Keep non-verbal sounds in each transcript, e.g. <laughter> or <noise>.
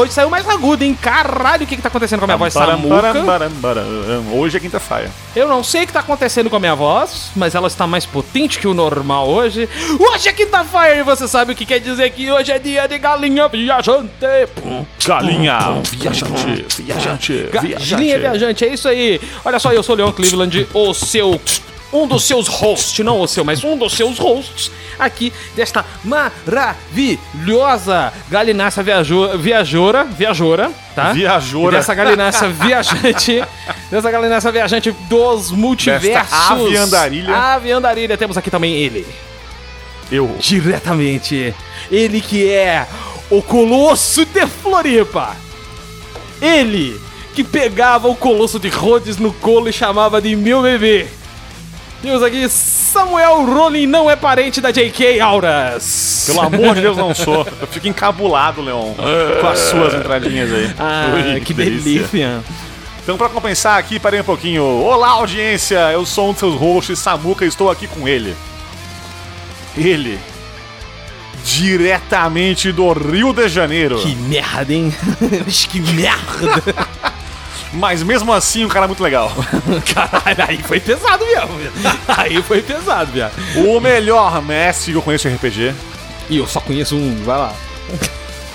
hoje saiu mais agudo, hein? Caralho, o que que tá acontecendo com a minha voz Samuca? Hoje é quinta-feira. Eu não sei o que tá acontecendo com a minha voz, mas ela está mais potente que o normal hoje. Hoje é quinta-feira e você sabe o que quer dizer que hoje é dia de galinha viajante. Galinha viajante, viajante, Galinha viajante, é isso aí. Olha só, eu sou o Leon Cleveland, o seu um dos seus hosts, não o seu, mas um dos seus hosts aqui desta maravilhosa galinácea viajo, viajora, viajora, tá? Viajora. E dessa galinácea <laughs> viajante, dessa galinácea viajante dos multiversos. Desta ave andarilha. Ave andarilha. Temos aqui também ele. Eu. Diretamente. Ele que é o Colosso de Floripa. Ele que pegava o Colosso de Rhodes no colo e chamava de meu bebê. Temos aqui Samuel Rowling não é parente da J.K. Auras. Pelo amor de Deus, não sou. Eu fico encabulado, Leon, com as suas entradinhas aí. Ah, Ui, que delícia. Então, pra compensar aqui, parei um pouquinho. Olá, audiência! Eu sou um dos seus hosts, Samuca, e estou aqui com ele. Ele. Diretamente do Rio de Janeiro. Que merda, hein? <laughs> que merda. <laughs> Mas mesmo assim, um cara muito legal. <laughs> Caralho, aí foi pesado mesmo. Aí foi pesado, viado. O melhor mestre que eu conheço em RPG. E eu só conheço um, vai lá.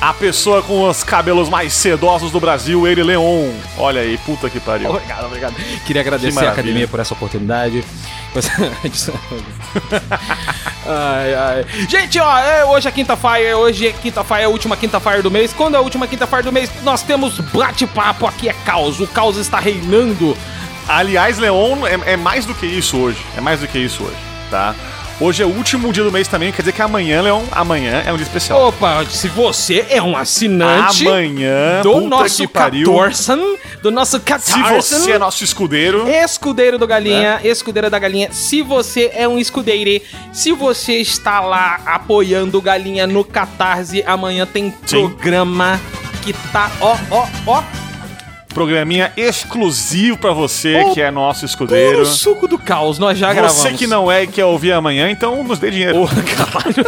A pessoa com os cabelos mais sedosos do Brasil, ele, Leon. Olha aí, puta que pariu. Obrigado, obrigado. Queria agradecer Que a academia por essa oportunidade. ai, ai. Gente, ó, é, hoje é quinta-feira, hoje é quinta-feira, é a última quinta-feira do mês. Quando é a última quinta-feira do mês, nós temos bate-papo, aqui é caos. O caos está reinando. Aliás, Leon é, é mais do que isso hoje. É mais do que isso hoje, tá? Hoje é o último dia do mês também, quer dizer que amanhã, Leon, amanhã é um dia especial. Opa, se você é um assinante Amanhã, do nosso. Catorsan, do nosso Se Catorsan, você é nosso escudeiro, Escudeiro do Galinha, escudeira da Galinha. Se você é um escudeire, se você está lá apoiando o Galinha no Catarse, amanhã tem Sim. programa que tá ó, ó, ó. Programinha exclusivo pra você, O que é nosso escudeiro. suco do caos, nós já gravamos. Você que não é e quer ouvir amanhã, então nos dê dinheiro. Porra, <laughs> caralho.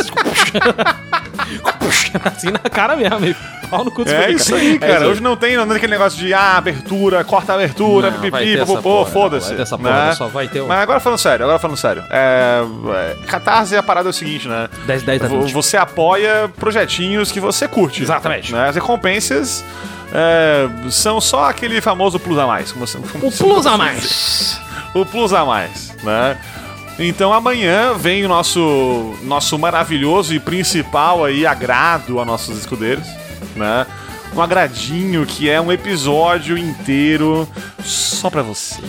Puxando assim na cara mesmo, meio pau no cu do É isso cara. aí, É cara. isso Hoje não tem, não tem aquele negócio de ah, abertura, corta a abertura, Não, essa popopô, porra, não, foda-se. ter essa porra, né? só vai ter um- Mas agora falando sério, agora falando sério. É, é, Catarse, a parada é o seguinte, né? 10, 10 da Vo- 20. Você apoia projetinhos que você curte. Exatamente. Né? As recompensas é, são só aquele famoso plus a mais. Como como O plus a mais. O plus a mais, né? Então amanhã vem o nosso, nosso maravilhoso e principal aí agrado a nossos escudeiros, né? Um agradinho que é um episódio inteiro só pra você.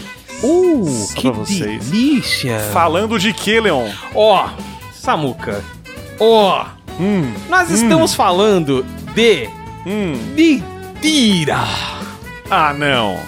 Uh, Só que pra vocês. delícia. Falando de que, Leon? Ó, Samuca. Ó, Hum, nós estamos falando de hum. Mentira. Ah, não.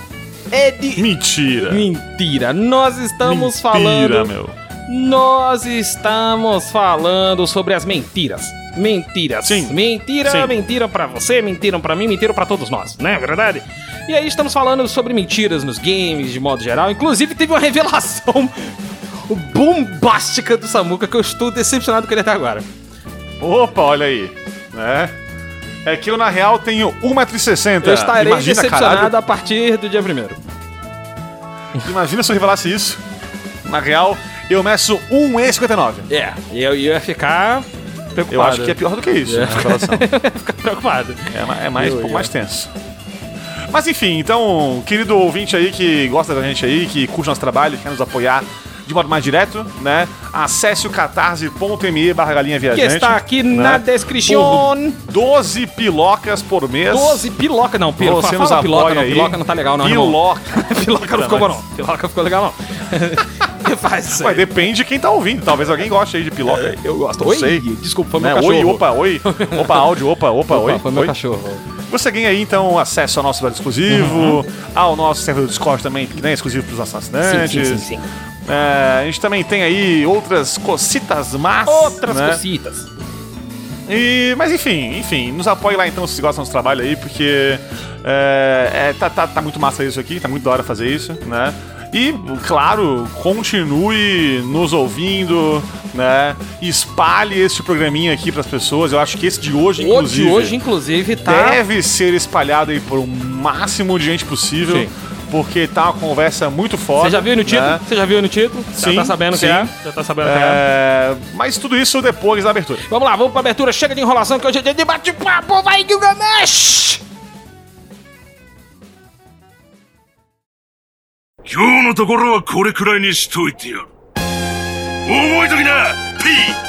É de Mentira. mentira. Nós estamos Mentira, falando, meu. nós estamos falando sobre as mentiras. Mentiras. Sim. Mentira, Sim. mentira pra você, mentiram pra mim, mentiram pra todos nós, não é verdade? E aí estamos falando sobre mentiras nos games de modo geral. Inclusive teve uma <laughs> revelação bombástica do Samuca que eu estou decepcionado com ele até agora. Opa, olha aí. Né? É que eu, na real, tenho 1,60m. Eu estarei Imagina, decepcionado caralho. a partir do dia primeiro. Imagina se eu revelasse isso. Na real, eu meço 1,59m. É, e eu ia ficar preocupado. Eu acho que é pior do que isso, É. na revelação. <laughs> ficar preocupado. É, é mais, Eu um pouco mais tenso. Mas enfim, então, querido ouvinte aí que gosta da gente aí, que curte nosso trabalho, quer nos apoiar de modo mais direto, né? Acesse o catarse.me barra galinha Que viajante. está aqui né? na descrição. Por 12 pilocas por mês. 12 piloca, não, pilo, Você fala, fala piloca, não, aí. piloca não tá legal não. Piloca. <laughs> piloca não ficou bom não, piloca ficou legal não. <laughs> Faz aí. depende de quem tá ouvindo. Talvez alguém goste aí de piloca. Eu gosto. Oi, sei. desculpa, foi meu Né? cachorro. Oi, opa, oi. <laughs> Opa, áudio, opa, opa, Opa, oi. foi meu oi. cachorro. Você ganha aí, então, acesso ao nosso exclusivo, ao nosso servidor do Discord também, que não é exclusivo para os nossos Sim, assinantes. sim, sim, sim. É, a gente também tem aí outras cocitas más. Outras né? cositas. E, mas enfim, enfim, nos apoie lá então se você gosta do nosso trabalho aí, porque é, é, tá, tá, tá muito massa isso aqui, tá muito da hora fazer isso, né? E, claro, continue nos ouvindo, né? Espalhe este programinha aqui pras pessoas. Eu acho que esse de hoje, O inclusive, de hoje, inclusive, tá. deve ser espalhado aí por o máximo de gente possível. Sim Porque tá uma conversa muito foda. Você já viu no título? né? Você já viu no título? Sim, já tá sabendo sim. que é? Já tá sabendo que é. É, mas tudo isso depois da abertura. Vamos lá, vamos pra abertura. Chega de enrolação que hoje é dia de bate-papo. Vai, Gilgamesh! 今日のところはこれくらいにしといてやる。覚えときな、ピ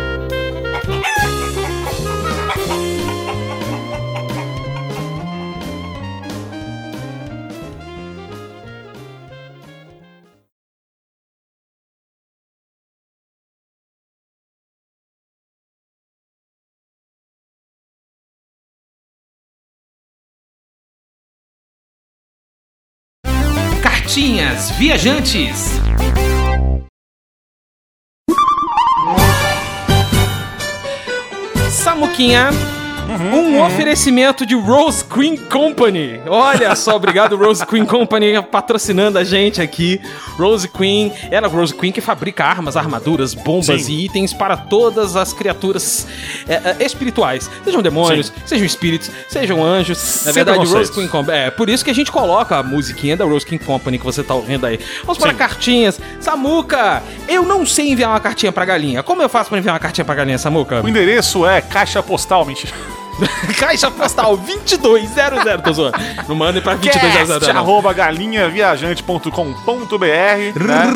Cartinhas Viajantes. Samuquinha, um oferecimento de Rose Queen Company. Olha só, obrigado Rose Queen Company patrocinando a gente aqui. Rose Queen, ela Rose Queen que fabrica armas, armaduras, bombas Sim. e itens para todas as criaturas é, é, espirituais, sejam demônios, Sim. sejam espíritos, sejam anjos. Na Sem verdade, Rose. Queen Company. É, por isso que a gente coloca a musiquinha da Rose King Company que você tá ouvindo aí. Vamos para Sim. cartinhas. Samuca, eu não sei enviar uma cartinha pra galinha. Como eu faço pra enviar uma cartinha pra galinha, Samuca? O endereço é caixa postal, mentira. <laughs> Caixa postal 2200. Tô zoando. Não mandem pra 2200. Cast, arroba galinhaviajante.com.br né?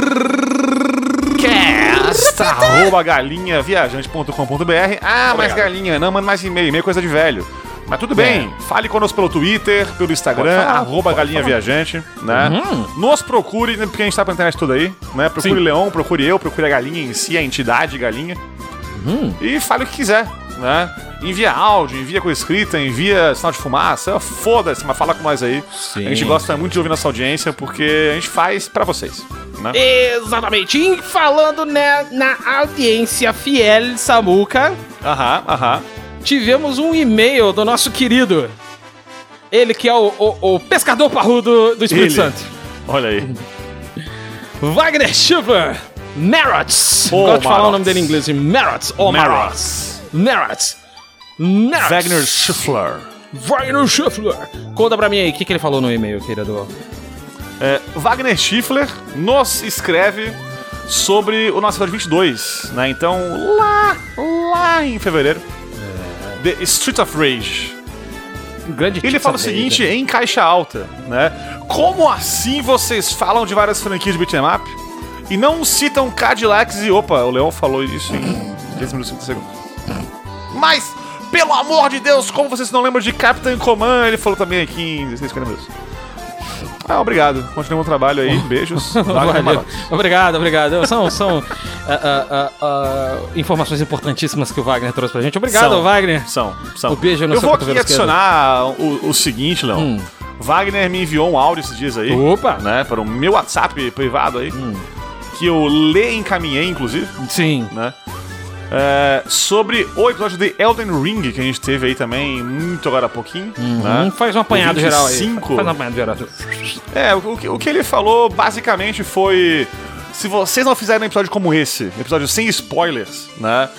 Cast, arroba galinhaviajante.com.br Ah, mas Obrigado. galinha, não manda mais e-mail, e-mail é coisa de velho. Mas tudo bem, fale conosco pelo Twitter, pelo Instagram, É. Falar, arroba galinha falar. viajante, né? Nos procure, né, porque a gente tá pela internet tudo aí, né? Procure Sim. Leão, procure eu, procure a galinha em si, a entidade galinha. E fale o que quiser, né? Envia áudio, envia coisa escrita, envia sinal de fumaça, foda-se, mas fala com nós aí. Sim. A gente gosta muito de ouvir nossa audiência, porque a gente faz pra vocês, né? Exatamente. E falando né, na audiência fiel Samuca, Aham, aham. tivemos um e-mail do nosso querido. Ele que é o, o- o pescador parrudo do Espírito Ele. Santo. Olha aí. Wagner Schubert Merotz. Ô, Gosto de falar o nome dele em inglês. Merotz. Ou Merotz. Merotz. Merotz. Wagner Schiffler. Wagner Schiffler. Conta pra mim aí, o que, que ele falou no e-mail, querido? É, Wagner Schiffler nos escreve sobre o nosso episódio 22, né? Então, lá, lá em fevereiro. The Street of Rage. Grande Ele Tita fala o seguinte em caixa alta, né? Como assim vocês falam de várias franquias de beat'em up e não citam Cadillacs e... Opa, o Leão falou isso em 10 minutos e 30 segundos. Mas, pelo amor de Deus, como vocês não lembram de Captain Command? Ele falou também aqui em 16 50 minutos. Ah, obrigado. Continua o trabalho aí. <laughs> Beijos. Obrigado, obrigado. São, são ah, ah, ah, informações importantíssimas que o Wagner trouxe pra gente. Obrigado, São. Wagner. São, são. O beijo no Eu vou aqui adicionar o, o seguinte, Leão. Hum. Wagner me enviou um áudio esses dias aí. Opa. Né, para o meu WhatsApp privado aí. Hum. Que eu lhe encaminhei, inclusive, Sim. né? É, sobre o episódio de Elden Ring, que a gente teve aí também, muito agora há pouquinho. né? Hum, faz um apanhado geral aí. 25. Faz um apanhado geral. É, o, o que- o que ele falou basicamente foi: se vocês não fizerem um episódio como esse, episódio sem spoilers, né?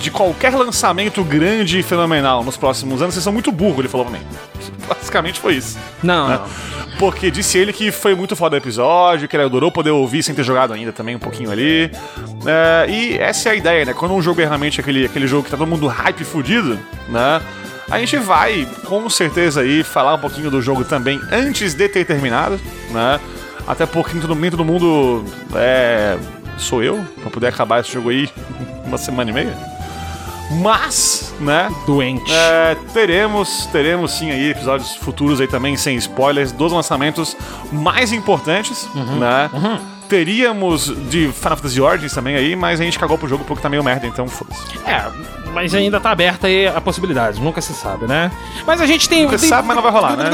De qualquer lançamento grande e fenomenal nos próximos anos, vocês são muito burros, ele falou pra mim. <laughs> Basicamente foi isso. Não, né? não. Porque disse ele que foi muito foda o episódio, que ele adorou poder ouvir sem ter jogado ainda também um pouquinho ali. É, e essa é a ideia, né? Quando um jogo é realmente aquele, aquele jogo que tá todo mundo hype fudido, né? A gente vai, com certeza, aí falar um pouquinho do jogo também antes de ter terminado, né? Até porque nem todo, nem todo mundo é, sou eu, pra poder acabar esse jogo aí <laughs> uma semana e meia. Mas, né? Doente. É, teremos, teremos sim aí episódios futuros aí também sem spoilers dos lançamentos mais importantes, né? Teríamos de Final Fantasy Origins também aí, mas a gente cagou pro jogo porque tá meio merda, então foda-se. É, mas ainda tá aberta aí a possibilidade, nunca se sabe, né? Mas a gente tem. Nunca tem- sabe, mas não vai rolar, né?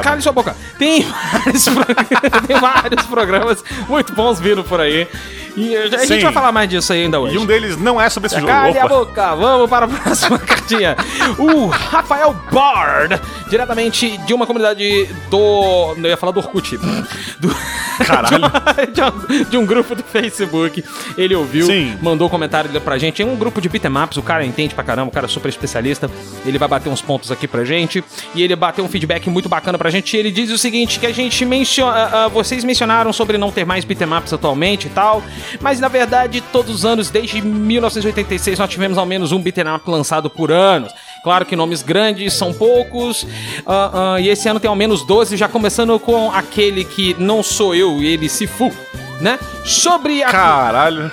Cale sua boca. Tem <laughs> vários, pro- <laughs> tem vários programas muito bons vindo por aí. E a gente Sim. vai falar mais disso aí ainda hoje. E um deles não é sobre esse jogo. Cale a boca, vamos para a <laughs> próxima cartinha. O Rafael Bard, diretamente de uma comunidade do. Eu ia falar do Orkut. Do, Caralho. <laughs> De, um, de um grupo do Facebook. Ele ouviu, Sim. mandou um comentário pra gente. É um grupo de beatemaps, o cara entende pra caramba, o cara é super especialista. Ele vai bater uns pontos aqui pra gente. E ele bateu um feedback muito bacana pra gente. E ele diz o seguinte: que a gente menciona. vocês mencionaram sobre não ter mais beatemaps atualmente e tal. Mas na verdade, todos os anos, desde 1986, nós tivemos ao menos um beat'em up lançado por ano. Claro que nomes grandes são poucos, ah, ah, e esse ano tem ao menos 12, já começando com aquele que não sou eu, ele se fu, né? Sobre a. Caralho.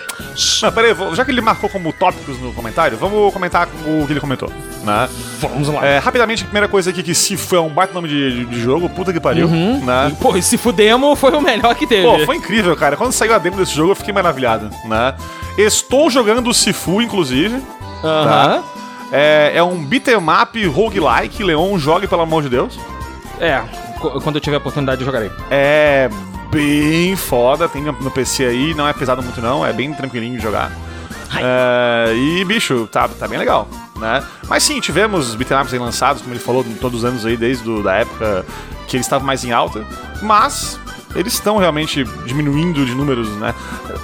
Não, peraí, já que ele marcou como tópicos no comentário, vamos comentar o que ele comentou, né? Vamos lá. É, rapidamente, a primeira coisa aqui que Sifu é um baita nome de, de- jogo, puta que pariu, né? Pô, esse fudemo foi o melhor que teve. Pô, foi incrível, cara. Quando saiu a demo desse jogo, eu fiquei maravilhado, né? Estou jogando o Sifu, inclusive. Aham. É, é um beat'em up roguelike, Leon, jogue pelo amor de Deus. É, quando eu tiver a oportunidade, eu jogarei. É bem foda, tem no PC aí, não é pesado muito não, é bem tranquilinho de jogar. É, e, bicho, tá, tá bem legal, né? Mas sim, tivemos beat'em ups aí lançados, como ele falou, todos os anos aí, desde do, da época que eles estavam mais em alta, mas eles estão realmente diminuindo de números, né?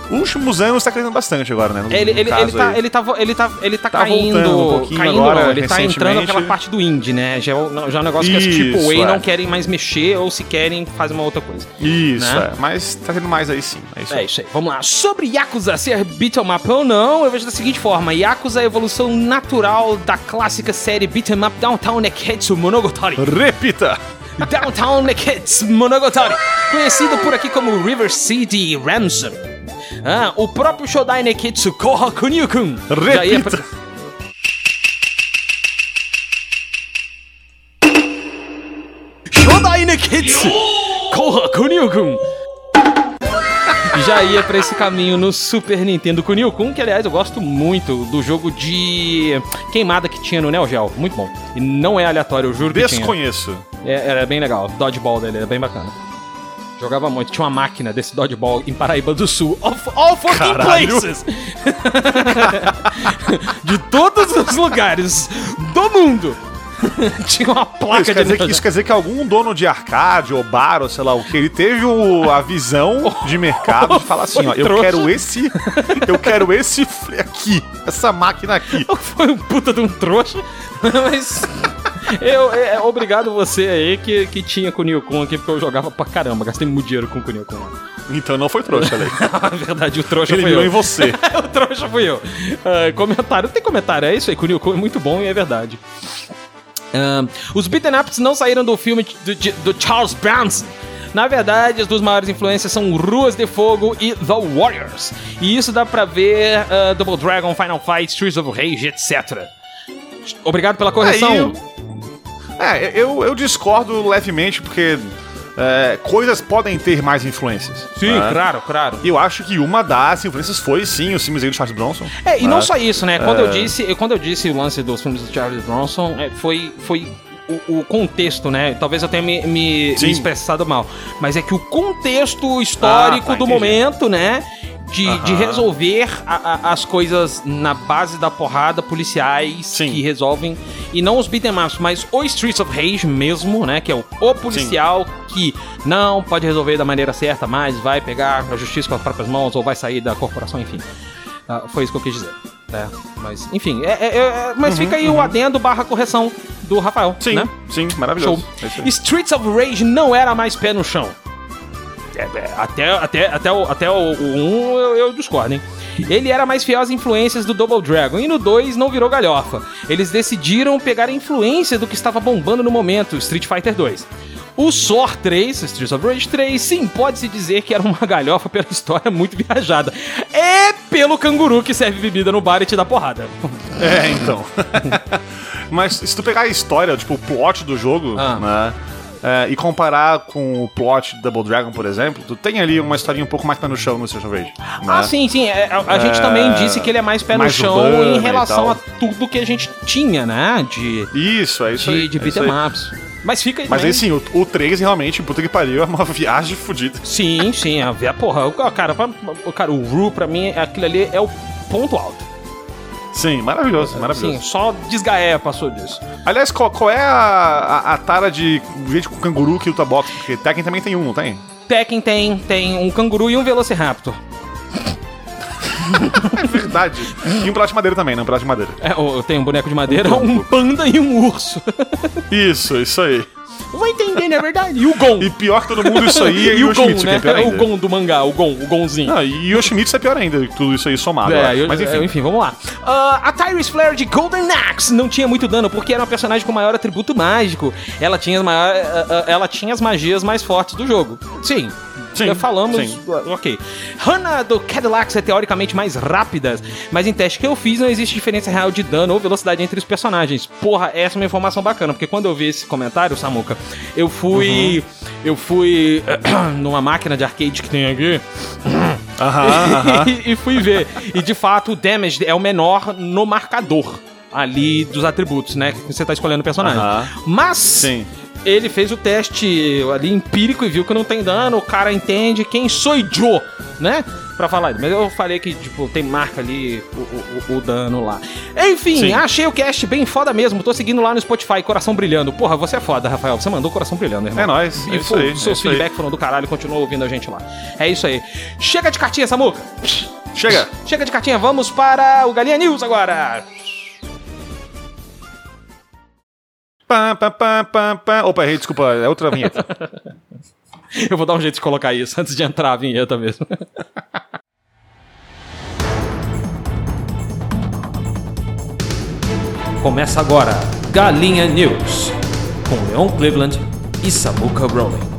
Os últimos anos tá crescendo bastante agora, né? No- Ele, no ele, ele, tá, aí. ele, tá, ele, tá, ele tá, Tá caindo. um pouquinho caindo agora, ele tá entrando naquela parte do indie, né? Já é, já é um negócio que as Isso, AAA é. não querem mais mexer, ou se querem, fazem uma outra coisa. Isso, né? é. Mas tá tendo mais aí sim. É isso É aí. isso aí, vamos lá. Sobre Yakuza ser beat'em up ou não, eu vejo da seguinte forma: Yakuza é a evolução natural da clássica série beat'em up Downtown Neketsu Monogatari. Repita! Downtown Neketsu Monogatari, conhecido por aqui como River City Ransom. Ah, o próprio Shodai Neketsu Koha Kunio-kun. já ia Repita. Shodai Neketsu Koha Kunio-kun. Já ia pra esse caminho no Super Nintendo Kunio-kun, que aliás eu gosto muito do jogo de queimada que tinha no Neo Geo. Muito bom. E não é aleatório, eu juro que tinha. Desconheço. É, era bem legal. Dodgeball dele era bem bacana. Jogava muito. Tinha uma máquina desse dodgeball em Paraíba do Sul. All, all fucking Caralho. places! <laughs> de todos os lugares do mundo. <laughs> Tinha uma placa Isso de quer, dizer que, isso quer dizer que algum dono de arcade ou bar ou sei lá o que, ele teve o- a visão <laughs> de mercado de falar assim, ó, eu Trouxa. quero esse, eu quero esse aqui, essa máquina aqui. Foi um puta de um trouxa, mas. Eu, é, obrigado você aí que, que tinha com o Nilcon aqui, porque eu jogava pra caramba. Gastei muito dinheiro com o Nilcon. Então não foi trouxa, ali. Na <laughs> verdade, o trouxa Ele foi eu. em você. <laughs> o trouxa fui eu. Ah, comentário, tem comentário, é isso aí. Kunio-kun é muito bom e é verdade. Ah, os beaten ups não saíram do filme do, do Charles Bronson. Na verdade, as duas maiores influências são Ruas de Fogo e The Warriors. E isso dá pra ver ah, Double Dragon, Final Fight, Streets of Rage, etc. Obrigado pela correção. Aí, é, eu, eu discordo levemente porque é, coisas podem ter mais influências. Sim, né? claro, claro. E eu acho que uma das influências foi sim os filmes aí do Charles Bronson. É, e não né? só isso, né? Quando, eu É. disse, quando eu disse o lance dos filmes do Charles Bronson, é, foi, foi o, o contexto, né? Talvez eu tenha me, me- me expressado mal. Mas é que o contexto histórico Ah, tá, do entendi. momento, né? De, de Aham. resolver a- a- as coisas na base da porrada, policiais Sim. que resolvem. E não os beat'em ups, mas o Streets of Rage mesmo, né? Que é o, o policial que não pode resolver da maneira certa, mas vai pegar a justiça com as próprias mãos ou vai sair da corporação, enfim. Ah, foi isso que eu quis dizer. né? Mas, enfim, é, é- é- mas fica aí o adendo barra correção do Rafael. Uhum, Sim, né? sim, Show. maravilhoso. É isso aí. Streets of Rage não era mais pé no chão. É, é, até, até, até, o, até o, o 1 eu, eu discordo, hein? Ele era mais fiel às influências do Double Dragon. E no 2 não virou galhofa. Eles decidiram pegar a influência do que estava bombando no momento, Street Fighter 2. O SOR 3, Streets of Rage 3, sim, pode-se dizer que era uma <laughs> galhofa pela história muito viajada. É pelo canguru que serve bebida no bar e te dá porrada. É, então. <laughs> Mas se tu pegar a história, tipo, o plot do jogo, Ah. né? É, e comparar com o plot de Double Dragon, por exemplo, tu tem ali uma historinha um pouco mais pé no chão no Street of Rage. Ah, né? sim, sim. é, A, a gente É, também disse que ele é mais pé mais no chão em relação a tudo que a gente tinha, né? De, Isso, é isso de, aí. de é beat'em aí. ups. Mas fica aí Mas aí sim, o, o 3 realmente, puta que pariu, é uma <laughs> viagem fodida. Sim, sim. A, a, porra, o, cara, pra- o cara, o Ru, pra mim, aquilo ali é o ponto alto. Sim, maravilhoso, maravilhoso. Sim, só Desgaé passou disso. Aliás, qual, qual é a, a, a tara de gente com canguru que luta boxe? Porque Tekken também tem um, não tem? Tekken tem, tem um canguru e um Velociraptor. <laughs> É verdade. e um pedaço de madeira também, não? Um pedaço de madeira. É, o- tem um boneco de madeira, um panda e um urso. <laughs> Isso, isso aí. Vai entender, não é verdade? E o Gon. E pior que todo mundo, isso aí é <laughs> E o Gon, Yoshimitsu, que né? é pior É o ainda. Gon do mangá, o Gon, o Gonzinho. Não, e Yoshimitsu é pior ainda, tudo isso aí somado. É, eu- Mas enfim. é, enfim, vamos lá. Ah, a Tyrese Flare de Golden Axe não tinha muito dano porque era uma personagem com maior atributo mágico. Ela tinha, as maior, ah, ah, ela tinha as magias mais fortes do jogo. Sim. Sim, Já falamos. sim. Ok. Hannah do Cadillacs é teoricamente mais rápida, mas em teste que eu fiz não existe diferença real de dano ou velocidade entre os personagens. Porra, essa é uma informação bacana, porque quando eu vi esse comentário, Samuka, eu fui. Uhum. Eu fui <coughs> numa máquina de arcade que tem aqui. <coughs> Aham, aham. e, <laughs> e fui ver. E de fato, o damage é o menor no marcador ali dos atributos, né? Que você tá escolhendo o personagem. Aham. Mas Sim. Ele fez o teste ali empírico e viu que não tem dano. O cara entende quem sou Joe, né? Pra falar. Mas eu falei que, tipo, tem marca ali o, o- o- dano lá. Enfim, Sim. achei o cast bem foda mesmo. Tô seguindo lá no Spotify, coração brilhando. Porra, você é foda, Rafael. Você mandou coração brilhando, irmão. É nóis, é E isso pô, aí, é seus isso aí. feedback foram do caralho. Continua ouvindo a gente lá. É isso aí. Chega de cartinha, Samuca. Chega. Chega de cartinha, vamos para o Galinha News agora. Pá, pá, pá, pá, pá. Opa, errei, desculpa, é outra vinheta. <laughs> Eu vou dar um jeito de colocar isso antes de entrar a vinheta mesmo. Começa agora Galinha News com Leon Cleveland e Samuka Rowling.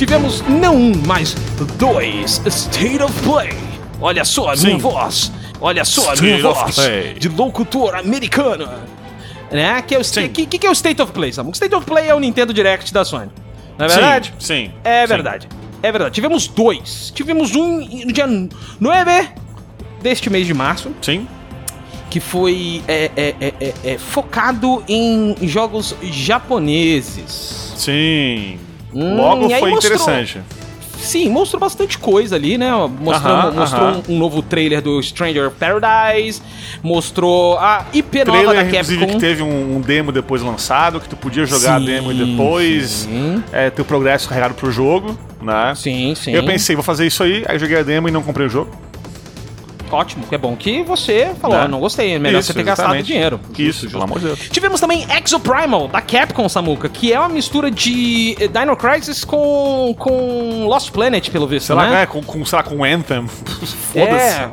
Tivemos não um, mas dois State of Play. Olha só a minha Sim. voz. Olha só a minha voz Play. de locutor americano. Né? Que é o Sim. que, que, é o State of Play, Samu? O State of Play é o Nintendo Direct da Sony. Não é verdade? Sim. É sim. verdade. É verdade. Tivemos dois. Tivemos um no dia 9 deste mês de março, Sim. que foi é, é, é, é, é, focado em jogos japoneses. Sim. Hum, Logo foi mostrou- interessante. Sim, mostrou bastante coisa ali, né? Mostrou, Aham, mostrou aham. Um, um novo trailer do Stranger Paradise, mostrou a IP nova Trailer, da inclusive, Capcom. que teve um, um demo depois lançado, que tu podia jogar a Sim, demo e depois sim. é, ter o progresso carregado pro jogo, né? Sim, sim. Eu pensei, vou fazer isso aí, aí joguei a demo e não comprei o jogo. Ótimo, que é bom que você falou, ah, não gostei, é melhor Isso, você ter gastado exatamente. dinheiro. Isso, pelo amor de Deus. Tivemos também Exoprimal, da Capcom, Samuka, que é uma mistura de eh, Dino Crisis com, com Lost Planet, pelo visto, Sei lá, né? é, com, com, sei lá, com Anthem. <laughs> Foda-se. É.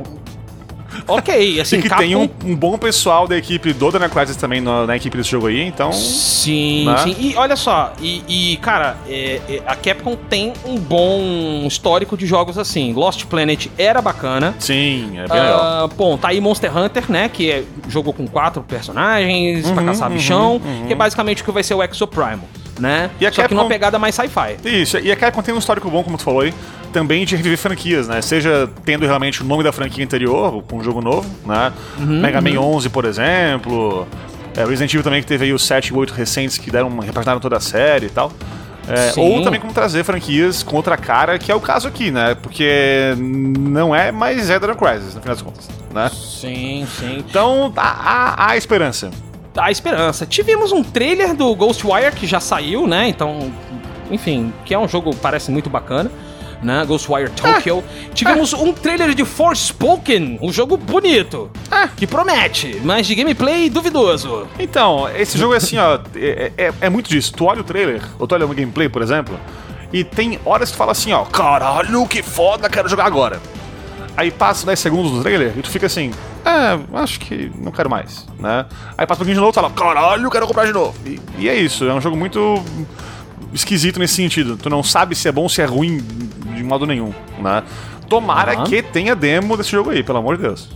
Ok, assim, E que tem um, um bom pessoal da equipe do Dana Crisis também na, na equipe desse jogo aí, então. Sim, Né? sim. E olha só, e, e, cara, é, é, a Capcom tem um bom histórico de jogos assim. Lost Planet era bacana. Sim, é bem legal. Ah, bom, tá aí Monster Hunter, né? Que é jogo com quatro personagens pra Uhum, caçar bichão, que é basicamente o que vai ser o Exoprimal, né? E a Só que numa Capcom- pegada mais sci-fi. Isso, e a Capcom tem um histórico bom, como tu falou aí, também de reviver franquias, né? Seja tendo realmente o nome da franquia anterior, com um jogo novo, né? Uhum, Mega Man 11, por exemplo. É, Resident Evil também, que teve aí os 7 e 8 recentes que deram, representaram toda a série e tal. É, ou também como trazer franquias com outra cara, que é o caso aqui, né? Porque não é mais é Dragon Crisis, no final das contas, né? Sim, sim. Então, há, há, há esperança. A esperança. Tivemos um trailer do Ghostwire que já saiu, né? Então, enfim, que é um jogo parece muito bacana. Né? Ghostwire Tokyo. Tivemos um trailer de Forspoken, um jogo bonito, que promete, mas de gameplay duvidoso. Então, esse jogo é assim, ó, é, é, é muito disso. Tu olha o trailer, ou tu olha o gameplay, por exemplo, e tem horas que tu fala assim, ó, caralho, que foda, quero jogar agora. Aí passa 10 segundos do trailer e tu fica assim, é, acho que não quero mais, né? Aí passa um pouquinho de novo e tu fala, caralho, quero comprar de novo. E, e é isso, é um jogo muito esquisito nesse sentido. Tu não sabe se é bom ou se é ruim de modo nenhum, né? Tomara Aham. que tenha demo desse jogo aí, pelo amor de Deus.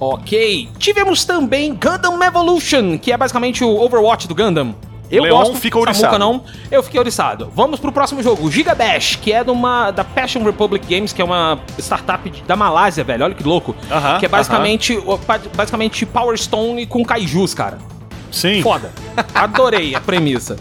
Ok. Tivemos também Gundam Evolution, que é basicamente o Overwatch do Gundam. Eu Leon gosto, fica Samuka ouriçado. não. Eu fiquei ouriçado. Vamos pro próximo jogo, Giga Dash, que é de uma, da Passion Republic Games, que é uma startup de- da Malásia, velho. Olha que louco. Aham, que é basicamente, o- pa- basicamente Power Stone com kaijus, cara. Sim. Foda. <laughs> Adorei a premissa.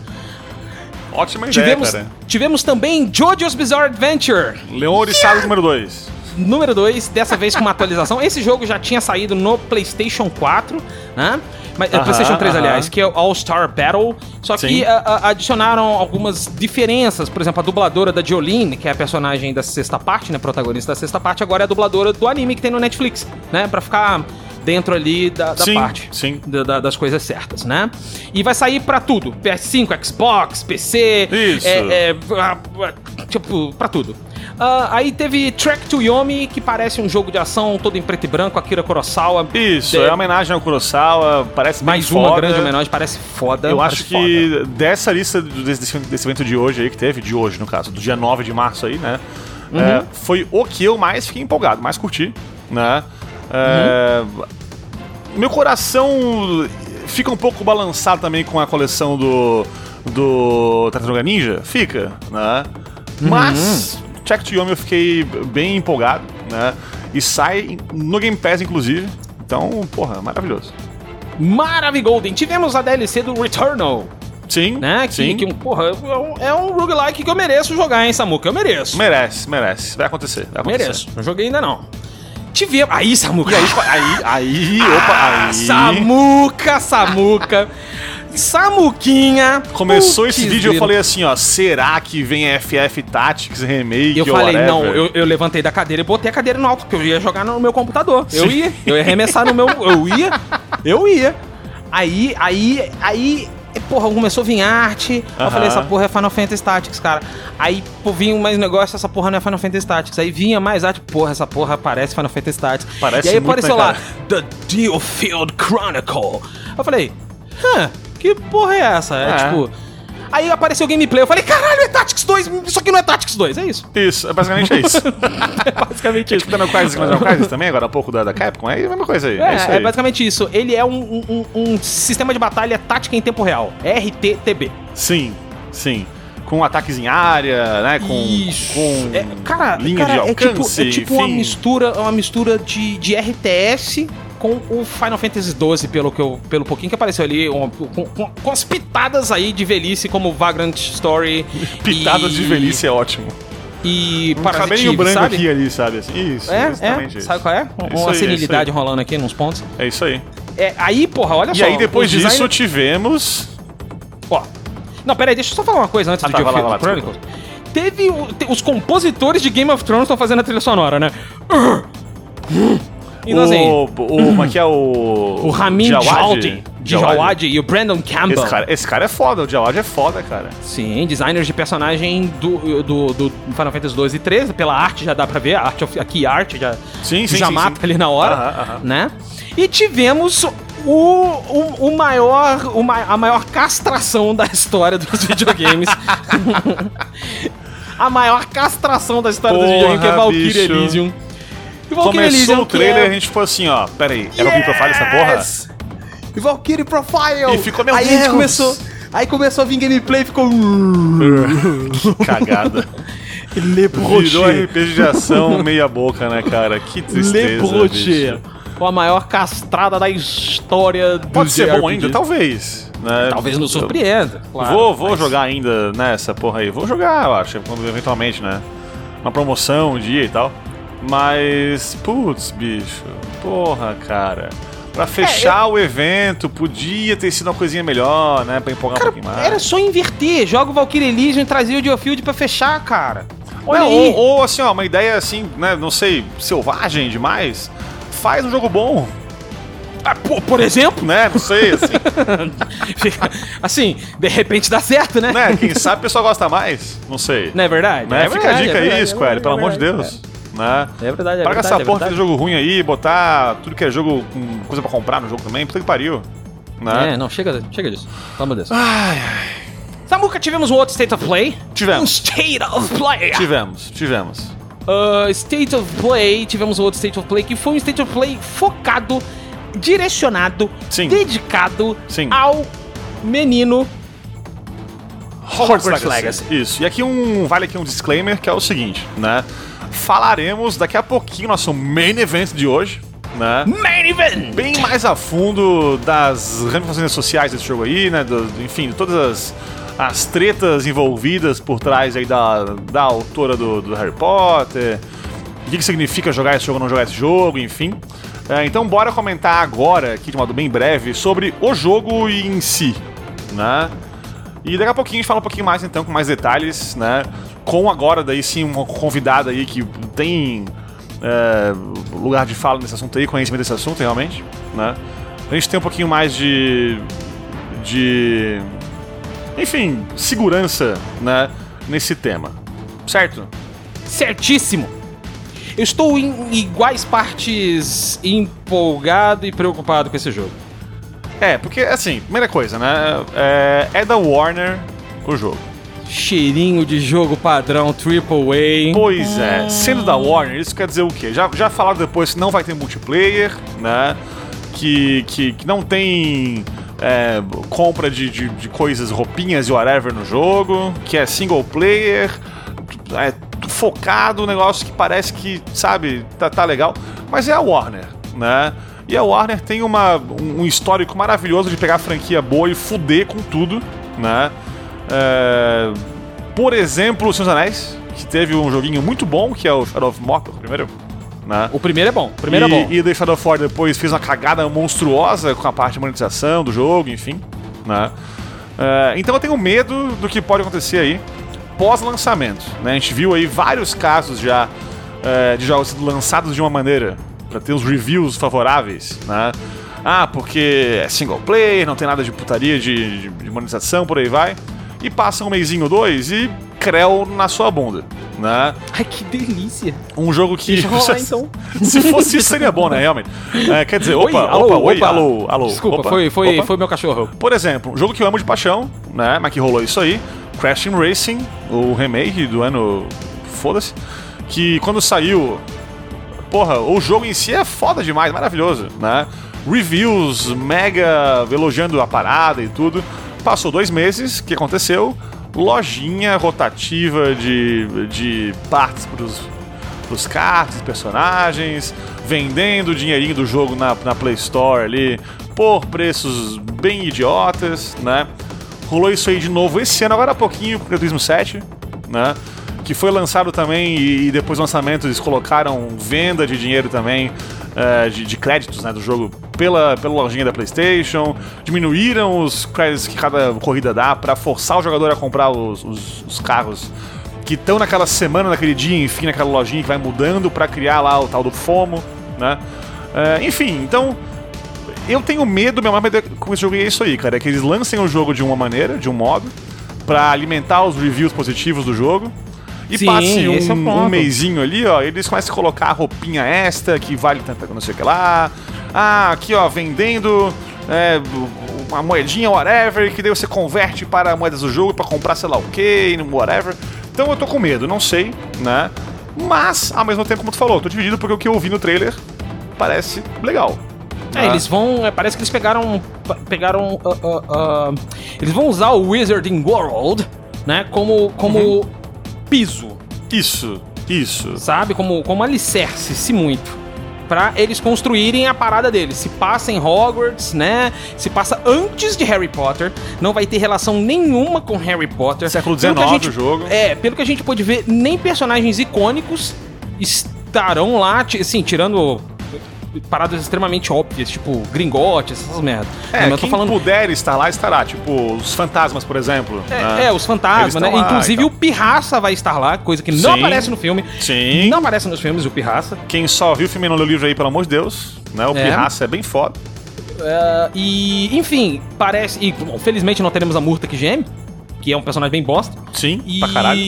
Ótima ideia, Tivemos, cara. tivemos também Jojo's Bizarre Adventure, Leon Oriçado número 2. Número 2, dessa vez com uma atualização. Esse jogo já tinha saído no PlayStation 4, né? Mas, eh, Aham, PlayStation 3, aham. aliás, que é o All-Star Battle. Só que Sim. a- a- adicionaram algumas diferenças. Por exemplo, a dubladora da Jolene, que é a personagem da sexta parte, né? Protagonista da sexta parte, agora é a dubladora do anime que tem no Netflix, né? Pra ficar dentro ali da, da Sim, parte. sim. da- da- das coisas certas, né? E vai sair pra tudo: PS5, Xbox, PC. Isso. É, é, tipo, pra tudo. Ah, aí teve Track to Yomi, que parece um jogo de ação todo em preto e branco, Akira Kurosawa. Isso, De- é uma homenagem ao Kurosawa, parece mais uma foda. grande homenagem, parece foda. Eu parece acho que dessa lista do- desse, desse evento de hoje aí que teve, de hoje no caso, do dia 9 de março aí, né? Uhum. é, foi o que eu mais fiquei empolgado, mais curti, né? É, Meu coração fica um pouco balançado também com a coleção do do Tartaruga Ninja, fica, né? Uhum. Mas Check to Yomi eu fiquei bem empolgado, né? E sai no Game Pass inclusive. Então, porra, maravilhoso. Maravigolden. Tivemos a DLC do Returnal, Sim, né? Que, sim. que porra, é um, é roguelike que eu mereço jogar, hein, Samuka? Eu mereço. Merece, merece. Vai acontecer. Vai acontecer. Mereço. Não joguei ainda não. Tivemos. Aí, Samuka. Aí, aí, opa, Ah, aí. Samuca, Samuca. Samuquinha. Começou esse vídeo eu grilo. falei assim, ó, será que vem FF Tactics Remake E eu falei, whatever? não, eu, eu levantei da cadeira e botei a cadeira no alto, porque eu ia jogar no meu computador. Eu ia, eu ia arremessar no meu. Eu ia, eu ia. Aí, aí, aí. Porra, começou a vir arte. Eu Aham. falei, essa porra é Final Fantasy Tactics, cara. Aí, pô, vinha mais negócio, essa porra não é Final Fantasy Tactics. Aí vinha mais arte, porra, essa porra parece Final Fantasy Tactics. Parece e aí muito, apareceu né, lá? The Dealfield Chronicle. Eu falei, hã, que porra é essa? É, É. tipo. Aí apareceu o gameplay, eu falei, caralho, é Tactics 2, isso aqui não é Tactics 2, é isso. Isso, é basicamente <laughs> é isso. É basicamente isso. Dando Crisis, mas <laughs> Crisis também, agora há pouco da, da Capcom, é a mesma coisa aí. É, É, isso é aí. basicamente isso. Ele é um, um- um- sistema de batalha tática em tempo real. RTTB. Sim, sim. Com ataques em área, né? Com, Isso. com É, cara, linha cara, de é tipo, alcance, é tipo uma mistura, uma mistura de, de RTS com o Final Fantasy XII, pelo, que eu, pelo pouquinho que apareceu ali, um- com, com- com as pitadas aí de velhice, como Vagrant Story. <laughs> Pitadas e- de velhice é ótimo. E Um Parasitive, branco sabe? aqui ali, sabe? Assim, isso, É, exatamente é, isso. sabe qual é? isso Uma aí, é senilidade aí. rolando aqui nos pontos. É isso aí. É, aí, porra, olha E só. aí, depois disso, design- tivemos. Ó. Não, peraí, deixa eu só falar uma coisa antes Ah, do tá, lá, Chronicles. Teve te- os compositores de Game of Thrones estão fazendo a trilha sonora, né? <laughs> E nós aí, o, o, como é que é o. o Ramin Jawad? Djawadi, Djawadi e o Brandon Campbell. Esse cara, esse cara é foda, o Jawad é foda, cara. Sim, designers de personagem do, do, do Final Fantasy 12 e 13, pela arte já dá pra ver, a arte, aqui a arte já, Sim, sim, já sim, mata sim. ali na hora, Aham, aham. né? E tivemos o, o, o maior, o a maior castração da história dos <laughs> videogames. <laughs> a maior castração da história dos Porra, videogames, que é Valkyrie. Elysium. E Valkyrie Começou o trailer é- a gente ficou assim, ó. Pera aí, era o Game Profile essa porra? Yes! E Valkyrie Profile! E ficou, meu aí a gente Deus! começou. Aí começou a vir gameplay e ficou. <laughs> que cagada. <laughs> Le Virou RPG de ação meia boca, né, cara? Que tristeza. Com a maior castrada da história do Pode ser bom ainda? Talvez. Né? Talvez nos surpreenda. claro, vou vou mas- jogar ainda nessa porra aí. Vou jogar, eu acho, quando eventualmente, né? Uma promoção, um dia e tal. Mas, putz, bicho. Porra, cara. É, Pra fechar o evento, podia ter sido uma coisinha melhor, né? Pra empolgar Cara, um pouquinho mais. era só inverter. Joga o Valkyrie Elysium e trazia o Geofield pra fechar, cara. Olha ou, ou, assim, ó, uma ideia assim, né? Não sei, selvagem demais. Faz um jogo bom, Ah, por, por exemplo, né? Não sei, assim. <laughs> assim, de repente dá certo, né? né? Quem sabe o pessoal gosta mais. Não sei. Não é verdade? Né? É Fica verdade, a dica é verdade, aí, é Square, pelo é amor de Deus. Né? É verdade, é Para com verdade. essa é porra de jogo ruim aí, botar tudo que é jogo com coisa pra comprar no jogo também, puta que pariu. Né? É, não, chega, chega disso. Pelo amor de Deus. Ai, ai. Samuca, tivemos um outro State of Play? Tivemos. Um State of Play! Tivemos, tivemos. uh, State of Play, tivemos outro State of Play que foi um State of Play focado, direcionado, Sim. dedicado Sim. ao menino Hogwarts Hogwarts Legacy. Isso. E aqui um vale aqui um disclaimer que é o seguinte, né? Falaremos daqui a pouquinho nosso main event de hoje, né? Main Event! Bem mais a fundo das ramificações sociais desse jogo aí, né? Do- enfim, de todas as, as tretas envolvidas por trás aí da, da autora do, do Harry Potter. O que, que significa jogar esse jogo ou não jogar esse jogo, enfim. É, então bora comentar agora, aqui de modo bem breve, sobre o jogo em si, né? E daqui a pouquinho a gente fala um pouquinho mais então, com mais detalhes, né? Com agora daí sim uma convidada aí que tem é, lugar de fala nesse assunto aí, conhecimento desse assunto realmente, né? A gente tem um pouquinho mais de. de. enfim, segurança, né? Nesse tema. Certo? Certíssimo! Eu estou em iguais partes empolgado e preocupado com esse jogo. É, porque assim, primeira coisa, né? É, é da Warner o jogo. Cheirinho de jogo padrão AAA. Pois é, sendo da Warner, isso quer dizer o quê? Já, já falaram depois que não vai ter multiplayer, né? Que, que, que não tem é, compra de, de, de coisas, roupinhas e whatever no jogo, que é single player, é focado, um negócio que parece que, sabe, tá, tá legal, mas é a Warner, né? E a Warner tem uma, um histórico maravilhoso de pegar a franquia boa e fuder com tudo, né? É, por exemplo, o Senhor dos Anéis, que teve um joguinho muito bom, que é o Shadow of Mordor, primeiro, né? O primeiro é bom, o primeiro e, é bom. E The Shadow of War depois fez uma cagada monstruosa com a parte de monetização do jogo, enfim, né? É, então eu tenho medo do que pode acontecer aí pós-lançamento, né? A gente viu aí vários casos já é, de jogos sendo lançados de uma maneira para ter os reviews favoráveis, né? Ah, porque é single player, não tem nada de putaria de, de, monetização, por aí vai. E passa um mêsinho ou dois e creu na sua bunda, né? Ai, que delícia. Um jogo que. Deixa rolar, <laughs> então. Se fosse isso, seria bom, né, realmente? É, quer dizer, Oi, opa, alô, opa, oi, opa. alô, alô. Desculpa, opa, foi, foi, opa. foi meu cachorro. Por exemplo, um jogo que eu amo de paixão, né? Mas que rolou isso aí: Crash Racing, o remake do ano. Foda-se. Que quando saiu. Porra, o jogo em si é foda demais, maravilhoso, né? Reviews mega elogiando a parada e tudo. Passou dois meses, o que aconteceu? Lojinha rotativa de, de partes pros, pros cards, personagens, vendendo o dinheirinho do jogo na, na Play Store ali por preços bem idiotas, né? Rolou isso aí de novo esse ano, agora há pouquinho, com o Gran Turismo 7, né? Que foi lançado também e, e depois do lançamento eles colocaram venda de dinheiro também, eh, de, de créditos né, do jogo pela, pela lojinha da PlayStation, diminuíram os créditos que cada corrida dá para forçar o jogador a comprar os, os- os carros que estão naquela semana, naquele dia, enfim, naquela lojinha que vai mudando para criar lá o tal do FOMO, né? Eh, enfim, então eu tenho medo, meu maior medo com esse jogo é isso aí, cara. É que eles lancem o jogo de uma maneira, de um modo, pra alimentar os reviews positivos do jogo. E Sim, passe um, é um mêsinho ali, ó, eles começam a colocar a roupinha extra que vale tanto, não sei o que lá. Ah, aqui, ó, vendendo é, uma moedinha, whatever, que daí você converte para moedas do jogo pra comprar sei lá o que, whatever. Então eu tô com medo, não sei, né? Mas, ao mesmo tempo, como tu falou, eu tô dividido porque o que eu vi no trailer parece legal. É, Ah. eles vão. é, parece que eles pegaram. Pegaram. ah, ah, ah, eles vão usar o Wizarding World, né? Como. Como Uhum. Piso, Isso, isso. sabe? Como, como alicerce, se muito. Pra eles construírem a parada deles. Se passa em Hogwarts, né? Se passa antes de Harry Potter. Não vai ter relação nenhuma com Harry Potter. Século XIX gente- o jogo. É, pelo que a gente pôde ver, nem personagens icônicos estarão lá, assim, tirando paradas extremamente óbvias, tipo gringotes, essas merdas. É, Não, eu tô falando. puder estar lá, estará. Tipo, os fantasmas, por exemplo. É, né? é, os fantasmas, né? lá, Inclusive então. o Pirraça vai estar lá, coisa que não Sim. aparece no filme. Sim. Não aparece nos filmes, o Pirraça. Quem só viu o filme e não leu o livro aí, pelo amor de Deus, né? O É. Pirraça é bem foda. É, e, enfim, parece. E, bom, felizmente não teremos a Murta que geme, que é um personagem bem bosta. Sim, E, pra caralho.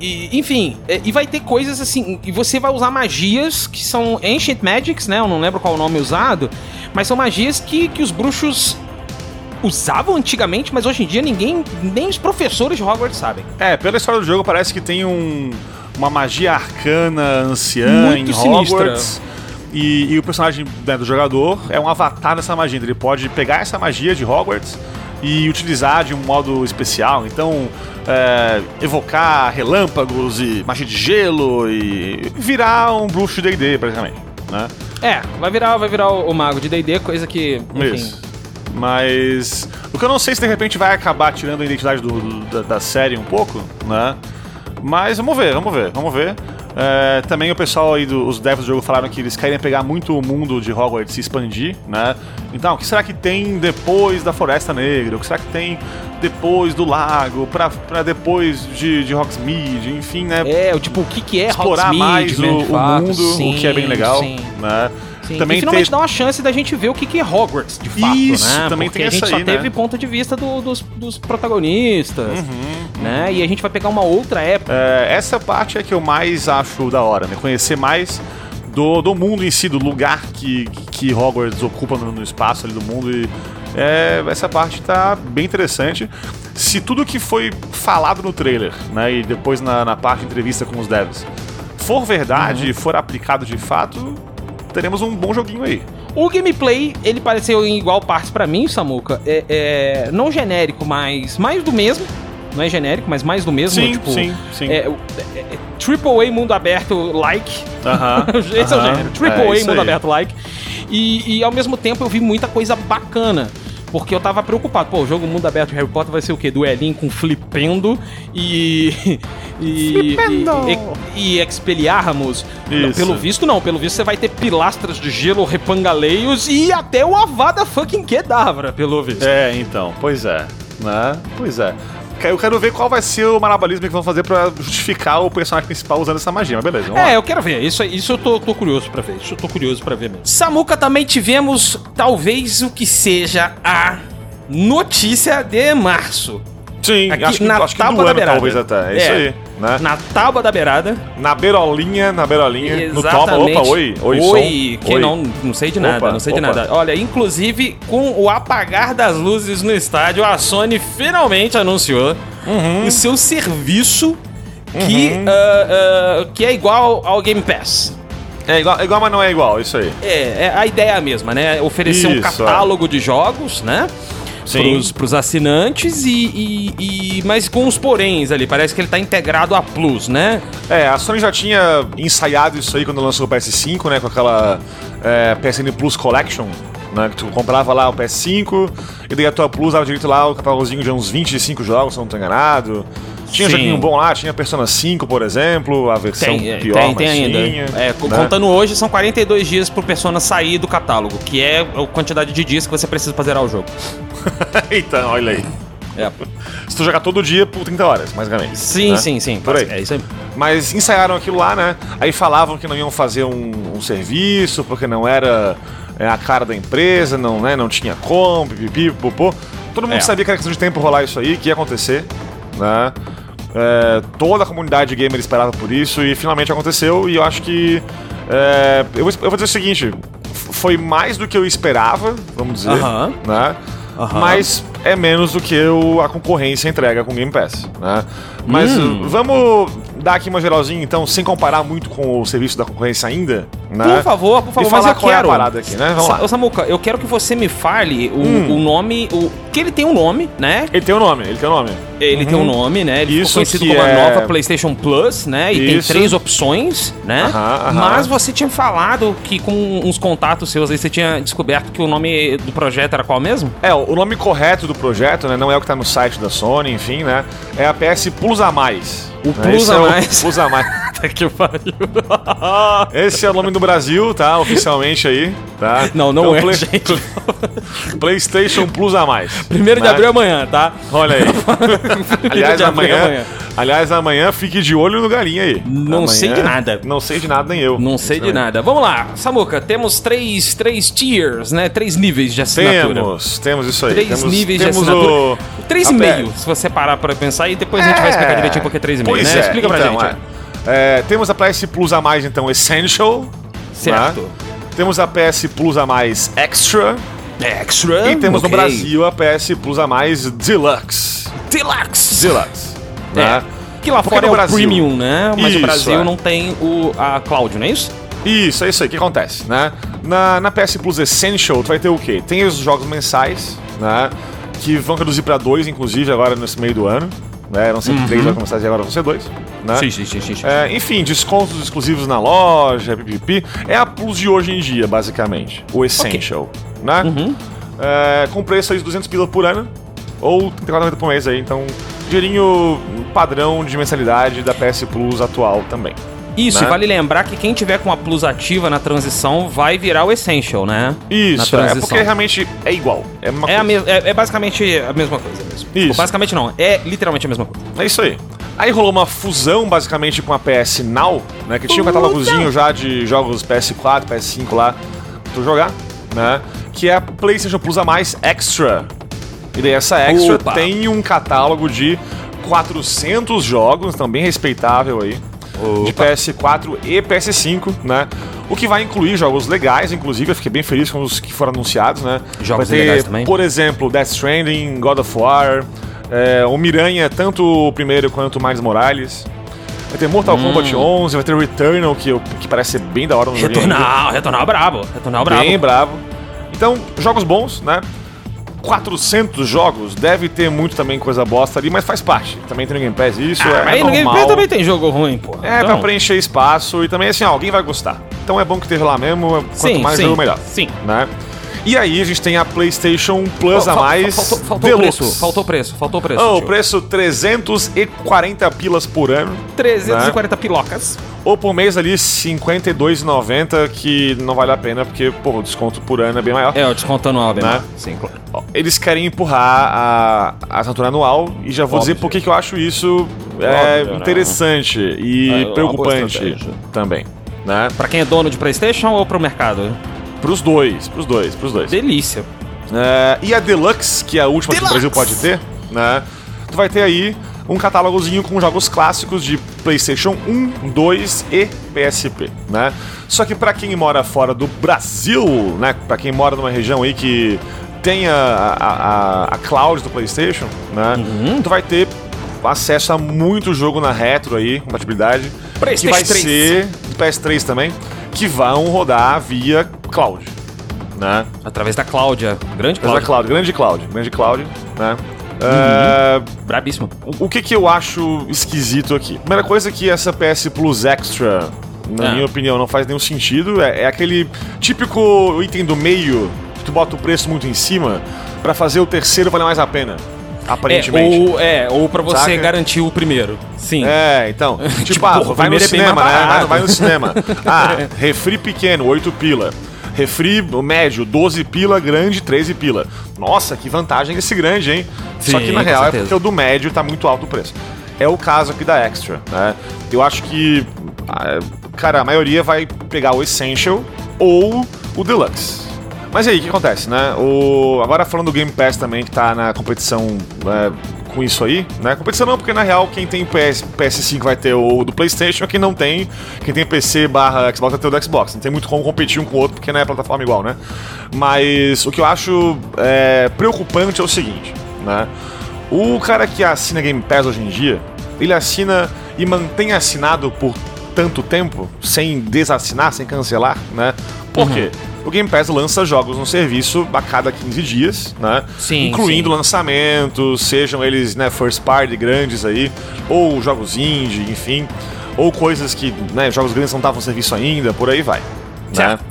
e- enfim, é, e vai ter coisas assim, e você vai usar magias que são Ancient Magics, né? Eu não lembro qual o nome usado, mas são magias que, que os bruxos usavam antigamente, mas hoje em dia ninguém, nem os professores de Hogwarts sabem. É, pela história do jogo, parece que tem um, uma magia arcana anciã Muito em sinistra. Hogwarts. E, e o personagem né, do jogador é um avatar dessa magia. Ele pode pegar essa magia de Hogwarts e utilizar de um modo especial. Então, é, evocar relâmpagos e magia de gelo e virar um bruxo de D&D, praticamente. Né? É, vai virar, vai virar o, o mago de D&D, coisa que, enfim... Isso. Mas o que eu não sei se de repente vai acabar tirando a identidade do- do- da, da série um pouco, né? Mas vamos ver, vamos ver, vamos ver. É, também o pessoal aí, do, os devs do jogo falaram que eles querem pegar muito o mundo de Hogwarts e expandir, né? Então, o que será que tem depois da Floresta Negra? O que será que tem depois do lago? Pra, pra depois de, de Hogsmeade? Enfim, né? É, o tipo, o que que é Explorar Hogsmeade, mais o, né, o fato. mundo, Sim, o que é bem legal, Sim, né? sim. Também e finalmente ter- dá uma chance da gente ver o que que é Hogwarts, de fato, Isso, né? também Porque tem a gente só aí, né? teve ponto de vista do- dos, dos protagonistas, Uhum, né? E a gente vai pegar uma outra época. É, essa parte é que eu mais acho da hora, né? Conhecer mais do, do mundo em si, do lugar que, que Hogwarts ocupa no, no espaço ali do mundo. E é, essa parte tá bem interessante. Se tudo que foi falado no trailer, né? E depois na, na parte de entrevista com os devs for verdade e for aplicado de fato, teremos um bom joguinho aí. O gameplay, ele pareceu em igual partes pra mim, Samuka. É, é, não genérico, mas mais do mesmo. Não é genérico, mas mais do mesmo. Sim, tipo, sim, sim. É, é, é Triple A mundo aberto like. Aham, <laughs> Esse é o gênero. Triple É A mundo aí. aberto like. E, e ao mesmo tempo eu vi muita coisa bacana. Porque eu tava preocupado. Pô, o jogo mundo aberto de Harry Potter vai ser o quê? Duelinho com flipendo e. <laughs> E, Flipendo! e, e. Não, Isso. Pelo visto, não. Pelo visto, você vai ter pilastras de gelo, repangaleios e até o Avada fucking Kedavra, pelo visto. É, então, pois é, né? Pois é. Eu quero ver qual vai ser o malabarismo que vão fazer pra justificar o personagem principal usando essa magia, mas beleza, vamos lá. É, eu quero ver. Isso, isso eu tô, tô curioso pra ver. Isso eu tô curioso pra ver mesmo. Samuca também tivemos talvez o que seja a notícia de março. Sim, Aqui acho que, na acho que tábua do da ano talvez até, é, isso É. aí, né? Na tábua da beirada. Na beirolinha, na beirolinha, no topa, Exatamente. opa, oi, oi, oi. som, Que oi. não, não sei de nada, Opa, não sei de opa. nada. Olha, inclusive com o apagar das luzes no estádio, a Sony finalmente anunciou Uhum. o seu serviço que, ah, ah, que é igual ao Game Pass. É igual, é igual, mas não é igual, isso aí. É, é a ideia é a mesma, né? Oferecer um Isso, catálogo de jogos, né? Pros, pros assinantes e, e, e- Mas com os poréns ali. Parece que ele tá integrado a Plus, né? É, a Sony já tinha ensaiado isso aí quando lançou o PS5, né? Com aquela é, PSN Plus Collection, né? Que tu comprava lá o PS5 e daí a tua Plus dava direito lá o catálogozinho de uns 25 jogos, se eu não tô enganado. Tinha Sim. joguinho bom lá, tinha Persona 5, por exemplo, a versão Tem, é, pior, tem, tem ainda. tinha, É, né? Contando hoje, são 42 dias pro Persona sair do catálogo, que é a quantidade de dias que você precisa pra zerar o jogo. <laughs> então, olha aí. É. Se tu jogar todo dia por 30 horas, basicamente. Sim, né? sim, sim. Por aí. É isso aí. Mas ensaiaram aquilo lá, né? Aí falavam que não iam fazer um, um serviço, porque não era é, a cara da empresa, não, né? não tinha como, pipipi, popô. Todo mundo É. sabia que era questão de tempo rolar isso aí, que ia acontecer, né? É, toda a comunidade gamer esperava por isso e finalmente aconteceu. E eu acho que. é, eu, vou, eu vou dizer o seguinte: foi mais do que eu esperava, vamos dizer, Aham. né? Aham. Mas é menos do que o, a concorrência entrega com o Game Pass, né? Mas Hum. vamos dar aqui uma geralzinha, então, sem comparar muito com o serviço da concorrência ainda, né? Por favor, por favor, e mas eu qual quero. é a parada aqui, né? Vamos Sa- lá. Hum. Samuca, eu quero que você me fale o, o nome. O, que ele tem um nome, né? Ele tem o nome, ele tem o nome. Ele tem um nome, né? Ele Isso ficou conhecido como a é- nova PlayStation Plus, né? E Isso. tem três opções, né? Aham, aham. Mas você tinha falado que com uns contatos seus aí você tinha descoberto que o nome do projeto era qual mesmo? É, o nome correto do projeto, né? Não é o que tá no site da Sony, enfim, né? É a PS Plus a Mais. O né? Plus Esse a é o Mais. Plus a Mais. <laughs> Até que pariu. <laughs> Esse é o nome do Brasil, tá? Oficialmente aí, tá? Não, não Então, é, Play- gente. <laughs> PlayStation Plus a Mais. Primeiro de né? abril é amanhã, tá? Olha aí. <laughs> aliás, de abril é amanhã, aliás, amanhã fique de olho no galinha aí. Não Amanhã- sei de nada. Não sei de nada, nem eu. Não sei de nada. Vamos lá, Samuca, temos três, três tiers, né? Três níveis de assinatura. Temos, temos isso aí. Três temos, níveis de temos assinatura. O... Três e meio, se você parar pra pensar, e depois a gente vai explicar direitinho porque é três e meio, né? é, Explica pra então, gente. é. É, temos a PS Plus a mais, então, Essential. Certo. né? Temos a PS Plus a mais Extra. Extra. E temos no ok. Brasil a PS Plus a mais Deluxe. Deluxe. Deluxe. É. Né? Que lá Porque fora no é o Brasil- Premium, né? Mas Isso, o Brasil é. não tem o, a Cloud, não é isso? Isso, é isso aí. O que acontece, né? Na, na PS Plus Essential, tu vai ter o quê? Tem os jogos mensais, né? Que vão reduzir pra dois, inclusive, agora nesse meio do ano. Né? Eram sempre três jogos mensais e agora vão ser dois. Né? sim, sim, sim. sim. É, enfim, descontos exclusivos na loja, pipipi. É a Plus de hoje em dia, basicamente. O Essential, né? É, com preço aí de 200 pila por ano. Ou 34,90 por mês aí. Então, dinheirinho padrão de mensalidade da PS Plus atual também. Isso, né? e vale lembrar que quem tiver com a Plus ativa na transição vai virar o Essential, né? Isso, é porque realmente é igual. É, É, a mes- é, é basicamente a mesma coisa mesmo. Isso. Basicamente não, é literalmente a mesma coisa. É isso aí. Aí rolou uma fusão basicamente com a PS Now, né? Que tinha um catálogozinho já de jogos PS4, PS5 lá pra tu jogar, né? Que é a PlayStation Plus a mais Extra. E daí essa Extra Opa. tem um catálogo de 400 jogos, também respeitável aí. De PS4 e PS5, né? O que vai incluir jogos legais, inclusive, eu fiquei bem feliz com os que foram anunciados, né? Jogos vai ter, legais também? por exemplo, Death Stranding, God of War, é, o Miranha, tanto o primeiro quanto o Miles Morales. Vai ter Mortal Hum. Kombat 11, vai ter Returnal, que, que parece ser bem da hora no joguinho. Retornar, retornar brabo. Retornar brabo. Bem bravo. Então, jogos bons, né? 400 jogos, deve ter muito também coisa bosta ali, mas faz parte. Também tem no Game Pass, isso Ah, é, mas no Game normal. Pass também tem jogo ruim, pô. É, pra preencher espaço e também assim, ó, alguém vai gostar. Então é bom que esteja lá mesmo, quanto Sim, mais sim, jogo melhor. sim. Né? E aí a gente tem a PlayStation Plus Fal- a mais Faltou, faltou Deluxe. preço, faltou preço, faltou preço. Oh, o preço 340 pilas por ano. 340 pilocas. Ou por mês ali 52,90, que não vale a pena, porque, pô, o desconto por ano é bem maior. É, o desconto anual, bem Né? maior. Sim, claro. Eles querem empurrar a, a assinatura anual e já vou Óbvio. dizer por que que eu acho isso é, Óbvio, né? interessante É e boa preocupante também. Né? Pra quem é dono de Playstation ou pro mercado? Pros dois, pros dois, pros dois. Delícia. É, e a Deluxe, que é a última que o Deluxe! Brasil pode ter, né? Tu vai ter aí um catálogozinho com jogos clássicos de PlayStation 1, 2 e PSP, né? Só que pra quem mora fora do Brasil, né? Pra quem mora numa região aí que tenha a, a, a cloud do PlayStation, né? Uhum. Tu vai ter acesso a muito jogo na retro aí, compatibilidade, que PlayStation vai 3. ser do PS3 também, que vão rodar via cloud, né? Através da Cláudia. Grande Mas a Cláudia. Cloud, grande Cloud, grande Cloud, né? É, Brabíssimo. o que que eu acho esquisito aqui? Primeira coisa é que essa PS Plus Extra, na Ah. minha opinião, não faz nenhum sentido. É, é aquele típico item do meio que tu bota o preço muito em cima pra fazer o terceiro valer mais a pena. É, Aparentemente. ou, é, ou pra você Saca? garantir o primeiro. Sim. É, então. <laughs> Tipo, Tipo, ah, o vai no é cinema, né? barato. Vai no cinema. <laughs> Ah, refri pequeno, 8 pila. Refri médio, 12 pila, grande, 13 pila. Nossa, que vantagem esse grande, hein? Só Sim, que na real é certeza. porque o do médio tá muito alto o preço. É o caso aqui da Extra, né? Eu acho que, ah, cara, a maioria vai pegar o Essential ou o Deluxe. Mas aí, o que acontece, né? O... Agora falando do Game Pass também, que tá na competição é, com isso aí, né? Competição não, porque na real quem tem PS, PS5 vai ter o do PlayStation, quem não tem, quem tem PC barra Xbox vai ter o do Xbox. Não tem muito como competir um com o outro, porque não é plataforma igual, né? Mas o que eu acho é, preocupante é o seguinte, né? O cara que assina Game Pass hoje em dia, ele assina e mantém assinado por tanto tempo, sem desassinar, sem cancelar, né? Por quê? O Game Pass lança jogos no serviço a cada 15 dias, né? Sim, Incluindo sim. lançamentos, sejam eles né, first party grandes aí, ou jogos indie, enfim, ou coisas que, né, jogos grandes não estavam no serviço ainda, por aí vai. Né? Certo.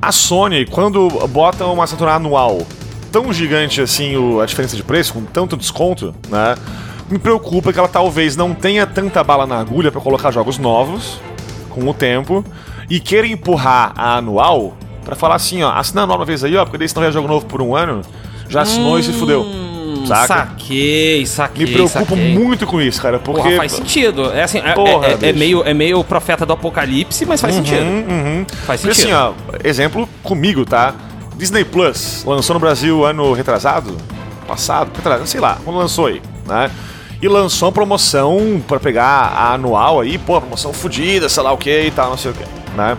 A Sony, quando bota uma assinatura anual tão gigante assim, o- a diferença de preço, com tanto desconto, né? Me preocupa que ela talvez não tenha tanta bala na agulha para colocar jogos novos com o tempo e queira empurrar a anual para falar assim, ó, assina a anual uma vez aí, ó, porque daí se não vier jogo novo por um ano, já assinou e se fudeu. Hum, Saca? Saquei, saquei. Me preocupo saquei. muito com isso, cara, porque Porra, faz sentido. É assim, é, Porra, é- é bicho. meio, é meio profeta do apocalipse, mas faz sentido. Uhum, uhum. Faz Porque sentido. assim, ó, exemplo comigo, tá? Disney Plus lançou no Brasil ano retrasado, passado, retrasado, sei lá, quando lançou aí, né? E lançou uma promoção pra pegar a anual aí, pô, promoção fodida, sei lá o que e tal, não sei o que, né?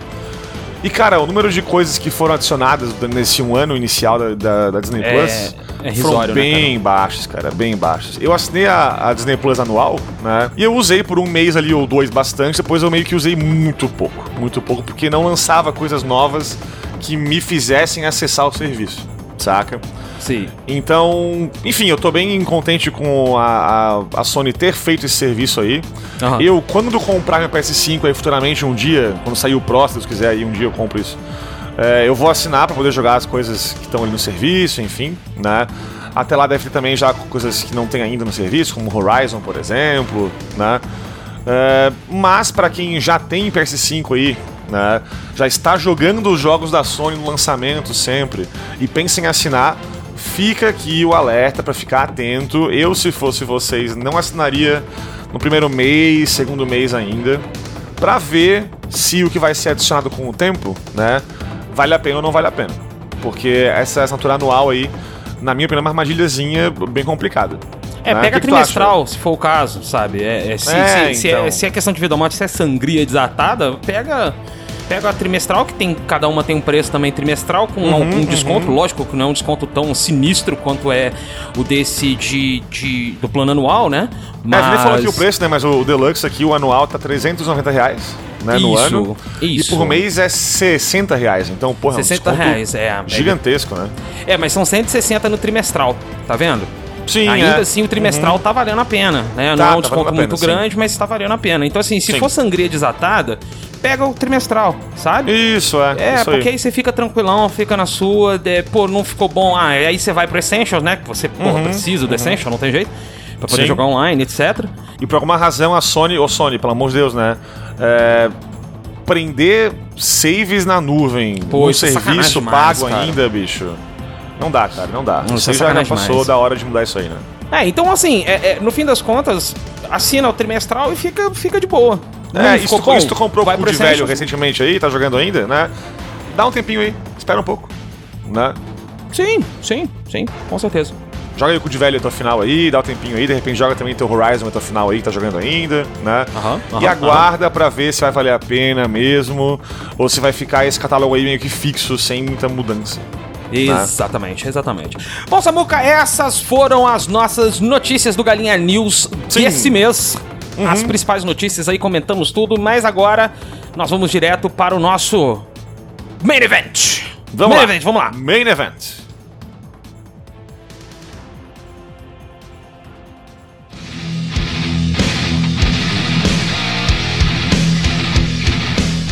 E cara, o número de coisas que foram adicionadas nesse um ano inicial da, da- da Disney É, Plus É foram risório, né, bem baixos, cara, bem baixos. Eu assinei a, a Disney Plus anual, né? E eu usei por um mês ali ou dois bastante, depois eu meio que usei muito pouco, muito pouco, porque não lançava coisas novas que me fizessem acessar o serviço, saca? Sim. Então, enfim, eu tô bem contente com a, a, a Sony ter feito esse serviço aí. Aham. Eu, quando comprar meu PS5 aí futuramente, um dia, quando sair o Pro, se Deus quiser, aí um dia eu compro isso. é, eu vou assinar pra poder jogar as coisas que estão ali no serviço, enfim, né? Até lá deve ter também já coisas que não tem ainda no serviço, como Horizon, por exemplo, né? É, mas pra quem já tem PS5 aí, né, já está jogando os jogos da Sony no lançamento sempre e pensa em assinar, fica aqui o alerta pra ficar atento. Eu, se fosse vocês, não assinaria no primeiro mês, segundo mês ainda, pra ver se o que vai ser adicionado com o tempo, né, vale a pena ou não vale a pena. Porque essa assinatura anual aí, na minha opinião, é uma armadilhazinha bem complicada. É, né? pega que que trimestral, se for o caso, sabe? É, é, se, É, se- se então. é, se é questão de vida ou morte, se é sangria desatada, pega. Pega a trimestral, que tem. Cada uma tem um preço também trimestral, com Uhum, algum desconto. Lógico que não é um desconto tão sinistro quanto é o desse de, de- do plano anual, né? É, a gente falou aqui o preço, né? Mas o Deluxe aqui, o anual, tá 390 reais né, no Isso, ano. isso. E por mês é 60 reais. Então, porra, é um 60 reais, é. é- Gigantesco, né? É, mas são 160 no trimestral, tá vendo? Sim, Ainda é. assim, o trimestral tá valendo a pena, né? Não Tá, é um tá desconto muito pena, sim. grande, mas tá valendo a pena. Então, assim, se Sim. for sangria desatada, pega o trimestral, sabe? Isso, é. É, isso porque aí. aí você fica tranquilão, fica na sua, de, pô, não ficou bom. Ah, aí você vai pro Essentials, né? Que você, pô, precisa do Essential, não tem jeito. Pra poder Uhum, Sim. jogar online, etc. E por alguma razão a Sony, ô Sony, pelo amor de Deus, né? É, prender saves na nuvem Pô, isso é serviço demais, pago cara. ainda, bicho. Não dá, cara, não dá. Isso Isso é aí já, já passou demais. da hora de mudar isso aí, né? É, então assim, é- é, no fim das contas, assina o trimestral e fica, fica de boa. Não É, isso bom? isso tu comprou Vai com o de velho recentemente aí, tá jogando ainda, né? Dá um tempinho aí, espera um pouco, né? Sim, sim, sim, com certeza. Joga aí com o de velho até o final aí, dá um tempinho aí, de repente joga também teu Horizon até o final aí, que tá jogando ainda, né? Aham, e aham, aguarda pra ver se vai valer a pena mesmo, ou se vai ficar esse catálogo aí meio que fixo, sem muita mudança. Exatamente, exatamente. Bom, Samuca, essas foram as nossas notícias do Galinha News Sim. desse mês. As principais notícias aí, comentamos tudo, mas agora nós vamos direto para o nosso Main Event. Vamos main lá. Event, vamos lá. Main Event.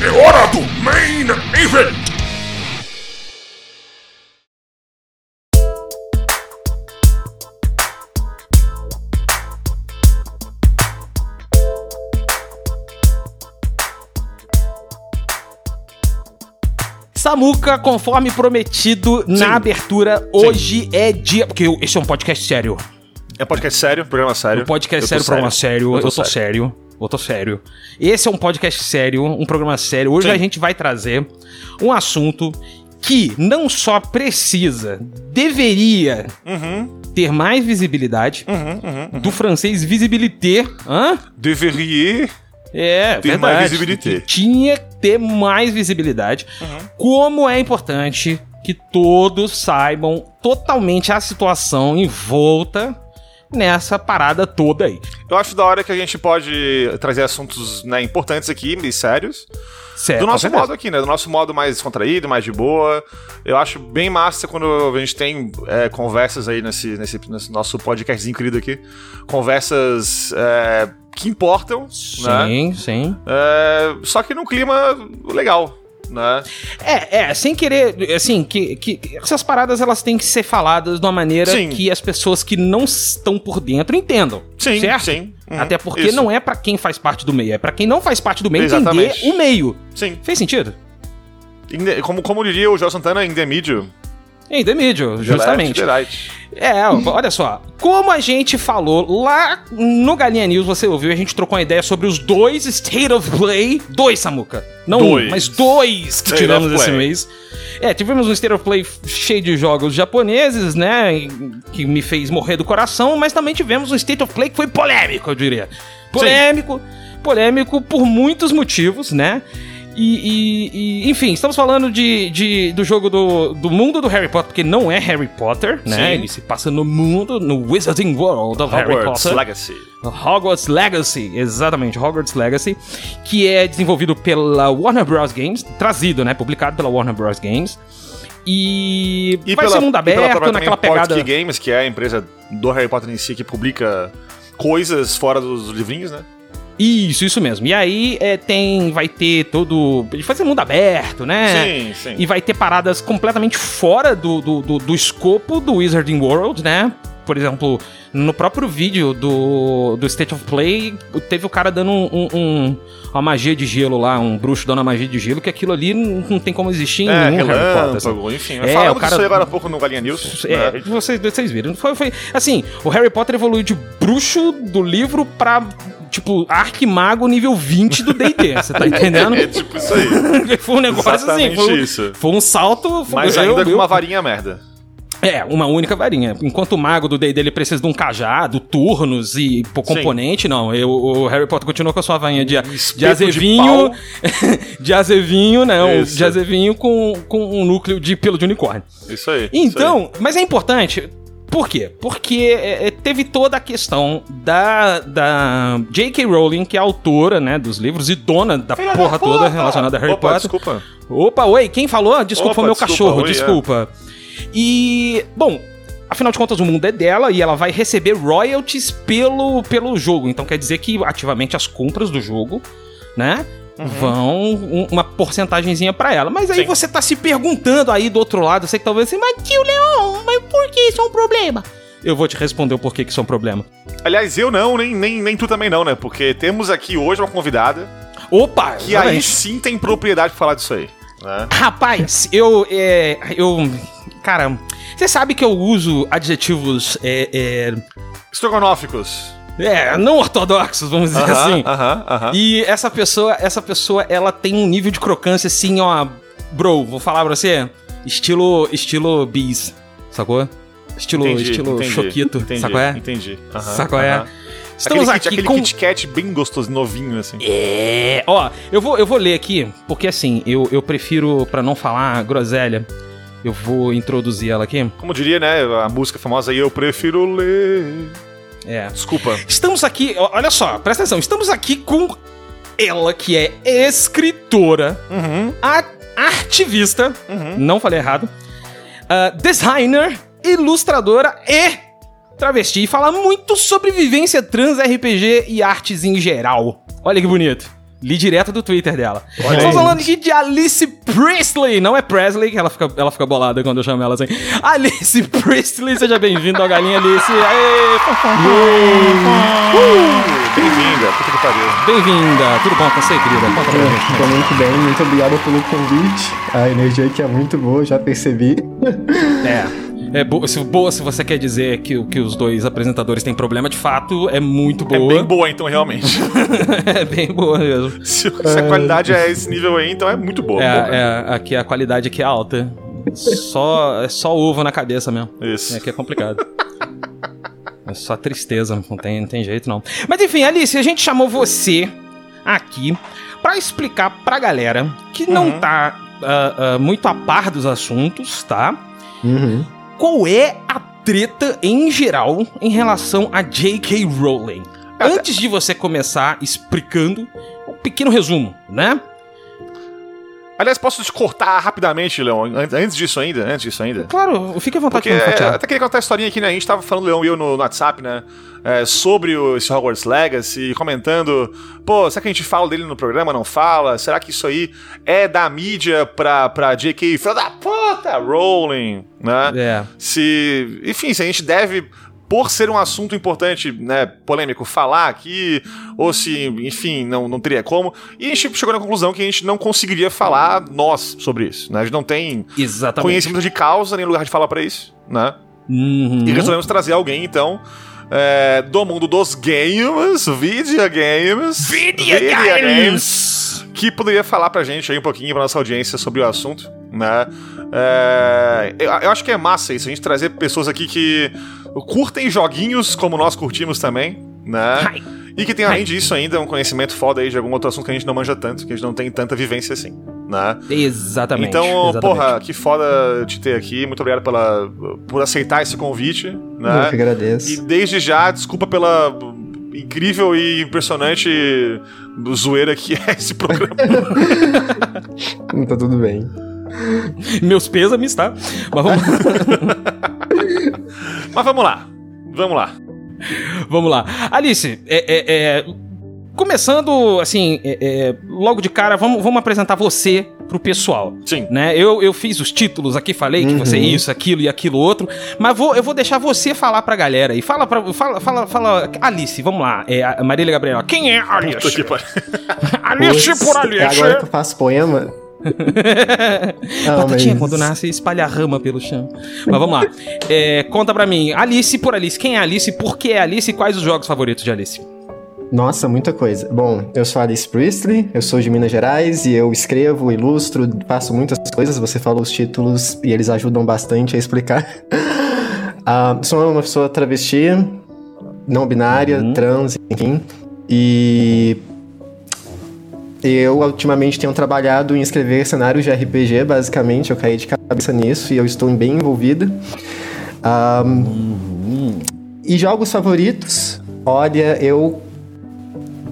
É hora do Main Event! Samuca, conforme prometido Sim. na abertura, hoje é dia. Porque eu- esse é um podcast sério. É podcast sério, programa sério. Um podcast Eu tô sério, programa sério. Eu tô, sério. sério. Eu tô sério. Esse é um podcast sério, um programa sério. Hoje Sim. a gente vai trazer um assunto que não só precisa, deveria Uhum. ter mais visibilidade. Do francês visibilité. Hã? Deveria. É, Ter verdade. mais visibilité. Tinha ter mais visibilidade. Como é importante que todos saibam totalmente a situação envolta nessa parada toda aí. Eu acho da hora que a gente pode trazer assuntos né, importantes aqui, meio sérios. Certo, Do nosso modo aqui, né? Do nosso modo mais descontraído, mais de boa. Eu acho bem massa quando a gente tem é, conversas aí nesse, nesse, nesse nosso podcastzinho querido aqui. Conversas é, que importam, né? Sim, sim. É, só que num clima legal, né? É, é, sem querer, assim, que, que essas paradas elas têm que ser faladas de uma maneira Sim. que as pessoas que não estão por dentro entendam. Sim, certo? sim. Uhum, Até porque isso. não é pra quem faz parte do meio, é pra quem não faz parte do meio Exatamente. entender o meio. Sim. Fez sentido? Como, como diria o Joel Santana em The Medium. Em The Medium, justamente. É, olha só. Como a gente falou lá no Galinha News, você ouviu, a gente trocou uma ideia sobre os dois State of Play. Dois, Samuca. Não Dois. um, mas dois que State tivemos esse mês. É, tivemos um State of Play cheio de jogos japoneses, né? Que me fez morrer do coração, mas também tivemos um State of Play que foi polêmico, eu diria. Polêmico, polêmico por muitos motivos, né? E, e- e, enfim, estamos falando de, de- do jogo do, do mundo do Harry Potter, porque não é Harry Potter, né? Sim. Ele se passa no mundo, no Wizarding World of Harry Hogwarts Potter. Legacy. Hogwarts Legacy, exatamente, Hogwarts Legacy, que é desenvolvido pela Warner Bros. Games, trazido, né? Publicado pela Warner Bros. Games. E, E vai pela, ser mundo pela aberto, naquela pegada. Games, que é a empresa do Harry Potter em si, que publica coisas fora dos livrinhos, né? Isso, isso mesmo. E aí é, tem, vai ter todo. Ele vai ser mundo aberto, né? Sim, sim. E vai ter paradas completamente fora do, do, do, do escopo do Wizarding World, né? Por exemplo, no próprio vídeo do, do State of Play, teve o cara dando um, um- um- uma magia de gelo lá, um bruxo dando uma magia de gelo, que aquilo ali não, tem como existir em É, nenhum Harry Potter. relâmpago, enfim. É, Falamos o cara- disso agora há pouco no Galinha News. É, né? vocês, vocês viram. Foi, foi, assim, o Harry Potter evoluiu de bruxo do livro pra, tipo, arquimago nível 20 do D&D, você tá entendendo? <laughs> É tipo isso aí. foi um negócio Exatamente assim, foi, isso. foi um salto... Mas eu- ainda com eu- uma varinha merda. É, uma única varinha. Enquanto o mago do D&D ele precisa de um cajado, turnos e pô, componente, não. Eu- o Harry Potter continua com a sua varinha de, de de azevinho, pau. <laughs> de, azevinho, não, Isso. de azevinho com, com um núcleo de pelo de unicórnio. Isso aí. Então, mas é importante. Por quê? Porque é, é, teve toda a questão da, da J.K. Rowling, que é autora né, dos livros e dona da Filha da porra toda relacionada a Harry Opa, Potter. Desculpa. Opa, oi, quem falou? Desculpa, Opa, meu desculpa, cachorro, oi, é. desculpa. E, bom, afinal de contas, o mundo é dela e ela vai receber royalties pelo, pelo jogo. Então quer dizer que ativamente as compras do jogo, né? Vão um- uma porcentagemzinha pra ela. Mas aí Sim. você tá se perguntando aí do outro lado, sei que talvez assim, mas tio Leon, mas por que isso é um problema? Eu vou te responder o porquê que isso é um problema. Aliás, eu não, nem, nem, nem tu também não, né? Porque temos aqui hoje uma convidada Opa! que aí exatamente. sim tem propriedade pra falar disso aí. Né? Rapaz, eu. É, eu. Cara, você sabe que eu uso adjetivos. É, Estrogonóficos. É, não ortodoxos, vamos dizer Aham, assim. aham, aham. E essa pessoa, essa pessoa, ela tem um nível de crocância assim, ó. Bro, vou falar pra você. Estilo. Estilo bis. Sacou? Estilo, Entendi, estilo entendi, choquito. Entendi, Sacou é? entendi. Aham, Sacou é? Estamos aquele, aqui kit, aquele com. Kit Kat bem gostoso, novinho, assim. É, ó, eu vou, eu vou ler aqui, porque assim, eu, eu prefiro, pra não falar groselha, eu vou introduzir ela aqui. Como diria, né, a música famosa aí, eu prefiro ler. É. Desculpa. Estamos aqui, olha só, presta atenção, estamos aqui com ela, que é escritora, Uhum. artivista, não falei errado, ah, designer, ilustradora e travesti. E fala muito sobre vivência trans, RPG e artes em geral. Olha que bonito. Li direto do Twitter dela. Olha Estamos falando aqui de Alice Priestley. Não é Presley, que ela fica, ela fica bolada quando eu chamo ela assim. Alice Priestley, seja bem-vindo ao Galinha Alice. Aê! Bem-vinda, puta que pariu. Bem-vinda. Tudo bom com você, querida? Conta pra gente. Tô muito bem, muito obrigado pelo convite. A energia aqui é muito boa, já percebi. <laughs> É. É boa se, boa se você quer dizer que, o- que os dois apresentadores têm problema, de fato, é muito É boa. bem boa, então, realmente. <laughs> é bem boa mesmo. <laughs> se, se a qualidade é esse nível aí, então é muito boa. boa mesmo. É, é, aqui a qualidade aqui é alta. Só, é só ovo na cabeça mesmo. Isso. É que é complicado. É só tristeza, não tem, não tem jeito não. Mas enfim, Alice, a gente chamou você aqui pra explicar pra galera que não Uhum. tá ah, ah, muito a par dos assuntos, tá? Uhum. Qual é a treta em geral em relação a J.K. Rowling? Antes de você começar explicando, um pequeno resumo, né? Aliás, posso te cortar rapidamente, Leon? An- Antes disso ainda, antes disso ainda. Claro, fique à vontade Porque é, até queria contar a historinha aqui, né? A gente tava falando, Leão e eu, no, no WhatsApp, né? é, sobre o, esse Hogwarts Legacy, comentando, pô, será que a gente fala dele no programa, não fala? Será que isso aí é da mídia pra, pra J.K. filho da puta, Rowling, né? É. Se, enfim, se a gente deve, por ser um assunto importante, né, polêmico, falar aqui, ou se, enfim, não, não teria como. E a gente chegou na conclusão que a gente não conseguiria falar nós sobre isso, né? A gente não tem Exatamente. conhecimento de causa, nem lugar de fala pra isso, né? Uhum. E resolvemos trazer alguém, então, é, do mundo dos games, videogames, videogames, que poderia falar pra gente aí um pouquinho, pra nossa audiência, sobre o assunto, né? É, eu, eu acho que é massa isso, a gente trazer pessoas aqui que curtem joguinhos como nós curtimos também, né? Ai. E que tem, além disso, ainda um conhecimento foda aí de algum outro assunto que a gente não manja tanto, que a gente não tem tanta vivência assim, né? Exatamente. Então, exatamente. porra, que foda te ter aqui. Muito obrigado pela, por aceitar esse convite, né? Eu que agradeço. E desde já, desculpa pela incrível e impressionante zoeira que é esse programa. <laughs> Tá tudo bem. Meus pêsames, tá? Mas vamos, <laughs> Mas vamos lá. Vamos lá. vamos lá. Alice, é, é, é, começando, assim, é, é, logo de cara, vamos, vamos apresentar você pro pessoal. Sim. Né? Eu, eu fiz os títulos aqui, falei que Uhum. você é isso, aquilo e aquilo outro, mas vou, eu vou deixar você falar pra galera aí. Fala pra. Fala, fala, fala. Alice, vamos lá. É, Marília Gabriela. Quem é Alice? que. <laughs> Alice por Alice. agora que eu faço poema? <laughs> Não, Batatinha, mas- quando nasce, espalha a rama pelo chão. Mas vamos lá. É, conta pra mim, Alice por Alice. Quem é Alice? Por que é Alice? E quais os jogos favoritos de Alice? Nossa, muita coisa. Bom, eu sou Alice Priestley, eu sou de Minas Gerais e eu escrevo, ilustro, faço muitas coisas. Você falou os títulos e eles ajudam bastante a explicar. <laughs> Ah, sou uma pessoa travesti, não binária, trans, enfim. E eu ultimamente tenho trabalhado em escrever cenários de RPG, basicamente. Eu caí de cabeça nisso e eu estou bem envolvida. Ah, E jogos favoritos? Olha, eu.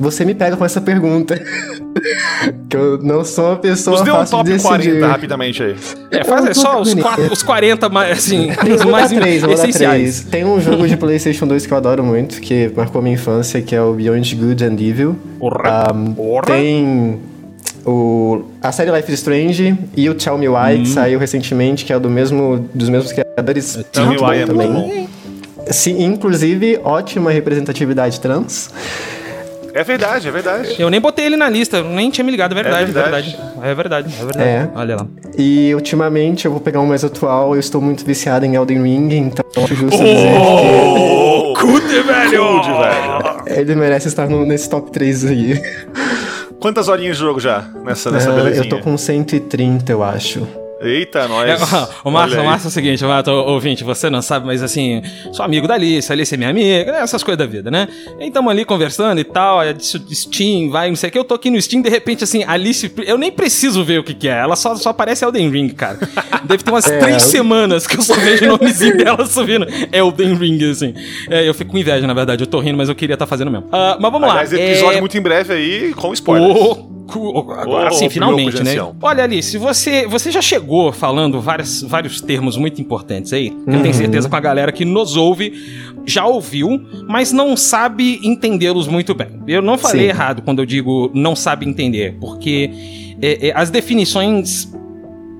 Você me pega com essa pergunta. <laughs> que eu não sou uma pessoa Nos dê um top de decidir. 40 rapidamente aí. É, faz é só os, quatro, os 40 mais, assim, <laughs> os mais três, essenciais. três. Tem um jogo de PlayStation 2 que eu adoro muito, que marcou minha infância, que é o Beyond Good and Evil. Porra, Um, porra. Tem o, a série Life is Strange e o Tell Me Why, Hum. que saiu recentemente, que é do mesmo, dos mesmos criadores. Tell Me Why é bom muito também. Sim, inclusive, ótima representatividade trans. É verdade, é verdade. Eu nem botei ele na lista, nem tinha me ligado, é verdade, é verdade. É verdade, é verdade. É. Olha lá. E ultimamente, eu vou pegar um mais atual, eu estou muito viciado em Elden Ring, então acho justo Oh! dizer Ô, Cude, velho! Cude, velho. que ele merece estar no- nesse top 3 aí. Quantas horinhas de jogo já nessa, nessa Ah, belezinha? eu tô com 130, eu acho. Eita, nós. É, o Márcio, o. Márcio é o seguinte, Márcio, ô, ouvinte, você não sabe, mas assim, sou amigo da Alice, a Alice é minha amiga, né, essas coisas da vida, né? E estamos ali conversando e tal, é Steam, vai, não sei o que, eu tô aqui no Steam, de repente, assim, Alice, eu nem preciso ver o que que é, ela só, só aparece Elden Ring, cara. <laughs> Deve ter umas É, três eu- semanas que eu só vejo o <laughs> nomezinho dela subindo Elden Ring, assim. É, eu fico com inveja, na verdade, eu tô rindo, mas eu queria estar fazendo mesmo. Ah, mas vamos Aliás, lá. episódio é... muito em breve aí, com spoilers. Ô, cu- Agora Ô, sim, finalmente, né? Olha, Alice, você, você já chegou falando vários, vários termos muito importantes aí. Eu tenho certeza que a galera que nos ouve já ouviu, mas não sabe entendê-los muito bem. Eu não falei Sim. errado quando eu digo não sabe entender, porque é, é, as definições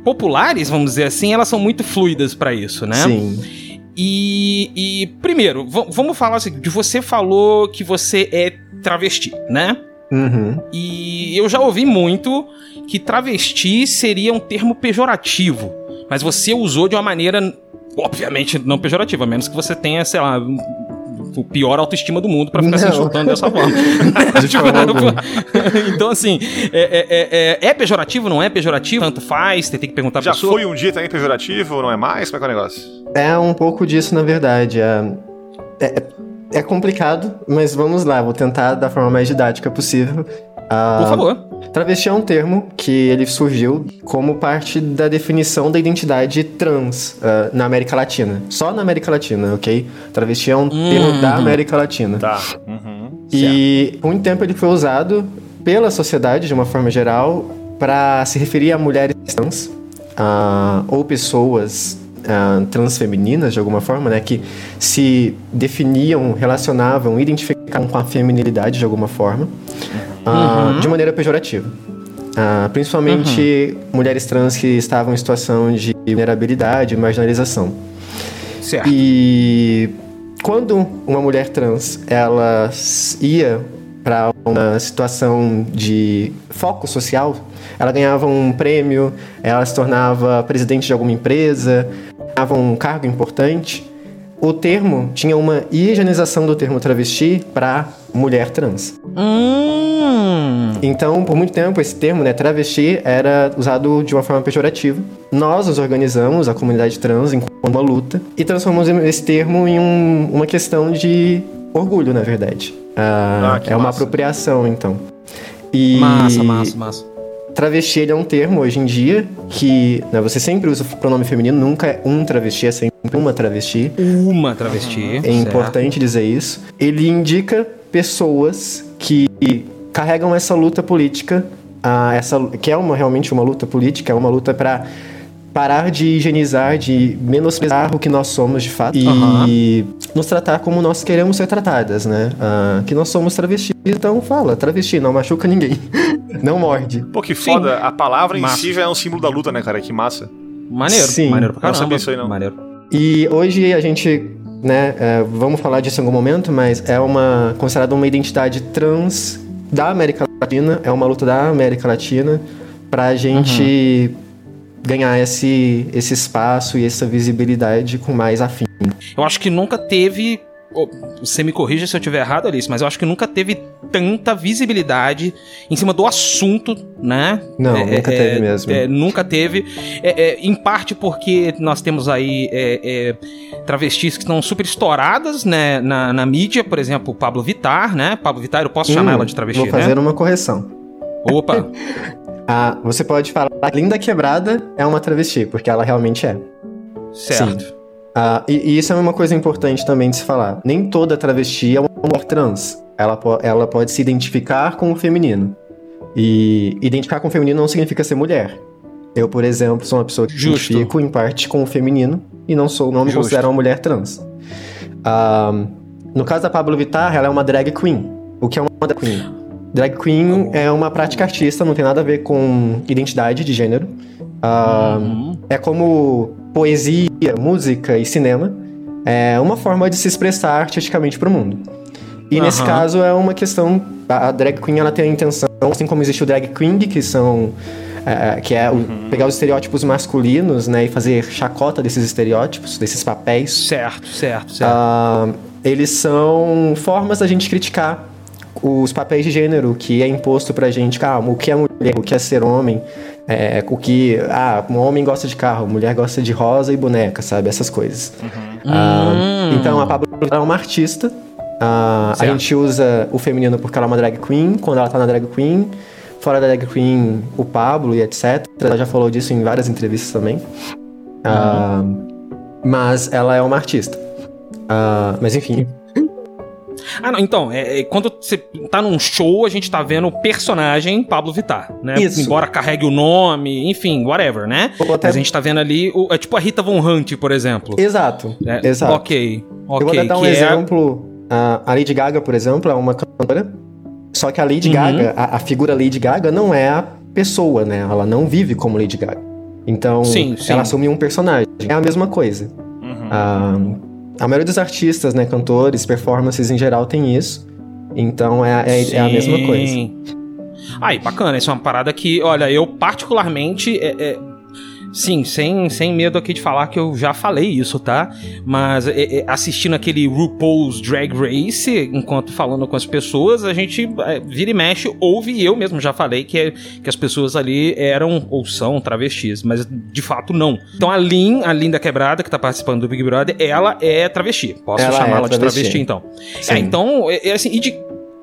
populares, vamos dizer assim, elas são muito fluidas pra isso, né? Sim. E, e, primeiro, vamos falar assim, de você falou que você é travesti, né? Uhum. E eu já ouvi muito que travesti seria um termo pejorativo, mas você usou de uma maneira, obviamente, não pejorativa, a menos que você tenha, sei lá, um- o pior autoestima do mundo pra ficar se Não. insultando dessa forma. <laughs> De <laughs> Tipo, <laughs> então, assim, é, é- é- é pejorativo, não é pejorativo? Tanto faz, você tem que perguntar Já pra pessoa. foi um dia também pejorativo, não é mais? Como é que é o negócio? É um pouco disso, na verdade. É, é, complicado, mas vamos lá, vou tentar da forma mais didática possível. Ah, Por favor. Travesti é um termo que ele surgiu como parte da definição da identidade trans ah, na América Latina. Só na América Latina, ok? Travesti é um termo da América Latina. Tá. Uhum. E por muito tempo ele foi usado pela sociedade, de uma forma geral, para se referir a mulheres trans ah, ou pessoas ah, transfemininas, de alguma forma, né? Que se definiam, relacionavam, identificavam com a feminilidade de alguma forma, ah, de maneira pejorativa. Ah, principalmente mulheres trans que estavam em situação de vulnerabilidade marginalização. Certo. E quando uma mulher trans ela ia para uma situação de foco social, ela ganhava um prêmio, ela se tornava presidente de alguma empresa, um cargo importante. O termo tinha uma higienização do termo travesti para mulher trans. Hum. Então, por muito tempo, esse termo, né, travesti, era usado de uma forma pejorativa. Nós nos organizamos, a comunidade trans, enquanto uma luta, e transformamos esse termo em um- uma questão de orgulho, na verdade. Ah, Ah, é uma massa. apropriação, então. E Massa, massa, massa. Travesti ele é um termo hoje em dia que né, você sempre usa o pronome feminino, nunca é um travesti, é sempre uma travesti. Uma travesti. É certo. importante dizer isso. Ele indica pessoas que carregam essa luta política, ah, essa, que é uma, realmente uma luta política, é uma luta para parar de higienizar, de menosprezar o que nós somos de fato Aham. e nos tratar como nós queremos ser tratadas, né? Ah, que nós somos travestis, então fala, travesti, não machuca ninguém, <laughs> não morde. Pô, que foda. A palavra em Massa. si já é um símbolo da luta, né, cara? Que massa. Maneiro, Sim. maneiro pra Eu não caramba. sabia isso aí, não. Maneiro. E hoje a gente, né, é, vamos falar disso em algum momento, mas é uma considerada uma identidade trans da América Latina, é uma luta da América Latina pra gente ganhar esse, esse espaço e essa visibilidade com mais afim. Eu acho que nunca teve. Você me corrija se eu estiver errado, Alice, mas eu acho que nunca teve tanta visibilidade em cima do assunto, né? Não, nunca teve mesmo. é, nunca teve. É, é, em parte porque nós temos aí é, é, travestis que estão super estouradas né, na, na mídia, por exemplo, Pablo Vittar, né? Pablo Vittar, eu posso chamar Hum, ela de travesti, Vou fazer né? uma correção. Opa, <laughs> Ah, você pode falar Linda Quebrada é uma travesti, porque ela realmente é. certo. Ah, e, e isso é uma coisa importante também de se falar. Nem toda travesti é uma mulher trans. Ela, po- ela pode se identificar com o feminino. E identificar com o feminino não significa ser mulher. Eu, por exemplo, sou uma pessoa que Justo. identifico em parte com o feminino e não sou, não me Justo. considero uma mulher trans. Ah, no caso da Pablo Vittar, ela é uma drag queen. O que é uma drag queen? Drag queen é uma prática artista, não tem nada a ver com identidade de gênero. Ah, Uhum. é como poesia, música e cinema. É uma forma de se expressar artisticamente para o mundo. E nesse Aham. caso é uma questão. A drag queen ela tem a intenção, assim como existe o drag queen, que são. é, que é o- pegar os estereótipos masculinos, né, e fazer chacota desses estereótipos, desses papéis. Certo, certo, certo. Ah, eles são formas da gente criticar os papéis de gênero que é imposto pra gente. Ah, o que é mulher, o que é ser homem, é, o que. Ah, um homem gosta de carro, mulher gosta de rosa e boneca, sabe? Essas coisas. Ah, Hum. Então a Pablo é uma artista. Ah, a gente usa o feminino porque ela é uma drag queen, quando ela tá na drag queen. Fora da drag queen, o Pablo e etc. Ela já falou disso em várias entrevistas também. Ah, mas ela é uma artista. Ah, mas enfim. Ah, não, então, é, é, quando você tá num show, a gente tá vendo o personagem Pablo Vittar, né? Isso. Embora carregue o nome, enfim, whatever, né? Até- Mas a gente tá vendo ali, o- é tipo a Rita Von Hunt, por exemplo. Exato. É, Exato. Ok, ok. Eu vou até dar um é- exemplo. A Lady Gaga, por exemplo, é uma cantora. Só que a Lady Uhum. Gaga, a, a figura Lady Gaga não é a pessoa, né? Ela não vive como Lady Gaga. Então, Sim, sim. ela assume um personagem. É a mesma coisa. Uhum. Ah, a maioria dos artistas, né, cantores, performances em geral tem isso. Então é, é, é a mesma coisa. Aí, bacana, isso é uma parada que, olha, eu particularmente. é- é, sim, sem, sem medo aqui de falar que eu já falei isso, tá? Mas é, é, assistindo aquele RuPaul's Drag Race, enquanto falando com as pessoas, a gente é, vira e mexe, ouve e eu mesmo já falei que, é- que as pessoas ali eram ou são travestis, mas de fato não. Então a Lin, a Lin da Quebrada, que tá participando do Big Brother, ela é travesti. Posso é chamá-la de travesti. travesti, então. Sim. É, então, é, é assim, e de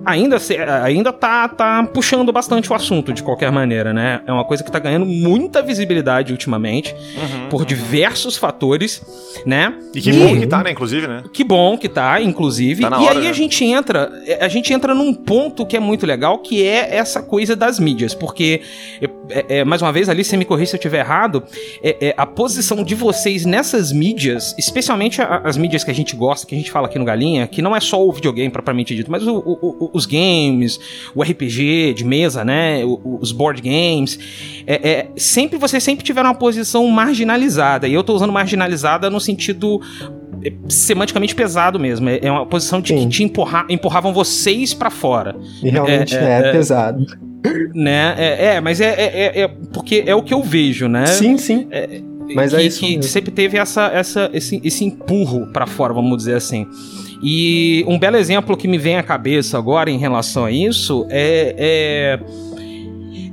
ainda, se- ainda tá, tá puxando bastante o assunto, de qualquer maneira, né? É uma coisa que tá ganhando muita visibilidade ultimamente, por diversos fatores, né? Uhum. E que bom que tá, né, inclusive, né? Que bom que tá, inclusive. Tá e hora, aí né? a gente entra, a gente entra num ponto que é muito legal, que é essa coisa das mídias, porque é, é, mais uma vez ali, você me corrija se eu estiver errado, é, é, a posição de vocês nessas mídias, especialmente as mídias que a gente gosta, que a gente fala aqui no Galinha, que não é só o videogame propriamente dito, mas o- o- o- os games, o RPG de mesa, né, os board games, é, é, sempre vocês sempre tiveram uma posição marginalizada. E eu tô usando marginalizada no sentido é, semanticamente pesado mesmo. É é uma posição de que Sim. te empurra, empurravam vocês pra fora, E realmente É, é, é, é. pesado. né? É, é, mas é, é, porque é o que eu vejo, né? Sim, sim. Mas que, é isso que sempre teve essa, essa, esse, esse empurro pra fora, vamos dizer assim. E um belo exemplo que me vem à cabeça agora em relação a isso é, é,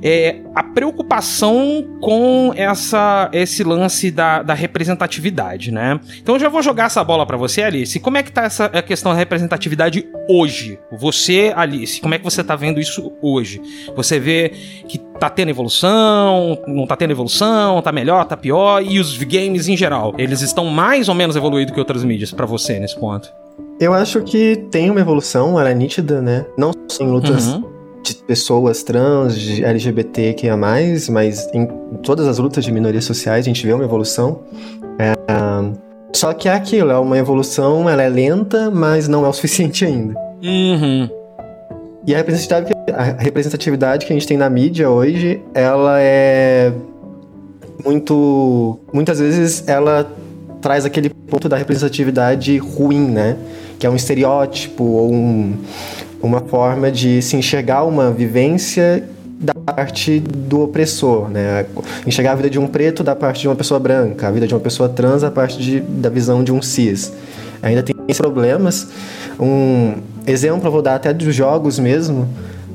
é a preocupação com essa, esse lance da, da representatividade, né? Então eu já vou jogar essa bola para você, Alice. Como é que tá essa questão da representatividade hoje? Você, Alice, como é que você tá vendo isso hoje? Você vê que tá tendo evolução, não tá tendo evolução, tá melhor, tá pior, e os games em geral, eles estão mais ou menos evoluídos que outras mídias para você nesse ponto? Eu acho que tem uma evolução, ela é nítida, né? Não só em lutas Uhum. de pessoas trans, de LGBT que é mais, mas em todas as lutas de minorias sociais a gente vê uma evolução. É, só que é aquilo, é uma evolução, ela é lenta, mas não é o <laughs> suficiente ainda. Uhum. E a representatividade, a representatividade que a gente tem na mídia hoje, ela é muito. Muitas vezes ela traz aquele ponto da representatividade ruim, né? Que é um estereótipo ou um- uma forma de se enxergar uma vivência da parte do opressor, né? Enxergar a vida de um preto da parte de uma pessoa branca, a vida de uma pessoa trans da parte de, da visão de um cis. Ainda tem esses problemas. Um exemplo eu vou dar até dos jogos mesmo,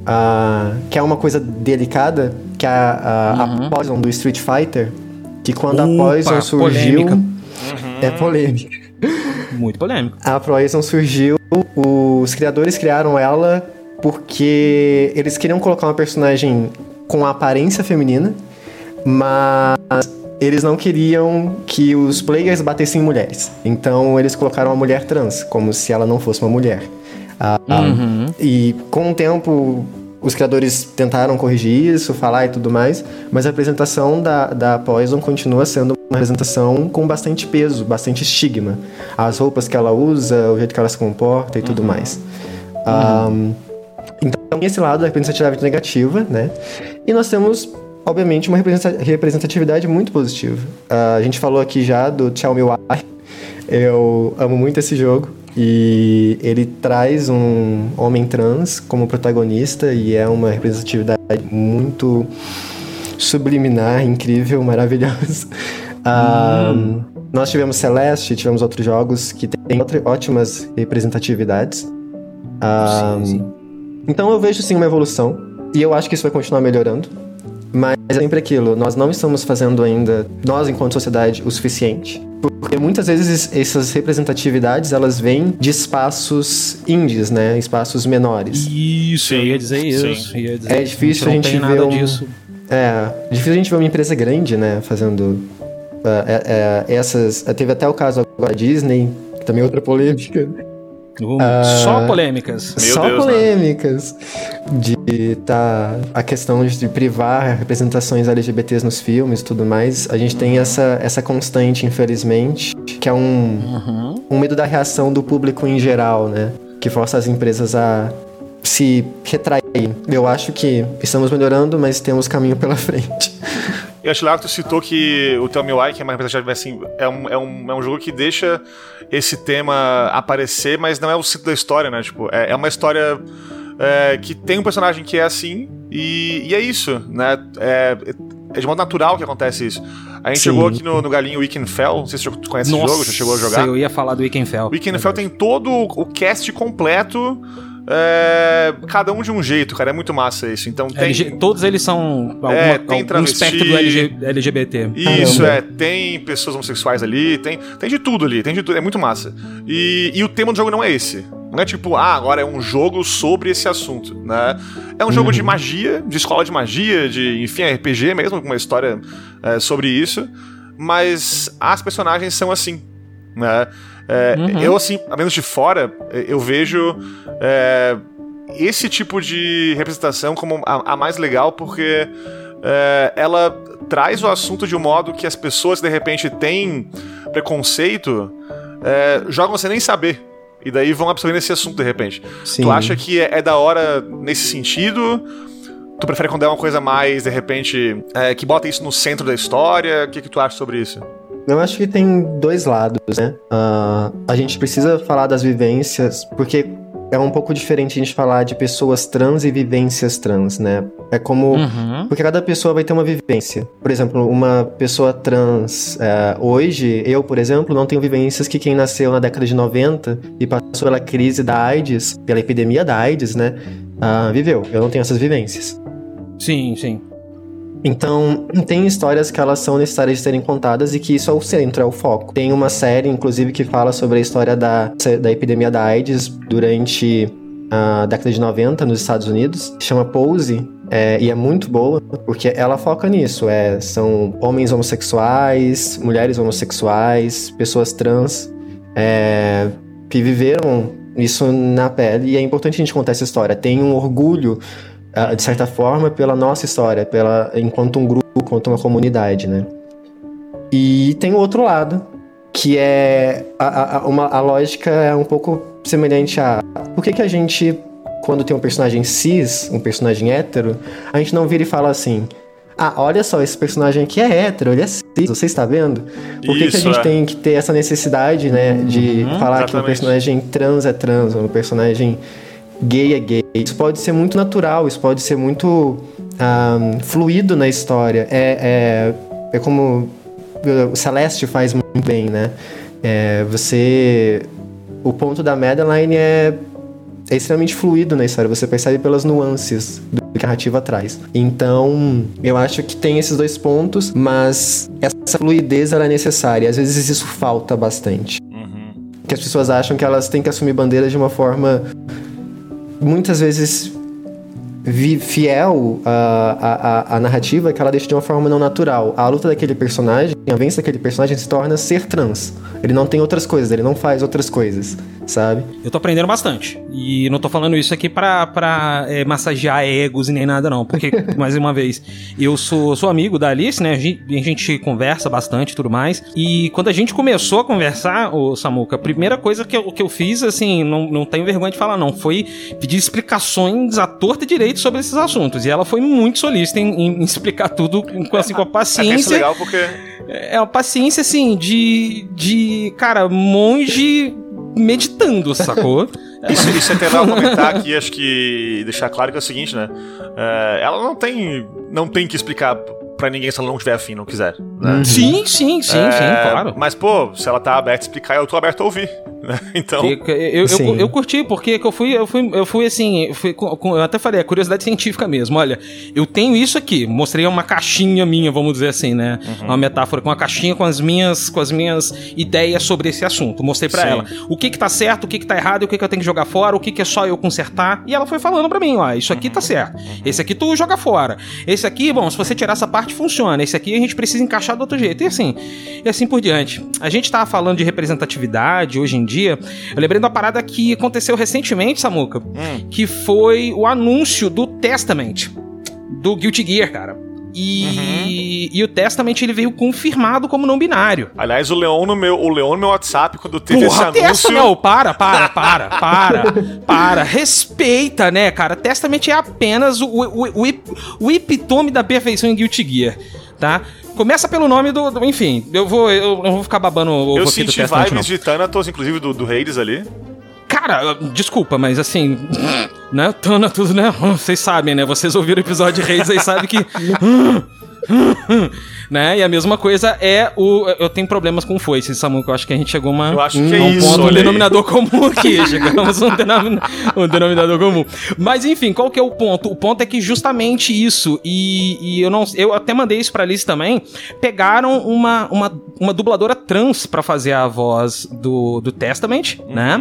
ah, que é uma coisa delicada, que é a, a, a Poison do Street Fighter, que quando a Opa, Poison surgiu... polêmica. É polêmica. Muito polêmico. A Poison surgiu, os criadores criaram ela porque eles queriam colocar uma personagem com aparência feminina, mas eles não queriam que os players batessem em mulheres. Então eles colocaram uma mulher trans, como se ela não fosse uma mulher. Ah, Uhum. E com o tempo, os criadores tentaram corrigir isso, falar e tudo mais, mas a apresentação da, da Poison continua sendo uma apresentação com bastante peso, bastante estigma. As roupas que ela usa, o jeito que ela se comporta e tudo mais. Ahn, então, tem esse lado da representatividade negativa, né? E nós temos, obviamente, uma representa- representatividade muito positiva. Ah, a gente falou aqui já do Tell Me Why. Eu amo muito esse jogo. E ele traz um homem trans como protagonista e é uma representatividade muito subliminar, incrível, maravilhosa. Ah, Nós tivemos Celeste, tivemos outros jogos que têm ótimas representatividades. Ah, Sim, sim. então eu vejo sim uma evolução e eu acho que isso vai continuar melhorando. Mas é sempre aquilo, nós não estamos fazendo ainda, nós enquanto sociedade, o suficiente. Porque muitas vezes essas representatividades, elas vêm de espaços indies, né? Espaços menores. Isso, eu ia dizer isso. ia dizer. É difícil não a gente ver nada um- disso. É, difícil a gente ver uma empresa grande, né, fazendo ah, é- é, essas... Teve até o caso agora da Disney, que também é outra polêmica. Uh, Ah, Só polêmicas. Meu Só Deus, né? polêmicas. De tá a questão de privar representações LGBTs nos filmes e tudo mais. A gente tem essa, essa constante, infelizmente, que é um, Uhum. um medo da reação do público em geral, né? Que força as empresas a se retrair. Eu acho que estamos melhorando, mas temos caminho pela <laughs> frente. Eu acho legal que tu citou que o Tell Me Why, que é uma representatividade, assim, é um, é, um, é um jogo que deixa esse tema aparecer, mas não é o centro da história, né? Tipo, é, é uma história é, que tem um personagem que é assim, e, e é isso, né? É, é de modo natural que acontece isso. A gente Sim. jogou aqui no, no Galinho Weekend Fell, não sei se tu conhece esse jogo, já chegou a jogar. eu ia falar do Weekend Fell. O Weekend Fell tem todo o cast completo, é, cada um de um jeito, cara, é muito massa isso. Então tem... LG todos eles são alguma, É, tem travesti. espectro do LG LGBT. Isso, Caramba. é. Tem pessoas homossexuais ali, tem, tem de tudo ali, tem de tudo. É muito massa. E, e o tema do jogo não é esse. Não é tipo, ah, agora é um jogo sobre esse assunto, né? É um jogo de magia, de escola de magia, de, enfim, RPG mesmo, com uma história é, sobre isso. Mas as personagens são assim, né? É, Eu, assim, a menos de fora, eu vejo é, esse tipo de representação como a, a mais legal, porque é, ela traz o assunto de um modo que as pessoas de repente têm preconceito, é, jogam sem nem saber. E daí vão absorvendo esse assunto de repente. Sim. Tu acha que é, é da hora nesse sentido? Tu prefere quando é uma coisa mais, de repente, é, que bota isso no centro da história? O que, que tu acha sobre isso? Eu acho que tem dois lados, né? Ah, a gente precisa falar das vivências, porque é um pouco diferente a gente falar de pessoas trans e vivências trans, né? É como. Uhum. Porque cada pessoa vai ter uma vivência. Por exemplo, uma pessoa trans é, hoje, eu, por exemplo, não tenho vivências que quem nasceu na década de 90 e passou pela crise da AIDS, pela epidemia da AIDS, né? ah, viveu. Eu não tenho essas vivências. Sim, sim. Então, tem histórias que elas são necessárias de serem contadas e que isso é o centro, é o foco. Tem uma série, inclusive, que fala sobre a história da, da epidemia da AIDS durante a década de 90 nos Estados Unidos, chama Pose, é, e é muito boa, porque ela foca nisso. É, são homens homossexuais, mulheres homossexuais, pessoas trans é, que viveram isso na pele, e é importante a gente contar essa história. Tem um orgulho ah, de certa forma, pela nossa história, pela enquanto um grupo, enquanto uma comunidade, né? E tem o outro lado, que é a, a, uma, a lógica é um pouco semelhante a por que, que a gente, quando tem um personagem cis, um personagem hétero, a gente não vira e fala assim. Ah, olha só, esse personagem aqui é hétero, ele é cis, você está vendo? Por que, que a gente é. tem que ter essa necessidade, né, de Uhum, falar que um exatamente. personagem trans é trans, ou um personagem gay é gay. Isso pode ser muito natural, isso pode ser muito ah, fluido na história. É, é, é como o Celeste faz muito bem, né? É, você. O ponto da Madeline é, é extremamente fluido na história, você percebe pelas nuances do que a narrativa traz. Então, eu acho que tem esses dois pontos, mas essa fluidez ela é necessária. Às vezes isso falta bastante. Que as pessoas acham que elas têm que assumir bandeiras de uma forma muitas vezes fiel à, à, à- narrativa que ela deixa de uma forma não natural. A luta daquele personagem, a vence daquele personagem se torna ser trans. Ele não tem outras coisas, ele não faz outras coisas, sabe? Eu tô aprendendo bastante. E não tô falando isso aqui pra, pra é, massagear egos e nem nada, não. Porque, <laughs> mais uma vez, eu sou, sou amigo da Alice, né? A gente, a gente conversa bastante e tudo mais. E quando a gente começou a conversar, o Samuca, a primeira coisa que eu, que eu fiz, assim, não, não tenho vergonha de falar, não, foi pedir explicações à torta e direito sobre esses assuntos. E ela foi muito solícita em, em explicar tudo com, assim, com a <laughs> É, isso é paciência. legal porque É uma paciência, assim, de. de. Cara, monge meditando, sacou? <laughs> Isso, isso é até legal comentar aqui, acho que deixar claro que é o seguinte, né? É, ela não tem, não tem que explicar pra ninguém se ela não tiver afim, não quiser. Né? sim, sim, sim, É, sim, claro. Mas, pô, se ela tá aberta a explicar, eu tô aberto a ouvir. <laughs> Então. Eu, eu, eu, curti, porque que eu fui, eu fui, eu fui assim, eu, fui eu até falei, é curiosidade científica mesmo. Olha, eu tenho isso aqui, mostrei uma caixinha minha, vamos dizer assim, né? Uhum. Uma metáfora com uma caixinha com as minhas, com as minhas ideias sobre esse assunto. Mostrei pra Sim. ela o que que tá certo, o que que tá errado, o que que eu tenho que jogar fora, o que que é só eu consertar. E ela foi falando pra mim, ó, isso aqui Uhum. tá certo. Esse aqui tu joga fora. Esse aqui, bom, se você tirar essa parte funciona. Esse aqui a gente precisa encaixar do outro jeito. E assim, e assim por diante. A gente tava falando de representatividade hoje em dia. Eu lembrei de uma parada que aconteceu recentemente, Samuca, Hum. que foi o anúncio do Testament, do Guilty Gear, cara. E, e o Testament ele veio confirmado como não binário. Aliás, o Leon no meu, o Leon no meu WhatsApp, quando teve Porra, esse anúncio. Testa, não, para, para, para, para, para. Respeita, né, cara? Testament é apenas o, o, o, ep- o epitome da perfeição em Guilty Gear, tá? Começa pelo nome do. do- enfim, eu vou, eu, eu vou ficar babando o Eu do senti Testament, vibes não. de Thanatos, inclusive do, do Hades ali. Cara, desculpa, mas assim, né? Thanatos, né? Vocês sabem, né? Vocês ouviram o episódio de Reis aí sabem que. <laughs> <laughs> né? E a mesma coisa é o. Eu tenho problemas com foice, Samu, que eu acho que a gente chegou uma, Eu acho que um é isso, ponto, um denominador <laughs> comum aqui. Chegamos a um, denomina- um denominador comum. Mas enfim, qual que é o ponto? O ponto é que justamente isso, e, e eu não. Eu até mandei isso pra Alice também. Pegaram uma, uma, uma dubladora trans pra fazer a voz do, do Testament, né?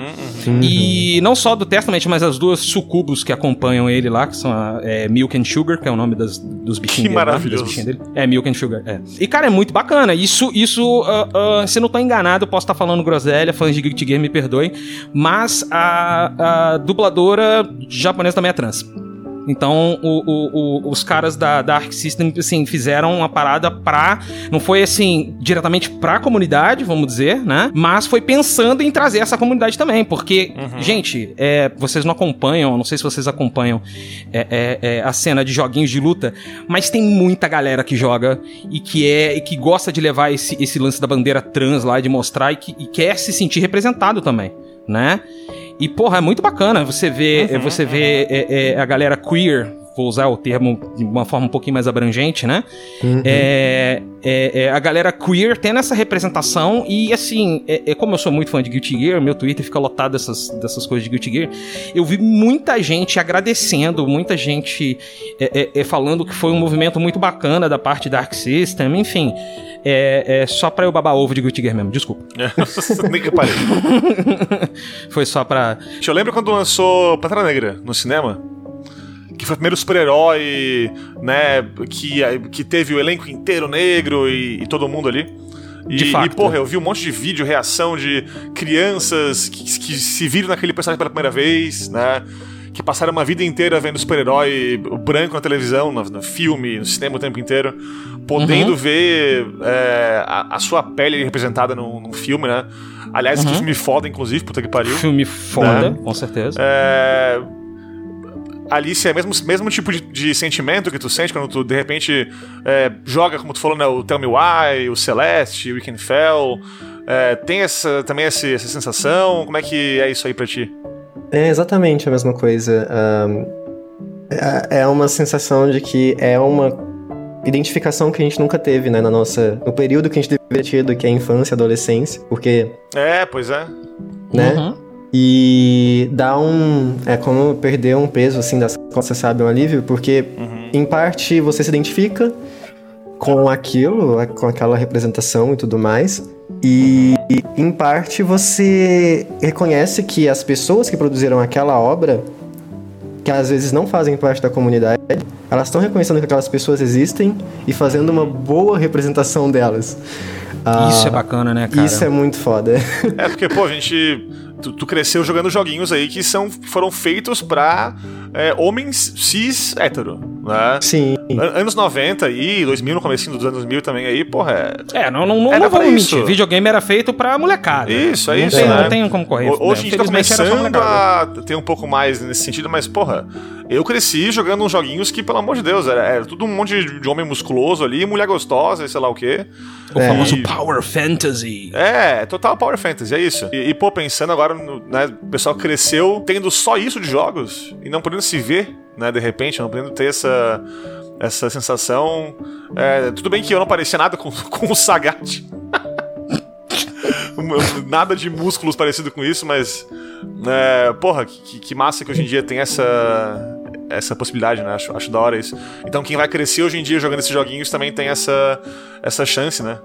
E não só do Testament, mas as duas sucubos que acompanham ele lá, que são a é, Milk and Sugar, que é o nome das, dos bichinhos Que dele. lá, maravilhoso. bichinhas dele. É, Milk and Sugar, é. E, cara, é muito bacana. Isso, isso ah, ah, se não tô enganado, eu posso estar falando groselha, fãs de Guilty Gear me perdoem, mas a, a dubladora japonesa também é trans. Então, o- o- o- os caras da Dark System, assim, fizeram uma parada pra... Não foi, assim, diretamente pra comunidade, vamos dizer, né? Mas foi pensando em trazer essa comunidade também, porque, gente, é, vocês não acompanham, não sei se vocês acompanham é, é, é, a cena de joguinhos de luta, mas tem muita galera que joga e que é e que gosta de levar esse, esse lance da bandeira trans lá, de mostrar e, que, e quer se sentir representado também, né? E, porra, é muito bacana você ver, é, você ver é, é, a galera queer vou usar o termo de uma forma um pouquinho mais abrangente, né? Uhum. É, é, é a galera queer tendo essa representação e assim, é, é como eu sou muito fã de Guilty Gear, meu Twitter fica lotado dessas, dessas coisas de Guilty Gear, eu vi muita gente agradecendo, muita gente é, é, é, falando que foi um movimento muito bacana da parte da Arc System, enfim. É, é só pra eu babar ovo de Guilty Gear mesmo, desculpa. <laughs> Nem que parei. <laughs> foi só pra... Eu lembro quando lançou Pantera Negra no cinema que foi o primeiro super-herói, né, que, que teve o elenco inteiro negro e, e todo mundo ali. E. E, porra, eu vi um monte de vídeo, reação de crianças que, que se viram naquele personagem pela primeira vez, né? Que passaram uma vida inteira vendo super-herói branco na televisão, no, no, filme, no cinema o tempo inteiro, podendo uhum. ver é, a, a, sua pele representada num, num filme, né? Aliás, uhum. que filme foda, inclusive, puta que pariu. Filme foda, né? com certeza. É Alice é mesmo mesmo tipo de, de, sentimento que tu sente quando tu de repente é, joga, como tu falou, né, o Tell Me Why, o Celeste, o Weekend Fell. É, tem essa, também essa, essa sensação? Como é que é isso aí pra ti? É exatamente a mesma coisa. Um, é, é uma sensação de que é uma identificação que a gente nunca teve, né, na nossa, no período que a gente deveria ter tido, que é a infância, adolescência, porque É, pois é. Né? Uhum. E dá um. É como perder um peso, assim, das costas, sabe? Um alívio, porque, uhum. em parte, você se identifica com aquilo, com aquela representação e tudo mais. E, em parte, você reconhece que as pessoas que produziram aquela obra, que às vezes não fazem parte da comunidade, elas estão reconhecendo que aquelas pessoas existem e fazendo uma boa representação delas. Isso ah, é bacana, né, cara? Isso é muito foda. É, porque, pô, a gente tu, tu, cresceu jogando joguinhos aí que são, foram feitos pra é, homens cis hétero, né? Sim. An anos 90 aí, 2000, no começo dos anos 2000 também aí, porra. É, é não, não, não, não vamos mentir. Videogame era feito pra molecada. Isso, é não isso. Tem, né? Não tem como correr. Hoje a gente tá começando a ter um pouco mais nesse sentido, mas, porra, eu cresci jogando uns joguinhos que, pelo amor de Deus, era, era tudo um monte de, de homem musculoso ali, mulher gostosa e sei lá o quê. O é. famoso Power Fantasy. É, total Power Fantasy, é isso. E, e pô, pensando agora, no, né, o pessoal cresceu tendo só isso de jogos e não podendo se ver, né, de repente, não podendo ter essa, essa sensação. É, tudo bem que eu não parecia nada com, <laughs> com o Sagat. <laughs> nada de músculos parecido com isso, mas. É, porra, que, que massa que hoje em dia tem essa essa possibilidade, né? Acho, acho da hora isso. Então quem vai crescer hoje em dia jogando esses joguinhos também tem essa, essa chance, né?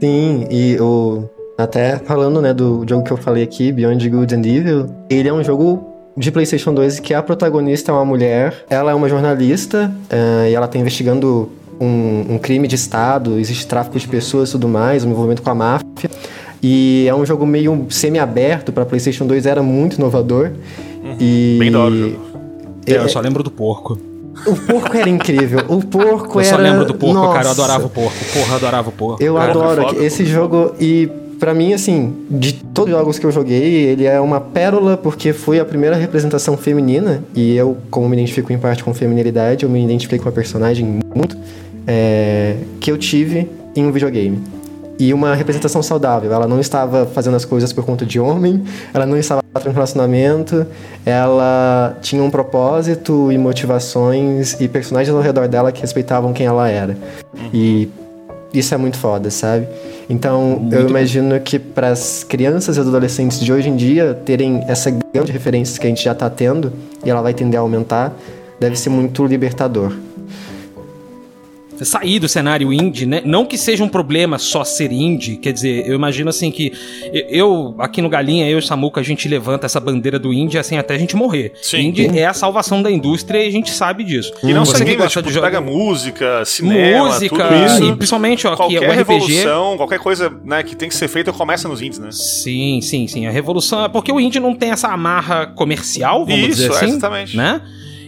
Sim, e o. Até falando, né, do jogo que eu falei aqui, Beyond Good and Evil, ele é um jogo de PlayStation 2 que a protagonista é uma mulher, ela é uma jornalista uh, e ela está investigando um, um, crime de Estado, existe tráfico de pessoas e tudo mais, um envolvimento com a máfia. E é um jogo meio semi-aberto para PlayStation 2, era muito inovador. Uhum, e... Bem da hora o jogo. É, eu só lembro do porco. O porco era incrível. O porco eu era. Eu só lembro do porco, Nossa. cara. Eu adorava o porco. Porra, eu adorava o porco. Eu cara, adoro foda, esse jogo. E para mim, assim, de todos os jogos que eu joguei, ele é uma pérola porque foi a primeira representação feminina. E eu, como me identifico em parte com feminilidade, eu me identifiquei com a personagem muito. É, que eu tive em um videogame e uma representação saudável. Ela não estava fazendo as coisas por conta de homem, ela não estava em relacionamento, ela tinha um propósito e motivações e personagens ao redor dela que respeitavam quem ela era. E isso é muito foda, sabe? Então, muito eu imagino bom. que para as crianças e adolescentes de hoje em dia terem essa gama de referências que a gente já está tendo e ela vai tender a aumentar, deve ser muito libertador sair do cenário indie, né? Não que seja um problema só ser indie, quer dizer, eu imagino assim que eu, aqui no Galinha, eu e o Samuca, a gente levanta essa bandeira do indie assim até a gente morrer. Sim. Indie é a salvação da indústria e a gente sabe disso. E não só game, tipo, de jogo... pega música, cinema, música, tudo isso. E principalmente, ó, qualquer que o RPG... revolução, qualquer coisa né, que tem que ser feita começa nos indies, né? Sim, sim, sim. A revolução é porque o indie não tem essa amarra comercial, vamos isso, dizer assim, exatamente. né?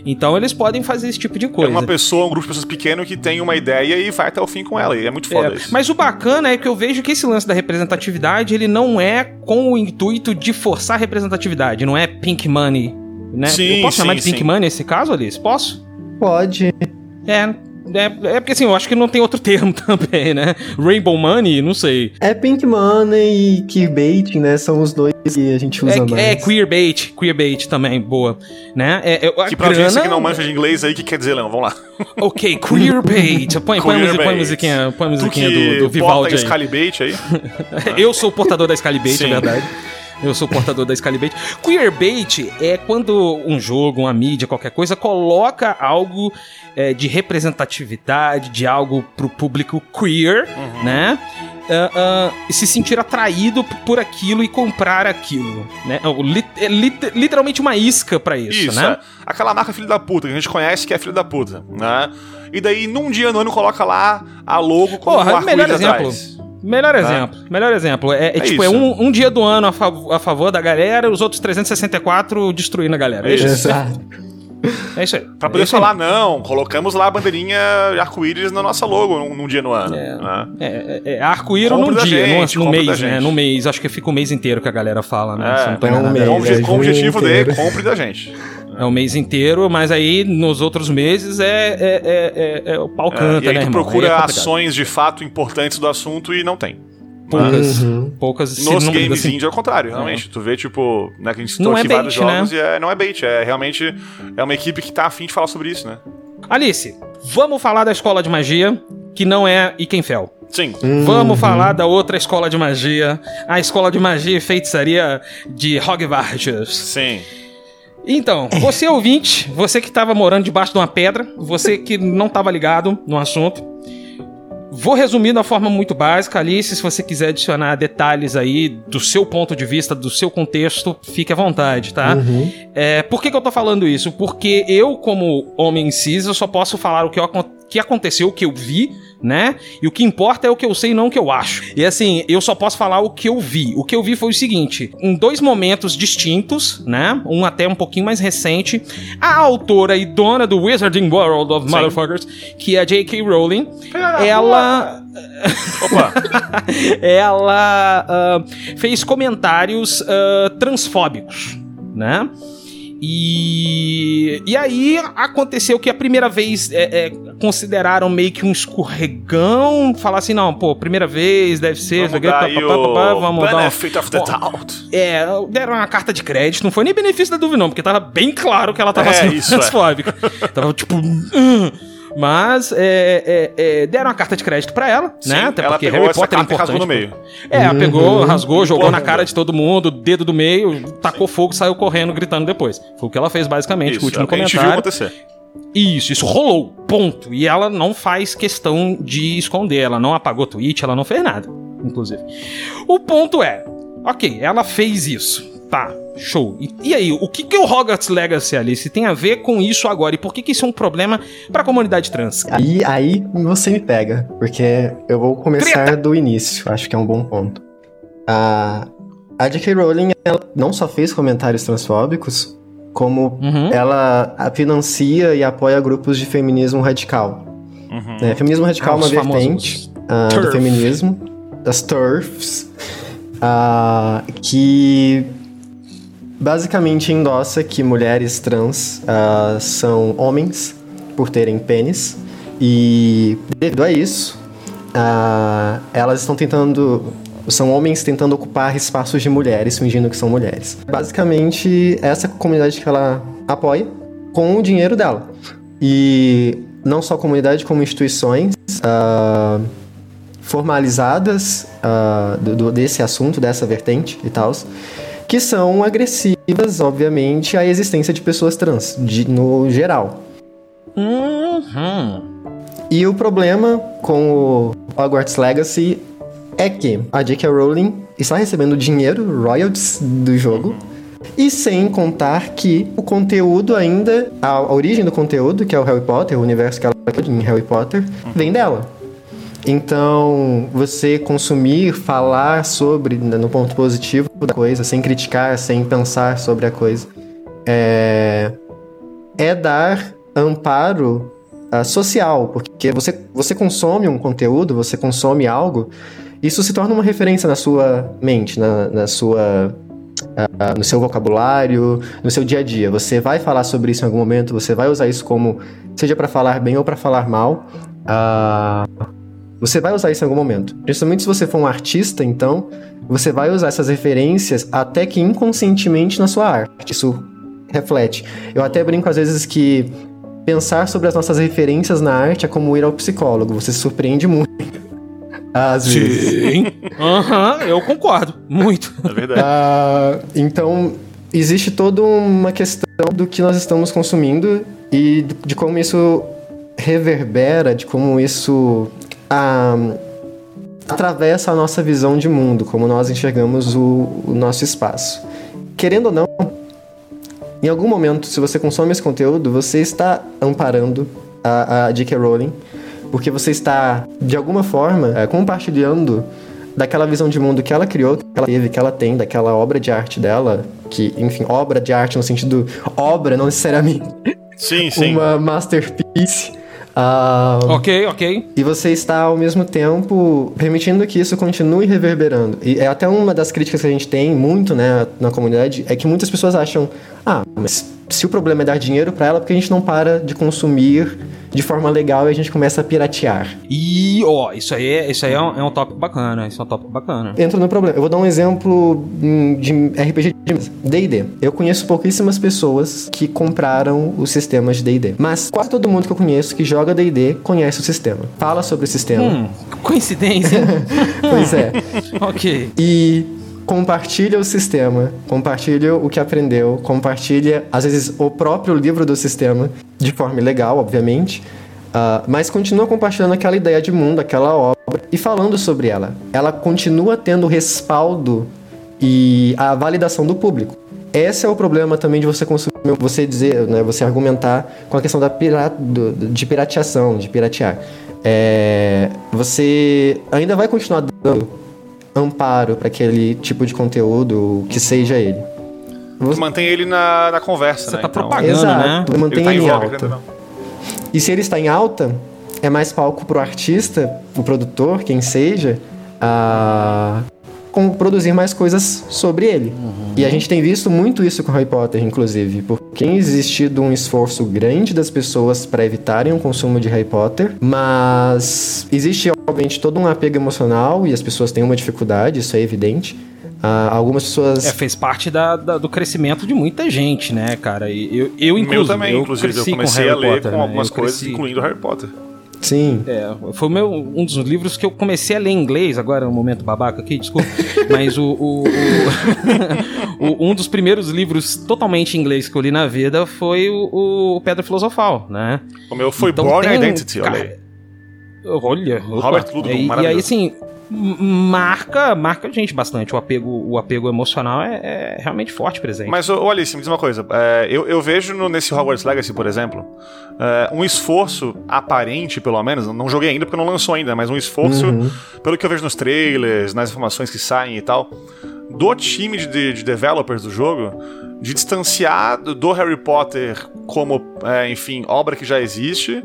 Então eles podem fazer esse tipo de coisa. É uma pessoa, um grupo de pessoas pequeno que tem uma ideia e vai até o fim com ela. E é muito foda é, isso. Mas o bacana é que eu vejo que esse lance da representatividade, ele não é com o intuito de forçar a representatividade, não é pink money, né? Sim, eu posso sim, chamar de sim. pink money nesse caso, Alice? Posso? Pode. É, É, é porque assim, eu acho que não tem outro <laughs> termo também, né? Rainbow Money, não sei. É Pink Money e Queerbaiting, né? São os dois que a gente usa mais. É, é queerbait, queerbait também, boa. Né? É, é, a Que pra grana- que não manja de inglês aí, o que quer dizer, Leão? Vamos lá. <laughs> Ok, queerbait. Põe, põe, a musiquinha, põe a musiquinha, põe a musiquinha do, do porta Vivaldi aí. Aí. <laughs> Eu sou o portador da Excalibate, é verdade. Eu sou o portador da Excalibate. Queerbait é quando um jogo, uma mídia, qualquer coisa, coloca algo é, de representatividade, de algo pro público queer, Uhum. né? Ah, e se sentir atraído por aquilo e comprar aquilo, né? O É lit- literalmente uma isca pra isso, Isso, né? é. Aquela marca filho da puta, que a gente conhece que é filho da puta, né? E daí, num dia no ano, coloca lá a logo com Porra, um arco-íris melhor exemplo. atrás. Melhor exemplo, melhor exemplo. É, é tipo, é isso. um, um dia do ano a, fav- a favor da galera, os outros 364 destruindo a galera. É Isso. isso, Exato. <laughs> é isso aí. Pra poder É aí. falar, não, colocamos lá a bandeirinha arco-íris na nossa logo num, num dia no ano. né? É, é, é arco-íris num dia, gente, num, da mês, né? Num mês. Acho que fica o mês inteiro que a galera fala, né? É, é um mês. com, é com o objetivo de compre da gente. É o mês inteiro, mas aí nos outros meses é, é, é, é- é o pau É, canta, e aí né, tu irmão? procura é ações de fato importantes do assunto e não tem. Poucas. Uhum. Poucas. Nos não- games assim, indie é o contrário, realmente. Tu vê, tipo, né, que a gente citou é aqui vários bait, né? jogos e é, não é bait, é realmente é uma equipe que tá afim de falar sobre isso, né? Alice, vamos falar da escola de magia, que não é Ikenfell. Sim. Vamos falar da outra escola de magia, a escola de magia e feitiçaria de Hogwarts. Sim. Então, você ouvinte, você que estava morando debaixo de uma pedra, você que não estava ligado no assunto, vou resumir da forma muito básica. Alice, se você quiser adicionar detalhes aí do seu ponto de vista, do seu contexto, fique à vontade, tá? É, por que, que eu tô falando isso? Porque eu, como homem cis, eu só posso falar o que, eu que aconteceu, o que eu vi, né? E o que importa é o que eu sei, não o que eu acho. E assim, eu só posso falar o que eu vi. O que eu vi foi o seguinte: em dois momentos distintos, né? Um até um pouquinho mais recente, a autora e dona do Wizarding World of Motherfuckers, que é a J.K. Rowling, ela Opa. <laughs> ela ah, fez comentários ah, transfóbicos, né? E, e aí aconteceu que a primeira vez é, é, consideraram meio que um escorregão, falar assim, não, pô, primeira vez, deve ser, Vamos dar aí pá, pá, pá, vamos dar um- benefit of the doubt. é, deram uma carta de crédito, não foi nem benefício da dúvida, não, porque tava bem claro que ela tava É, sendo isso é. transfóbica. tava tipo. "Hum". Mas é, é, é, deram uma carta de crédito pra ela, Sim, né? Até ela porque pegou Harry essa Potter é carta e rasgou importante. no meio. É, ela pegou, rasgou, jogou na cara de todo mundo, dedo do meio, tacou fogo, saiu correndo, gritando depois. Foi o que ela fez basicamente, com o Isso, último a gente viu comentário. acontecer. Isso, isso rolou, ponto. E ela não faz questão de esconder, ela não apagou tweet, ela não fez nada, inclusive. O ponto é, ok, ela fez isso, tá, show. E, e aí, o que, que o Hogwarts Legacy, Alice, tem a ver com isso agora? E por que, que isso é um problema pra comunidade trans? Aí, aí você me pega, porque eu vou começar do início, acho que é um bom ponto. A, a J.K. Rowling ela não só fez comentários transfóbicos, como Uhum. ela a- financia e apoia grupos de feminismo radical. Uhum. né? Feminismo radical é uma vertente ah, do feminismo, das TERFs, ah, que basicamente endossa que mulheres trans ah, são homens por terem pênis. E devido a isso ah, elas estão tentando são homens tentando ocupar espaços de mulheres fingindo que são mulheres. Basicamente essa comunidade que ela apoia com o dinheiro dela. E não só a comunidade como instituições ah, formalizadas do- desse assunto dessa vertente e tal que são agressivas, obviamente, à existência de pessoas trans, de- no geral. Uhum. E o problema com o Hogwarts Legacy é que a J.K. Rowling está recebendo dinheiro, royalties do jogo, e sem contar que o conteúdo ainda, a, a origem do conteúdo, que é o Harry Potter, o universo que ela criou em Harry Potter, vem dela. Então, você consumir, falar sobre, né, no ponto positivo da coisa, sem criticar, sem pensar sobre a coisa, é, é dar amparo ah, social, porque você, você consome um conteúdo, você consome algo, isso se torna uma referência na sua mente, na, na sua uh, no seu vocabulário, no seu dia a dia. Você vai falar sobre isso em algum momento, você vai usar isso como, seja para falar bem ou para falar mal. Uh, você vai usar isso em algum momento. Principalmente se você for um artista, então, você vai usar essas referências até que inconscientemente na sua arte. Isso reflete. Eu até brinco às vezes que pensar sobre as nossas referências na arte é como ir ao psicólogo. Você se surpreende muito. <laughs> Às vezes. Sim. Aham, uhum, eu concordo. Muito. É verdade. Uh, então, existe toda uma questão do que nós estamos consumindo e de como isso reverbera, de como isso uh, atravessa a nossa visão de mundo, como nós enxergamos o, o nosso espaço. Querendo ou não, em algum momento, se você consome esse conteúdo, você está amparando a, a J.K. Rowling, porque você está, de alguma forma, é, compartilhando daquela visão de mundo que ela criou, que ela teve, que ela tem, daquela obra de arte dela, que, enfim, obra de arte no sentido obra, não necessariamente sim, sim. uma masterpiece. Uh, ok, ok. E você está, ao mesmo tempo, permitindo que isso continue reverberando. E é até uma das críticas que a gente tem muito, né, na comunidade, é que muitas pessoas acham, ah, mas se o problema é dar dinheiro para ela, porque a gente não para de consumir de forma legal e a gente começa a piratear. E, ó, isso aí, é, isso aí é, um, é um tópico bacana, isso é um tópico bacana. Entra no problema. Eu vou dar um exemplo de RPG de D&D. Eu conheço pouquíssimas pessoas que compraram os sistemas de D&D, mas quase todo mundo que eu conheço que joga D&D conhece o sistema. Fala sobre o sistema. Hum, coincidência. <laughs> pois é. <laughs> ok. E compartilha o sistema, compartilha o que aprendeu, compartilha, às vezes, o próprio livro do sistema, de forma legal, obviamente, uh, mas continua compartilhando aquela ideia de mundo, aquela obra, e falando sobre ela. Ela continua tendo respaldo e a validação do público. Esse é o problema também de você consumir, você dizer, né, você argumentar com a questão da pirata, de pirateação, de piratear. É, você ainda vai continuar dando amparo para aquele tipo de conteúdo, que seja ele. Você... Mantém ele na, na conversa, Você né? tá então... propagando, Exato, né? mantém ele, tá ele em alta. E se ele está em alta, é mais palco pro artista, o produtor, quem seja, a como produzir mais coisas sobre ele. Uhum. E a gente tem visto muito isso com Harry Potter, inclusive, porque tem existido um esforço grande das pessoas para evitarem o consumo de Harry Potter, mas existe, obviamente, todo um apego emocional e as pessoas têm uma dificuldade, isso é evidente. Uh, algumas pessoas. É, fez parte da, da, do crescimento de muita gente, né, cara? E eu, eu inclusive. Meu também, eu inclusive. Eu comecei a ler Potter, com né? algumas né? coisas, incluindo Harry Potter. Sim. É, foi meu, um dos livros que eu comecei a ler em inglês, agora é um momento babaca aqui, desculpa. <laughs> mas o, o, o, <laughs> o, um dos primeiros livros totalmente em inglês que eu li na vida foi o, o Pedra Filosofal, né? O meu foi então, Born Identity, olha aí. Olha, Robert Ludlum, e, e aí, assim, marca marca a gente bastante. O apego, o apego emocional é, é realmente forte presente. Mas, olha, me diz uma coisa. É, eu, eu vejo no, nesse Hogwarts Legacy, por exemplo, é, um esforço aparente, pelo menos, não joguei ainda porque não lançou ainda, mas um esforço, uhum. pelo que eu vejo nos trailers, nas informações que saem e tal, do time de, de developers do jogo de distanciar do Harry Potter como, é, enfim, obra que já existe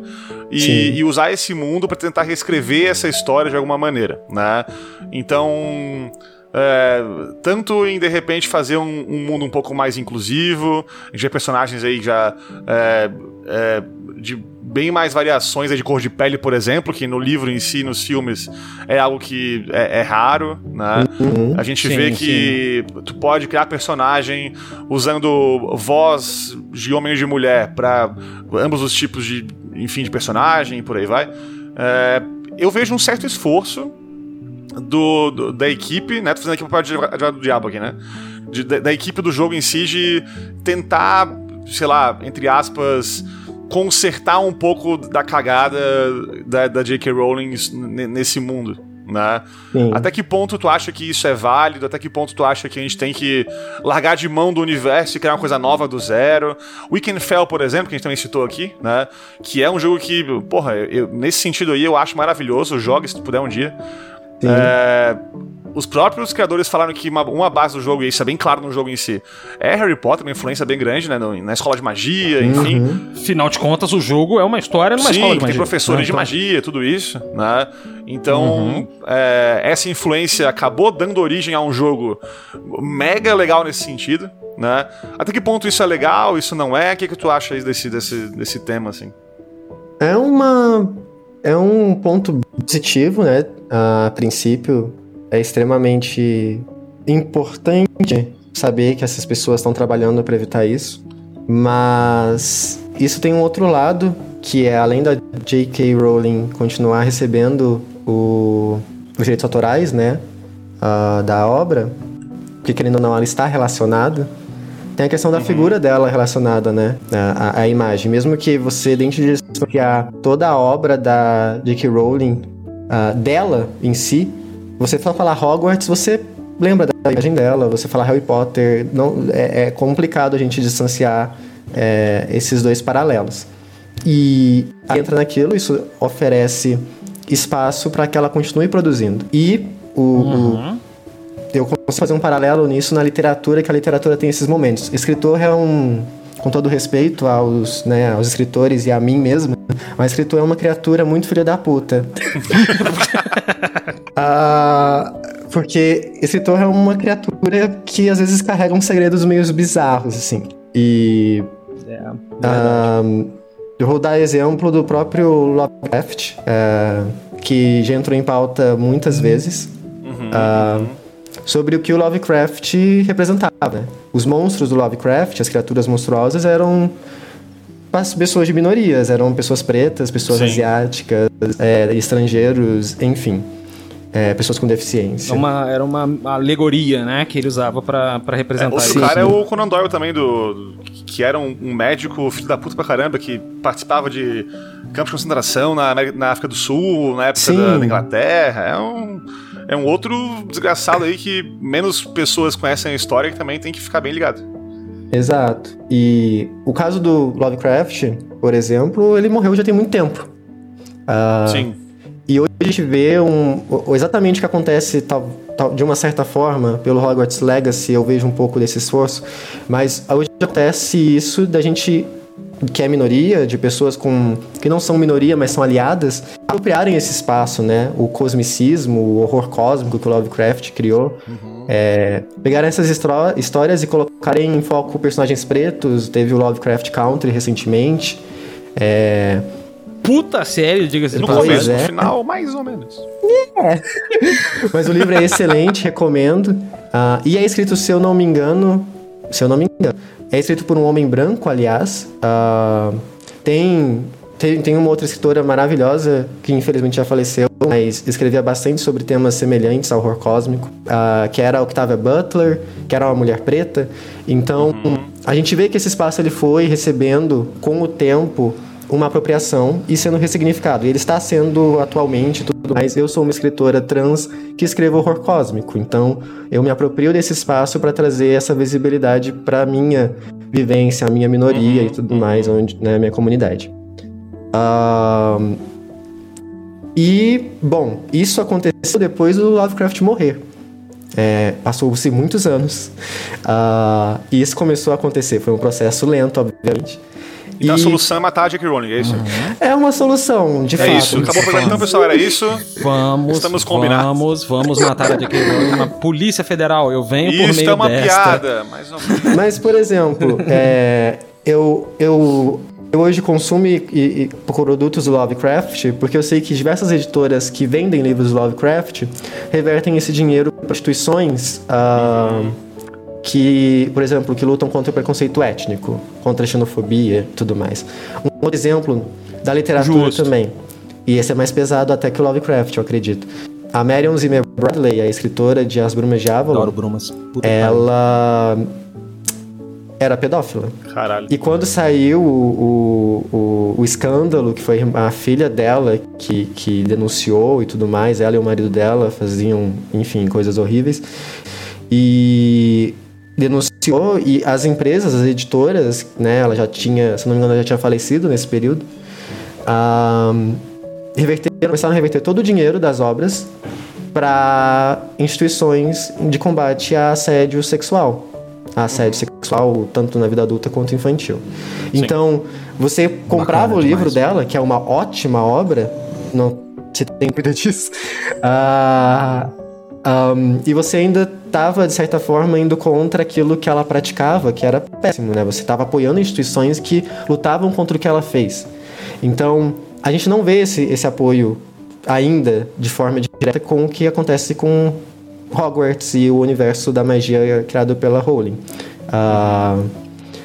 e, e usar esse mundo para tentar reescrever essa história de alguma maneira, né? Então, é, tanto em de repente fazer um, um, mundo um pouco mais inclusivo, a gente vê personagens aí já é, é, de bem mais variações de cor de pele, por exemplo, que no livro em si, nos filmes, é algo que é, é raro, né? Uhum. A gente sim, vê que sim. tu pode criar personagem usando voz de homem e de mulher para ambos os tipos de, enfim, de personagem e por aí vai. É, eu vejo um certo esforço do, do, da equipe, né? Tô fazendo aqui o papel de advogado do diabo aqui, né? De, da, da, equipe do jogo em si de tentar, sei lá, entre aspas, consertar um pouco da cagada da, da J.K. Rowling nesse mundo. Né? Até que ponto tu acha que isso é válido? Até que ponto tu acha que a gente tem que largar de mão do universo e criar uma coisa nova do zero? Weekend Fell, por exemplo, que a gente também citou aqui, né? Que é um jogo que, porra, eu, nesse sentido aí eu acho maravilhoso. Jogue se tu puder um dia. É, os próprios criadores falaram que uma, uma base do jogo, e isso é bem claro no jogo em si, é Harry Potter, uma influência bem grande, né? no- na escola de magia, enfim. Uhum. Final de contas, o jogo é uma história numa Sim, escola de tem magia. professores né? de Então, magia, tudo isso, né? Então, Uhum. é, essa influência acabou dando origem a um jogo mega legal nesse sentido, né? Até que ponto isso é legal, isso não é? O que, que tu acha aí desse, desse, desse tema, assim? É uma. É um ponto positivo, né? A princípio, é extremamente importante saber que essas pessoas estão trabalhando para evitar isso. Mas isso tem um outro lado, que é além da J.K. Rowling continuar recebendo o- os direitos autorais, né? ah, da obra, porque querendo ou não, ela está relacionada. Tem a questão da figura dela relacionada, né? A, a- a imagem. Mesmo que você, dentro de criar toda a obra da J.K. Rowling, ah, dela em si, você só falar Hogwarts, você lembra da imagem dela. Você falar Harry Potter, não, é, é complicado a gente distanciar é, esses dois paralelos. E entra naquilo, isso oferece espaço para que ela continue produzindo. E o- o, eu consigo fazer um paralelo nisso na literatura, que a literatura tem esses momentos. Escritor é um, com todo respeito aos, né, aos escritores e a mim mesmo, mas escritor é uma criatura muito filha da puta. <laughs> Ah, porque escritor é uma criatura que às vezes carrega uns segredos meio bizarros, assim. E É, ah, eu vou dar exemplo do próprio Lovecraft, ah, que já entrou em pauta muitas vezes, ah, sobre o que o Lovecraft representava. Os monstros do Lovecraft, as criaturas monstruosas, eram as pessoas de minorias, eram pessoas pretas, pessoas Sim. asiáticas, é, estrangeiros, enfim, é, pessoas com deficiência. É uma- era uma alegoria, né, que ele usava pra, pra representar Outro isso. cara é o Conan Doyle também, do, do- que era um, um médico filho da puta pra caramba, que participava de campos de concentração na, na África do Sul, na época da, da Inglaterra. É um, é um outro desgraçado aí que menos pessoas conhecem a história que também tem que ficar bem ligado. Exato. E o caso do Lovecraft, por exemplo, ele morreu já tem muito tempo. Ah, Sim. E hoje a gente vê um, exatamente o que acontece tal, tal- de uma certa forma pelo Hogwarts Legacy, eu vejo um pouco desse esforço, mas hoje acontece isso da gente que é minoria, de pessoas com que não são minoria, mas são aliadas, apropriarem esse espaço, né? O cosmicismo, o horror cósmico que o Lovecraft criou. É, pegarem essas histórias e colocarem em foco personagens pretos. Teve o Lovecraft Country recentemente. É, Puta série, diga-se de No começo, é. no final, mais ou menos. <laughs> Mas o livro é excelente, recomendo. Ah, e é escrito, se eu não me engano, se eu não me engano, é escrito por um homem branco, aliás. Ah, tem, tem tem uma outra escritora maravilhosa que infelizmente já faleceu, mas escrevia bastante sobre temas semelhantes ao horror cósmico, ah, que era a Octavia Butler, que era uma mulher preta. Então, a gente vê que esse espaço ele foi recebendo com o tempo uma apropriação e sendo ressignificado. E ele está sendo atualmente tudo mais. Eu sou uma escritora trans que escrevo horror cósmico, então eu me aproprio desse espaço para trazer essa visibilidade para minha vivência, a minha minoria e tudo mais, onde, né, minha comunidade. Ahn, e, bom, isso aconteceu depois do Lovecraft morrer. É, Passou-se muitos anos. Ah, e isso começou a acontecer. Foi um processo lento, obviamente. Então a E- solução é matar a J.K. Rowling, é isso? é uma solução, de É fato. isso. Acabou programa. Então, pessoal, era isso. Vamos, Estamos combinados. vamos, vamos matar a J.K. Rowling. Uma polícia federal, eu venho por Isso meio é uma desta. piada, mais ou menos. Mas, por exemplo, <laughs> é, eu, eu, eu hoje consumo e, e- produtos do Lovecraft porque eu sei que diversas editoras que vendem livros do Lovecraft revertem esse dinheiro para instituições ah, que, por exemplo, que lutam contra o preconceito étnico, contra a xenofobia e tudo mais. Um outro exemplo da literatura Justo. também. E esse é mais pesado até que o Lovecraft, eu acredito. A Marion Zimmer Bradley, a escritora de As Brumas de Avalon, Adoro Brumas. Puta ela era pedófila. Caralho. E quando saiu o, o, o, o escândalo, que foi a filha dela que, que denunciou e tudo mais, ela e o marido dela faziam, enfim, coisas horríveis. E denunciou, e as empresas, as editoras, né, ela já tinha, se não me engano, ela já tinha falecido nesse período, ah, reverteram, começaram a reverter todo o dinheiro das obras para instituições de combate a assédio sexual. A assédio sexual, tanto na vida adulta quanto infantil. Então, você comprava Bacana o livro demais. dela, que é uma ótima obra, não se tem cuida disso. Ah, Ahn, e você ainda estava, de certa forma, indo contra aquilo que ela praticava, que era péssimo, né? Você estava apoiando instituições que lutavam contra o que ela fez. Então, a gente não vê esse, esse apoio ainda de forma direta com o que acontece com Hogwarts e o universo da magia criado pela Rowling. Ah,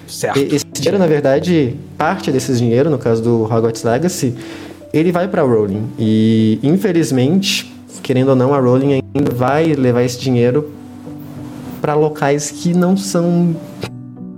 Certo. esse dinheiro, na verdade, parte desse dinheiro, no caso do Hogwarts Legacy, ele vai pra Rowling. E, infelizmente, querendo ou não, a Rowling vai levar esse dinheiro pra locais que não são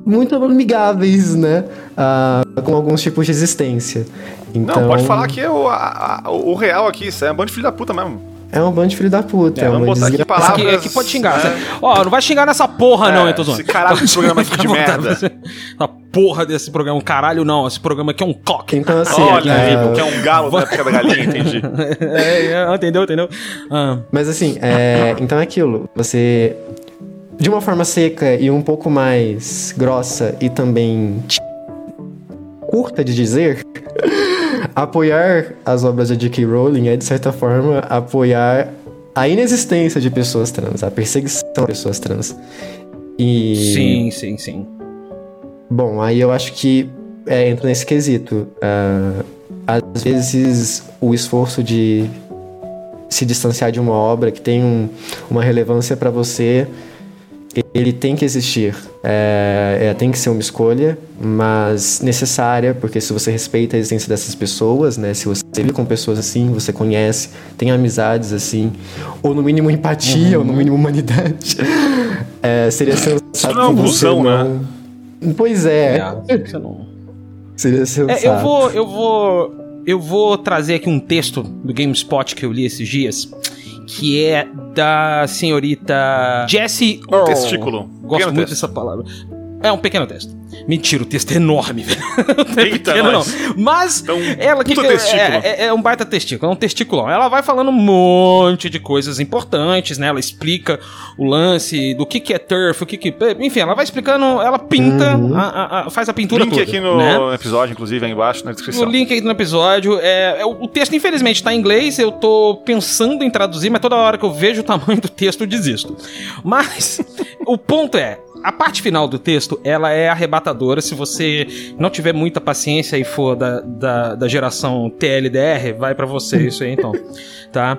muito amigáveis, né? Ah, com alguns tipos de existência. Então, Não, pode falar que é o, a- a- o real aqui, isso é um bando de filho da puta mesmo. É um bando de filho da puta. É, vamos uma botar aqui palavras. Aqui, aqui pode xingar. né? Ó, não vai xingar nessa porra, não, É, hein, tô zoando. esse caralho de programa aqui de merda. Essa porra desse programa, caralho não, esse programa aqui é um coque. Então, assim, Olha, é, que é um galo da época da galinha, entendi. <laughs> é, é, entendeu, entendeu? Ah, Mas assim, é, então é aquilo. Você, de uma forma seca e um pouco mais grossa e também curta de dizer, apoiar as obras de J.K. Rowling é, de certa forma, apoiar a inexistência de pessoas trans, a perseguição de pessoas trans. E, sim, sim, sim. Bom, aí eu acho que é, entra nesse quesito. Ah, às vezes o esforço de se distanciar de uma obra que tem um- uma relevância para você, ele tem que existir. É, é, tem que ser uma escolha, mas necessária, porque se você respeita a existência dessas pessoas, né? Se você vive com pessoas assim, você conhece, tem amizades assim, ou no mínimo empatia, ou no mínimo humanidade, <laughs> é, seria sensato não é um busão, não- Pois é, É, não- seria sensato. É, eu vou, eu vou, eu vou trazer aqui um texto do GameSpot que eu li esses dias, que é da senhorita Jessie Um Earl. testículo. Gosto Pequeno muito texto. dessa palavra. É um pequeno texto. Mentira, o texto é enorme, <laughs> velho. Não é Eita, pequeno, não. Mas Então, ela que testículo. é, é- é um baita testículo, é um testiculão. Ela vai falando um monte de coisas importantes, né? Ela explica o lance do que, que é turf, o que que. Enfim, ela vai explicando, ela pinta, a- a- a- faz a pintura Link toda. aqui no né? episódio, inclusive, aí embaixo na O descrição. link aí no episódio. É, é, o texto, infelizmente, tá em inglês. Eu tô pensando em traduzir, mas toda hora que eu vejo o tamanho do texto, eu desisto. Mas <laughs> o ponto é. A parte final do texto, ela é arrebatadora. Se você não tiver muita paciência e for da, da, da geração TLDR, vai pra você isso aí, então. <laughs> Tá?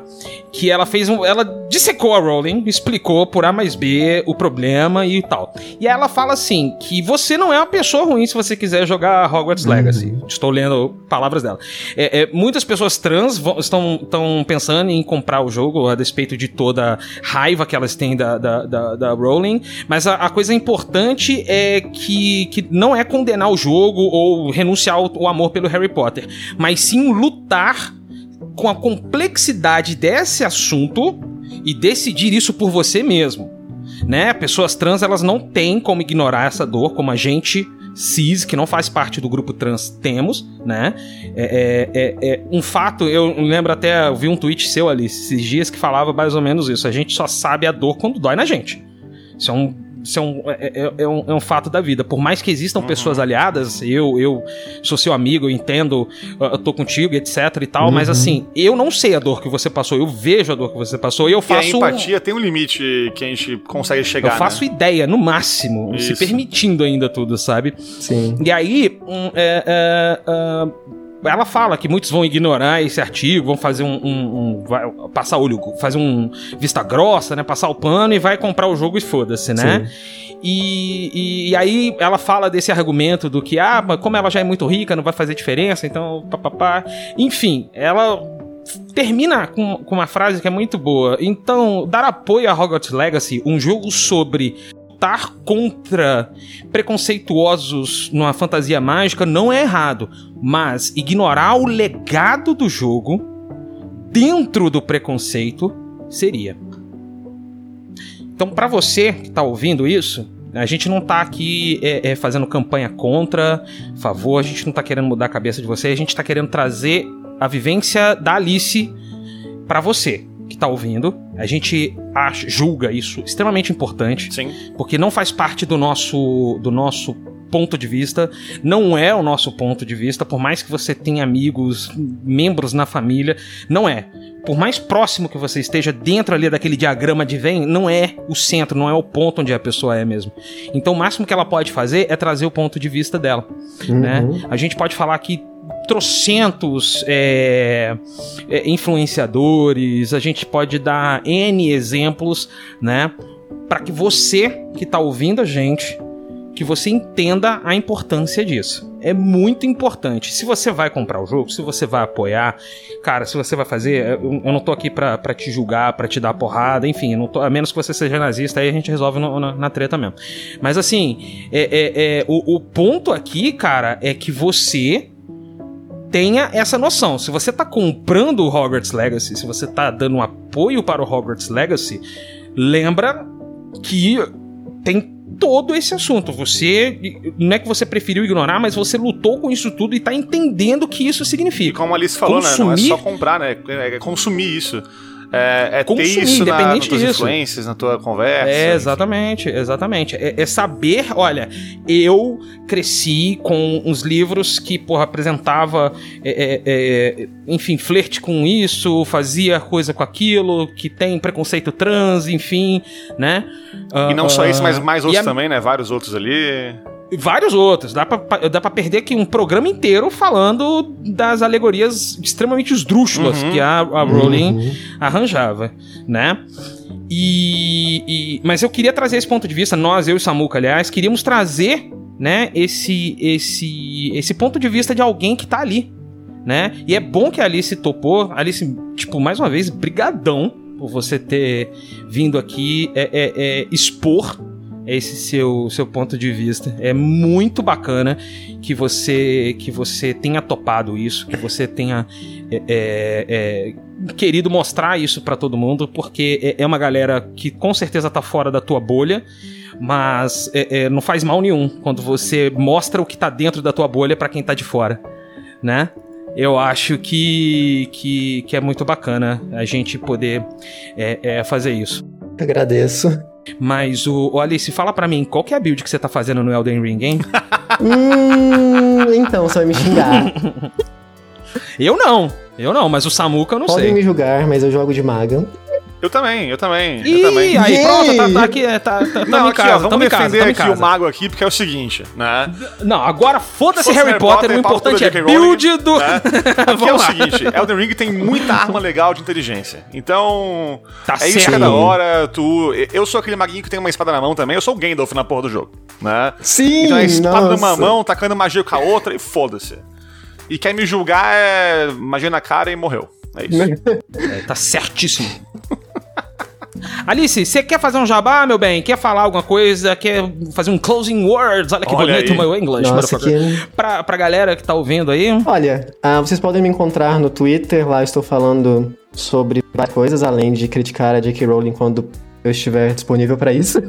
Que ela fez um. Ela dissecou a Rowling, explicou por A mais B o problema e tal. E aí ela fala assim: que você não é uma pessoa ruim se você quiser jogar Hogwarts Legacy. Estou lendo palavras dela. É, é, muitas pessoas trans vão- estão, estão pensando em comprar o jogo a despeito de toda a raiva que elas têm da, da, da, da Rowling. Mas a, a coisa importante é que, que não é condenar o jogo ou renunciar ao, amor pelo Harry Potter, mas sim lutar com a complexidade desse assunto e decidir isso por você mesmo. Né? Pessoas trans, elas não têm como ignorar essa dor, como a gente cis, que não faz parte do grupo trans, temos, né? É, é- é- é um fato, eu lembro até, eu vi um tweet seu ali esses dias que falava mais ou menos isso. A gente só sabe a dor quando dói na gente. Isso é um. Isso é um, é, é- é um, é um fato da vida. Por mais que existam pessoas aliadas, eu, eu sou seu amigo, eu entendo, eu tô contigo, etc e tal, mas assim, eu não sei a dor que você passou, eu vejo a dor que você passou e eu E a faço. um empatia tem um limite que a gente consegue chegar. eu faço né? ideia, no máximo, se Isso. permitindo ainda tudo, sabe? Sim. E aí, hum, é, é, ah, ela fala que muitos vão ignorar esse artigo, vão fazer um. um- um- passar olho, fazer um vista grossa, né? Passar o pano e vai comprar o jogo e foda-se, né? E, e, e aí ela fala desse argumento do que, ah, mas como ela já é muito rica, não vai fazer diferença, então papapá. Enfim, ela termina com, com uma frase que é muito boa. Então, dar apoio a Hogwarts Legacy, um jogo sobre lutar contra preconceituosos numa fantasia mágica, não é errado. Mas ignorar o legado do jogo dentro do preconceito seria. Então, pra você que tá ouvindo isso, a gente não tá aqui é, é, fazendo campanha contra, favor, a gente não tá querendo mudar a cabeça de você, a gente tá querendo trazer a vivência da Alice pra você. Que tá ouvindo. A gente acha, julga isso extremamente importante, Sim. porque não faz parte do nosso do nosso ponto de vista, não é o nosso ponto de vista, por mais que você tenha amigos, membros na família, não é. Por mais próximo que você esteja dentro ali daquele diagrama de Venn, não é o centro, não é o ponto onde a pessoa é mesmo. Então o máximo que ela pode fazer é trazer o ponto de vista dela, né? A gente pode falar que trocentos é, é, influenciadores, a gente pode dar N exemplos, né? Para que você que tá ouvindo a gente, que você entenda a importância disso. É muito importante. Se você vai comprar o jogo, se você vai apoiar, cara, se você vai fazer, eu, eu não tô aqui pra, te julgar, pra te dar porrada, enfim, tô, a menos que você seja nazista, aí a gente resolve no- na, na treta mesmo. Mas assim, é, é- é, o, o ponto aqui, cara, é que você tenha essa noção. Se você tá comprando o Hogwarts Legacy, se você tá dando um apoio para o Hogwarts Legacy, lembra que tem todo esse assunto. Você não é que você preferiu ignorar, mas você lutou com isso tudo e tá entendendo o que isso E significa. como a Alice falou, né? Não é Consumir- só comprar, né? É consumir isso. É, é ter Consumir, isso na, nas tuas influências, na tua conversa. É, exatamente, exatamente. É, é saber, olha, eu cresci com uns livros que, porra, apresentava, é, é, é, enfim, flerte com isso, fazia coisa com aquilo, que tem preconceito trans, enfim, né? E não só isso, mas mais e outros também, né? Vários outros ali. E vários outros. Dá pra, dá pra perder aqui um programa inteiro falando das alegorias extremamente esdrúxulas Uhum. que a, a Rowling arranjava, né? E, e- Mas eu queria trazer esse ponto de vista, nós, eu e o Samuca, aliás, queríamos trazer, né, esse, esse, esse ponto de vista de alguém que tá ali, né? E é bom que a Alice topou. Alice, tipo, mais uma vez, brigadão por você ter vindo aqui é, é, é, expor esse seu, seu ponto de vista. É muito bacana que você que você tenha topado isso, que você tenha é, é, é, querido mostrar isso pra todo mundo, porque é, é uma galera que com certeza tá fora da tua bolha, mas é, é, não faz mal nenhum quando você mostra o que tá dentro da tua bolha pra quem tá de fora, né? Eu acho que, que, que é muito bacana a gente poder é, é, fazer isso. Agradeço. Mas o, o Alice, fala pra mim, qual que é a build que você tá fazendo no Elden Ring, hein? <laughs> hum, então, você vai me xingar. eu não, eu não, mas o Samuka eu não Podem sei. me julgar, mas eu jogo de maga. Eu também, eu também. Ih, eu também. aí, pronto, tá, tá aqui, é, tá, tá, tamo Não, em aqui, casa, ó, vamos casa, defender em aqui casa. o mago aqui, porque é o seguinte, né? Não, agora foda-se Foda-se Harry Potter, o pau importante é build do... né? <laughs> Aqui é o seguinte, Elden Ring tem muita arma legal de inteligência. Então, Tá é isso que é certo. da hora. Tu, eu sou aquele maguinho que tem uma espada na mão também. Eu sou o Gandalf na porra do jogo, né? Sim, Então é espada numa nossa. mão, tacando magia com a outra e foda-se. E quer me julgar é magia na cara e morreu. É isso. <laughs> É, tá certíssimo. Alice, você quer fazer um jabá, meu bem? Quer falar alguma coisa? Quer fazer um closing words? Olha que Olha bonito aí. meu inglês, Nossa, que- Pra, pra galera que tá ouvindo aí, Olha, ah, vocês podem me encontrar no Twitter, lá eu estou falando sobre várias coisas, além de criticar a J.K. Rowling quando eu estiver disponível pra isso.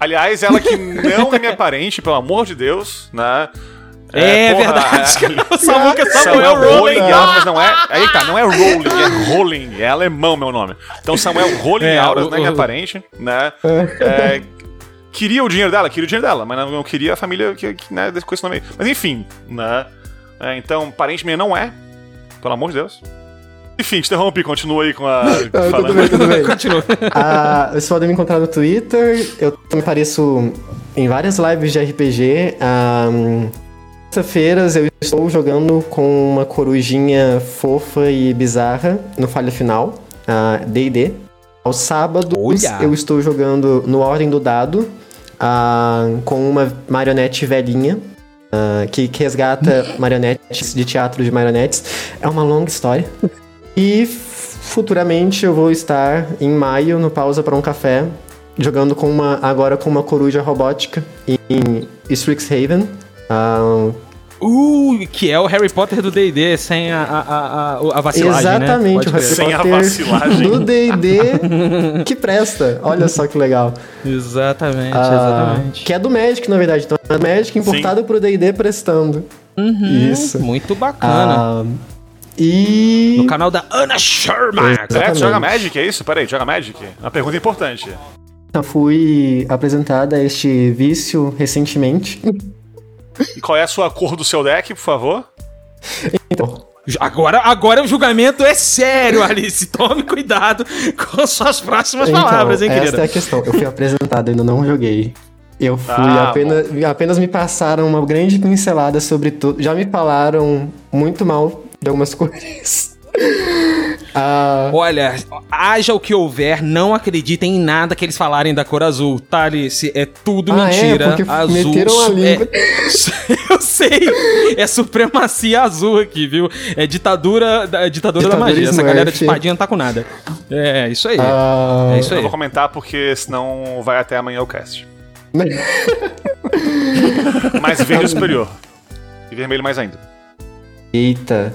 Aliás, ela que <laughs> não é minha parente, pelo amor de Deus, né? É, porra, verdade. o Samuca é <laughs> Samuel Samuel Rowling, Rowling. Auras não é. Aí tá, não é Rowling, é <laughs> Rowling, é alemão meu nome. Então Samuel Rowling É, Auras o- não é minha o- parente, né? É, queria o dinheiro dela, queria o dinheiro dela, mas não, não queria a família que, que, né, com esse nome aí. Mas enfim, né? É, então, parente minha não é, pelo amor de Deus. Enfim, te interrompi, continua aí com a. Ah, falando. tudo bem, tudo <laughs> bem. Continua. Ah, vocês podem me encontrar no Twitter. Eu também apareço em várias lives de RPG. Ah, Terça-feiras eu estou jogando com uma corujinha fofa e bizarra no Falha Final, ah, D&D. Aos sábados Olha! eu estou jogando no Ordem do Dado ah, com uma marionete velhinha. que, que resgata <laughs> marionetes de teatro de marionetes. É uma longa história. E futuramente eu vou estar em maio no Pausa para um Café, jogando com uma agora com uma coruja robótica em Strixhaven. Ah, Uh, que é o Harry Potter do D&D, sem a, a, a, a vacilagem, exatamente, né? o Harry Sem a Potter vacilagem. do D&D que presta. Olha só que legal. Exatamente, Ah, exatamente. que é do Magic, na verdade. Então é do Magic importado pro D&D prestando. Uhum, Isso. Muito bacana. Ah, E. No canal da Ana Sherman. É, tu Exatamente. joga Magic, é isso? Peraí, joga Magic? Uma pergunta importante. Eu fui apresentada a este vício recentemente. E qual é a sua cor do seu deck, por favor? Então, Agora, agora o julgamento é sério, Alice. Tome cuidado com suas próximas então palavras, hein, essa querida? é a questão. Eu fui apresentado, ainda não joguei. Eu fui Ah, apenas, apenas me passaram uma grande pincelada sobre tudo. Já me falaram muito mal de algumas <laughs> coisas. Ah, Olha, haja o que houver, não acreditem em nada que eles falarem da cor azul, tá, Alice? É tudo Ah, é? mentira. Porque azul. meteram a língua. é- <laughs> Eu sei! É supremacia azul aqui, viu? É ditadura, da- é ditadura, da magia. Essa galera de espadinha não tá com nada. É, isso aí. ah, é isso Eu aí. vou comentar porque senão vai até amanhã o cast. <laughs> Mas verde é superior. E vermelho mais ainda. Eita.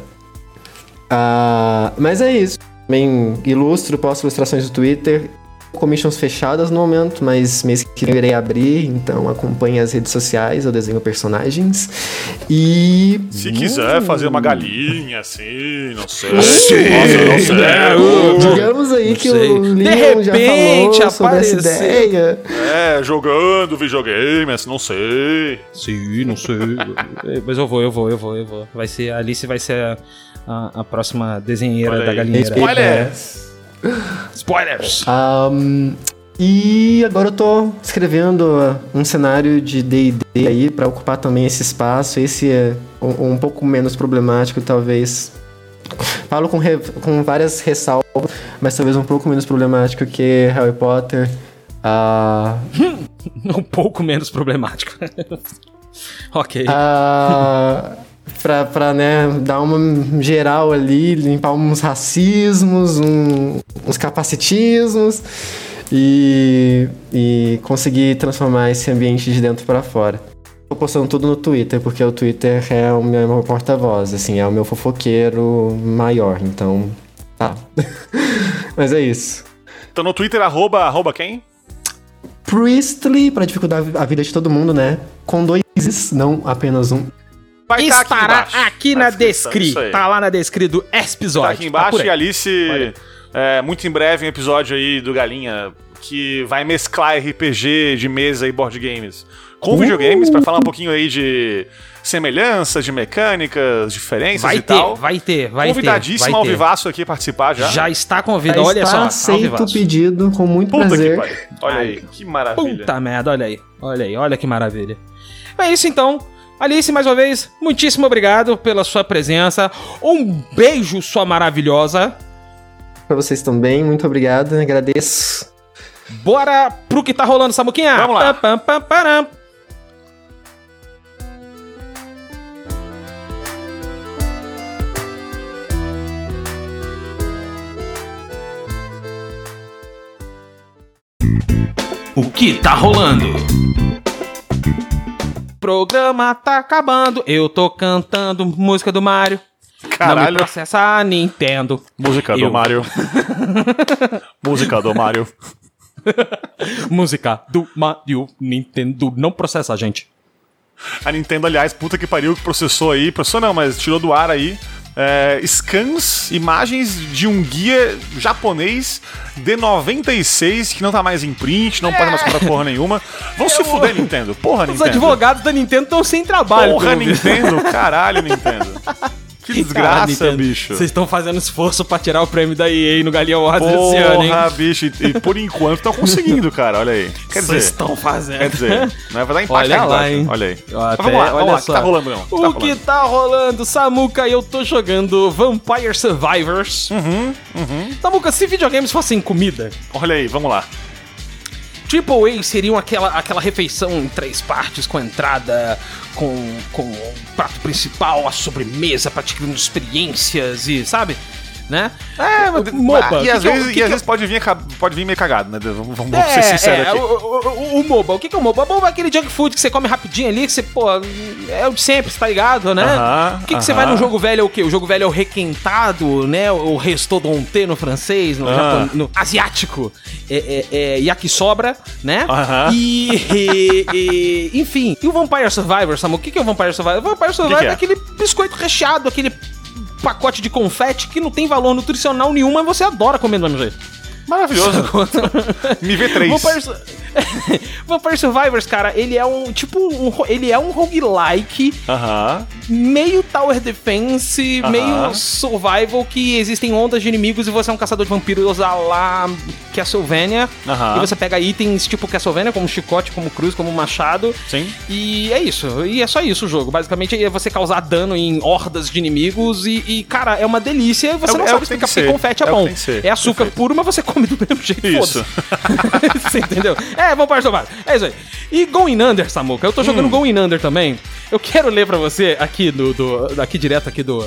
Ah, mas é isso. Também ilustro, posto ilustrações do Twitter. Commissions fechadas no momento, mas mês que vem eu irei abrir, então acompanhe as redes sociais, eu desenho personagens. E. Se quiser fazer uma galinha assim, não sei. Nossa, não sei. É, Uh, Digamos aí que sei. o De Leon já repente falou sobre essa ideia. É, jogando videogame, assim, não sei. Sim, não sei. Mas eu vou, eu vou, eu vou, eu vou. Vai ser, a Alice vai ser a, a, a próxima desenheira da aí. galinheira. Spoilers! Spoilers! Ahn, e agora eu tô escrevendo um cenário de D&D aí pra ocupar também esse espaço. Esse é um, um pouco menos problemático, talvez. Falo com, re- com várias ressalvas, mas talvez um pouco menos problemático que Harry Potter. Ah, <laughs> Um pouco menos problemático. <laughs> ok. ah, pra, pra né, dar uma geral ali, limpar uns racismos, um- uns capacitismos e, e conseguir transformar esse ambiente de dentro pra fora. Tô postando tudo no Twitter, porque o Twitter é o meu, porta-voz, assim, é o meu fofoqueiro maior, então. Tá. <laughs> Mas é isso. Então no Twitter, arroba, arroba quem? Priestly, pra dificultar a vida de todo mundo, né? Com dois is, não apenas um. Vai tá Estará embaixo, aqui na na descrição, descri. isso aí. Tá lá na descri do episódio. Tá aqui embaixo por aí. e Alice, é, muito em breve, um episódio aí do Galinha que vai mesclar RPG de mesa e board games com videogames pra falar um pouquinho aí de semelhanças, de mecânicas, diferenças Vai e ter, tal. vai ter, vai ter. Convidadíssimo ao vivaço aqui participar já. Já está Já convidado. Olha está só. aceito o pedido, com muito Puta prazer. Olha Ai. aí, que maravilha. Puta merda, olha aí. Olha aí, olha que maravilha. É isso então. Alice, mais uma vez, muitíssimo obrigado pela sua presença. Um beijo, sua maravilhosa. Pra vocês também, muito obrigado, agradeço. Bora pro que tá rolando, Samuquinha. Vamos lá. Pam, pam, pam. O que tá rolando? Programa tá acabando, eu tô cantando música do Mario. Não me Caralho, processa a Nintendo. música do Eu. Mario. <laughs> música do Mario. Música do Mario. Nintendo não processa a gente. A Nintendo, aliás, puta que pariu, que processou aí, processou não, mas tirou do ar aí, é, scans, imagens de um guia japonês de 96 que não tá mais em print, não pode mais comprar porra nenhuma. Vão se fuder, Nintendo. Porra, Os Nintendo. advogados da Nintendo estão sem trabalho. Porra. Nintendo. Caralho, Nintendo. <laughs> Que desgraça, Cara, bicho. Vocês estão fazendo esforço pra tirar o prêmio da EA no Galinha Awards esse ano, hein? Porra, bicho. E, e por enquanto estão conseguindo, cara. Olha aí. Quer Vocês dizer, estão fazendo. quer dizer, não vai dar empate Olha lá, hein? Olha aí. Até- vamos lá, vamos olha lá. O que só. tá rolando, não? O tá que tá rolando, Samuca? Eu tô jogando Vampire Survivors. Uhum, uhum. Samuca, se videogames fossem comida, Olha aí, vamos lá. Triple A seriam aquela, aquela refeição em três partes com a entrada, com, com o prato principal, a sobremesa pra te criando experiências e, sabe? Né? É, Ah, MOBA. e às que é vezes, que e às é vezes pode, vir, pode vir meio cagado, né? Vamos, vamos É, ser sinceros é, aqui. O, o, o- MOBA, o que, é o MOBA? O MOBA é aquele junk food que você come rapidinho ali, que você, pô, é o de sempre, você tá ligado, né? Aham, o que, que você vai no jogo velho é o quê? O jogo velho é o requentado, né? O restauranté no francês, no, Ah. japon- no asiático, é, é, é yakisobra, né? E, e- enfim, e o Vampire Survivor, Samu? O que, que é o Vampire Survivor? O Vampire Survivor é? é aquele biscoito recheado, aquele pacote de confete que não tem valor nutricional nenhum, mas você adora comer do mesmo jeito. Maravilhoso. <laughs> <laughs> Me vê três. Su- <laughs> Vampire Survivors, cara, ele é um tipo um, ele é um roguelike Aham. meio tower defense, Aham. meio survival que existem ondas de inimigos e você é um caçador de vampiros a lá Castlevania. Aham. E você pega itens tipo Castlevania, como chicote, como cruz, como machado. Sim. E é isso. E é só isso o jogo. Basicamente é você causar dano em hordas de inimigos e, e, cara, é uma delícia. E você É não é sabe explicar que porque confete é, É bom. É açúcar Perfeito. puro, mas você come do mesmo jeito. Isso. <laughs> você entendeu? É, Vampire Survivors. É isso aí. E Going Under, Samuka. Eu tô jogando Hum. Going Under também. Eu quero ler pra você aqui do, do aqui direto aqui do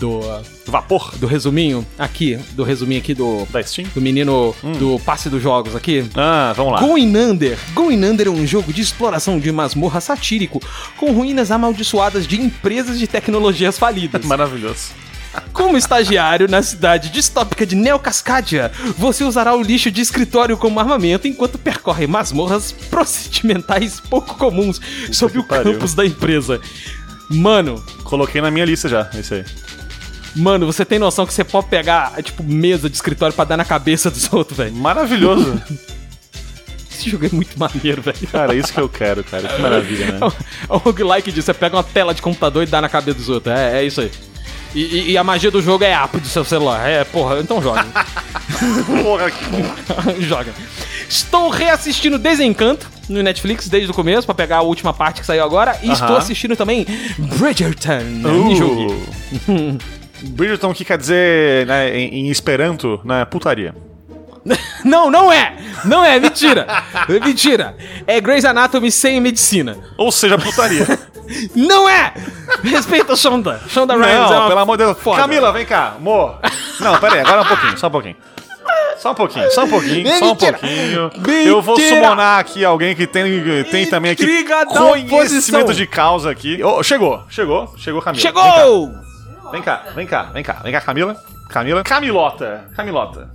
do Vapor do resuminho aqui, do resuminho aqui do da Steam. do menino Hum. do passe dos jogos aqui. Ah, vamos lá. Going Under. Going Under é um jogo de exploração de masmorra satírico com ruínas amaldiçoadas de empresas de tecnologias falidas. <laughs> Maravilhoso. Como estagiário na cidade distópica de Neo Cascadia, você usará o lixo de escritório como armamento enquanto percorre masmorras procedimentais pouco comuns sob o pariu. campus da empresa. Mano, Coloquei na minha lista já, esse aí. mano, você tem noção que você pode pegar, tipo, mesa de escritório pra dar na cabeça dos outros, velho? Maravilhoso. <laughs> Esse jogo é muito maneiro, velho. cara, isso que eu quero, cara. Que maravilha, né? <laughs> É o roguelike disso, você pega uma tela de computador e dá na cabeça dos outros. É, é isso aí. E, e- e a magia do jogo é app do seu celular. É, porra, então joga. <laughs> Porra, que bom. <laughs> joga. Estou reassistindo Desencanto no Netflix desde o começo pra pegar a última parte que saiu agora. E Aham. estou assistindo também Bridgerton. Uh. Joguei. Bridgerton, que quer dizer, né, em, em esperanto, né, putaria. <laughs> Não, não é! Não é, mentira! É mentira! É Grey's Anatomy sem medicina. Ou seja, putaria. <laughs> Não é! Respeita a Shonda. Shonda Rhimes é Não, uma pelo amor de Deus. foda. Camila, vem cá, amor. Não, pera aí, agora um pouquinho, só um pouquinho. Só um pouquinho, só um pouquinho, só um Mentira. pouquinho. Mentira. Eu vou summonar aqui alguém que tem, tem também aqui conhecimento de causa aqui. Oh, chegou, chegou, chegou Camila. Chegou! Vem cá, vem cá, vem cá, vem cá, Camila. Camila. Camilota, Camilota.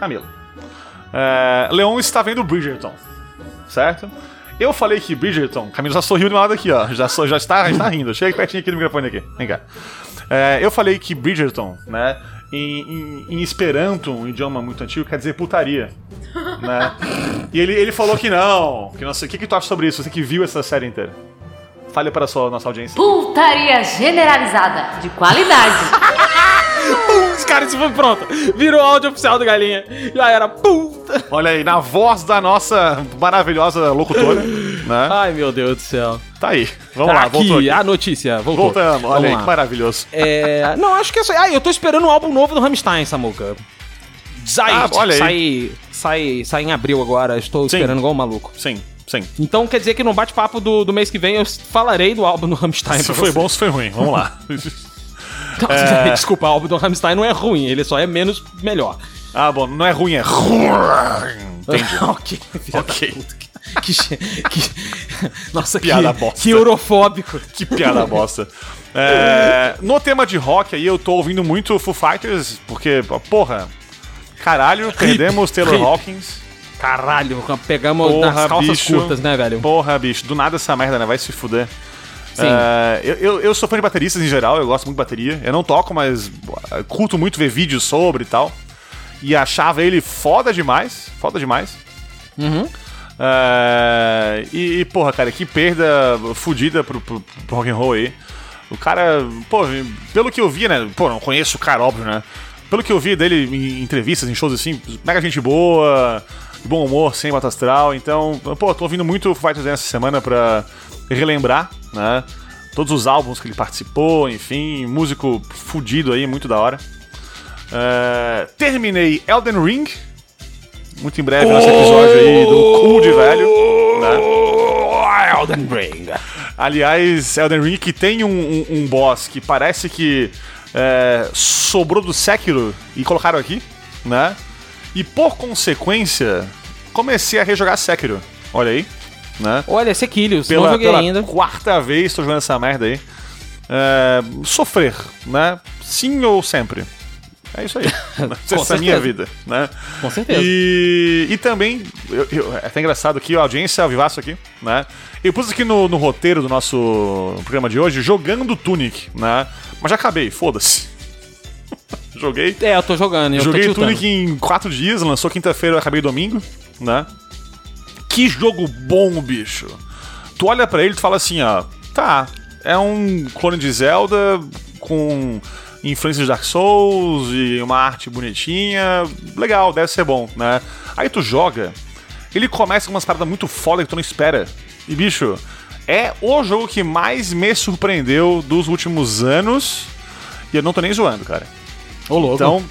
Camila. É, Leon está vendo Bridgerton, certo? Eu falei que Bridgerton, Camila já sorriu de um lado aqui, ó. Já, já está, já está rindo. Chega pertinho aqui no microfone aqui. Vem cá. É, eu falei que Bridgerton, né? Em, em, em Esperanto, um idioma muito antigo, quer dizer putaria. Né? <laughs> E ele, ele falou que não. Que não sei. O que, que tu acha sobre isso? Você que viu essa série inteira? Fale para a sua, nossa audiência. Putaria generalizada, de qualidade. <laughs> Os caras, isso foi pronto. Virou áudio oficial do Galinha. Já era puta. Olha aí, na voz da nossa maravilhosa locutora, né? <laughs> Ai, meu Deus do céu. Tá aí. Vamos lá, aqui, voltou aqui. a notícia. Voltou. Voltamos, olha Vamos aí, lá. que maravilhoso. É, <laughs> não, acho que é isso aí. Ah, eu tô esperando o álbum novo do Rammstein, Samuca. Sai, Ah, olha aí. sai, sai, sai em abril agora. Estou Sim. esperando igual um maluco. Sim, sim. Então quer dizer que no bate-papo do, do mês que vem eu falarei do álbum do Rammstein. Se foi você. bom, se foi ruim. Vamos lá. <laughs> Não, <laughs> Desculpa, o álbum do Rammstein não é ruim, ele só é menos melhor. ah, bom, não é ruim, é ruim. Entendi. <laughs> ok, Ok. Que, que- nossa, Piada que, bosta. que eurofóbico. Que piada bosta. É, no tema de rock aí, eu tô ouvindo muito Foo Fighters, porque, porra, caralho, perdemos Taylor. Hawkins. Caralho, pegamos Porra, nas calças bicho. curtas, né, velho? Porra, bicho, do nada essa merda, né? Vai se fuder. Sim. É, eu, eu, eu sou fã de bateristas em geral, eu gosto muito de bateria. Eu não toco, mas uh, curto muito ver vídeos sobre e tal. E achava ele foda demais, foda demais. Uhum. É, e, e, porra, cara, que perda fodida pro, pro, pro rock and roll aí. O cara, pô, pelo que eu vi, né? Pô, não conheço o cara, óbvio, né? Pelo que eu vi dele em entrevistas, em shows assim, mega gente boa, bom humor, sem bata astral. Então, pô, tô ouvindo muito Foo Fighters essa semana pra relembrar, né? Todos os álbuns que ele participou, enfim, músico fudido aí, muito da hora. É, terminei Elden Ring. Muito em breve, nosso episódio aí do Cool de Velho. Né? Elden Ring. Aliás, Elden Ring que tem um, um- um boss que parece que é, sobrou do Sekiro e colocaram aqui, né? E por consequência, comecei a rejogar Sekiro. Olha aí, né? Olha, Sequilhos, não Pela, joguei pela ainda. quarta vez tô jogando essa merda aí. É, sofrer, né? Sim ou sempre. É isso aí. <laughs> Essa é a minha vida, né? Com certeza. E, e também, eu- eu- é até engraçado aqui, a audiência ao vivaço aqui, né? Eu pus aqui no, no roteiro do nosso programa de hoje, jogando Tunic, né? Mas já acabei, foda-se. Joguei. É, eu tô jogando. Eu Joguei tô. Tunic em quatro dias, lançou quinta-feira, eu acabei domingo, né? Que jogo bom, bicho. Tu olha pra ele e tu fala assim, ó, tá, é um clone de Zelda com influências de Dark Souls e uma arte bonitinha, legal, deve ser bom, né? Aí tu joga, ele começa com umas paradas muito foda que tu não espera. E, bicho, é o jogo que mais me surpreendeu dos últimos anos. E eu não tô nem zoando, cara. Ô, louco. Então,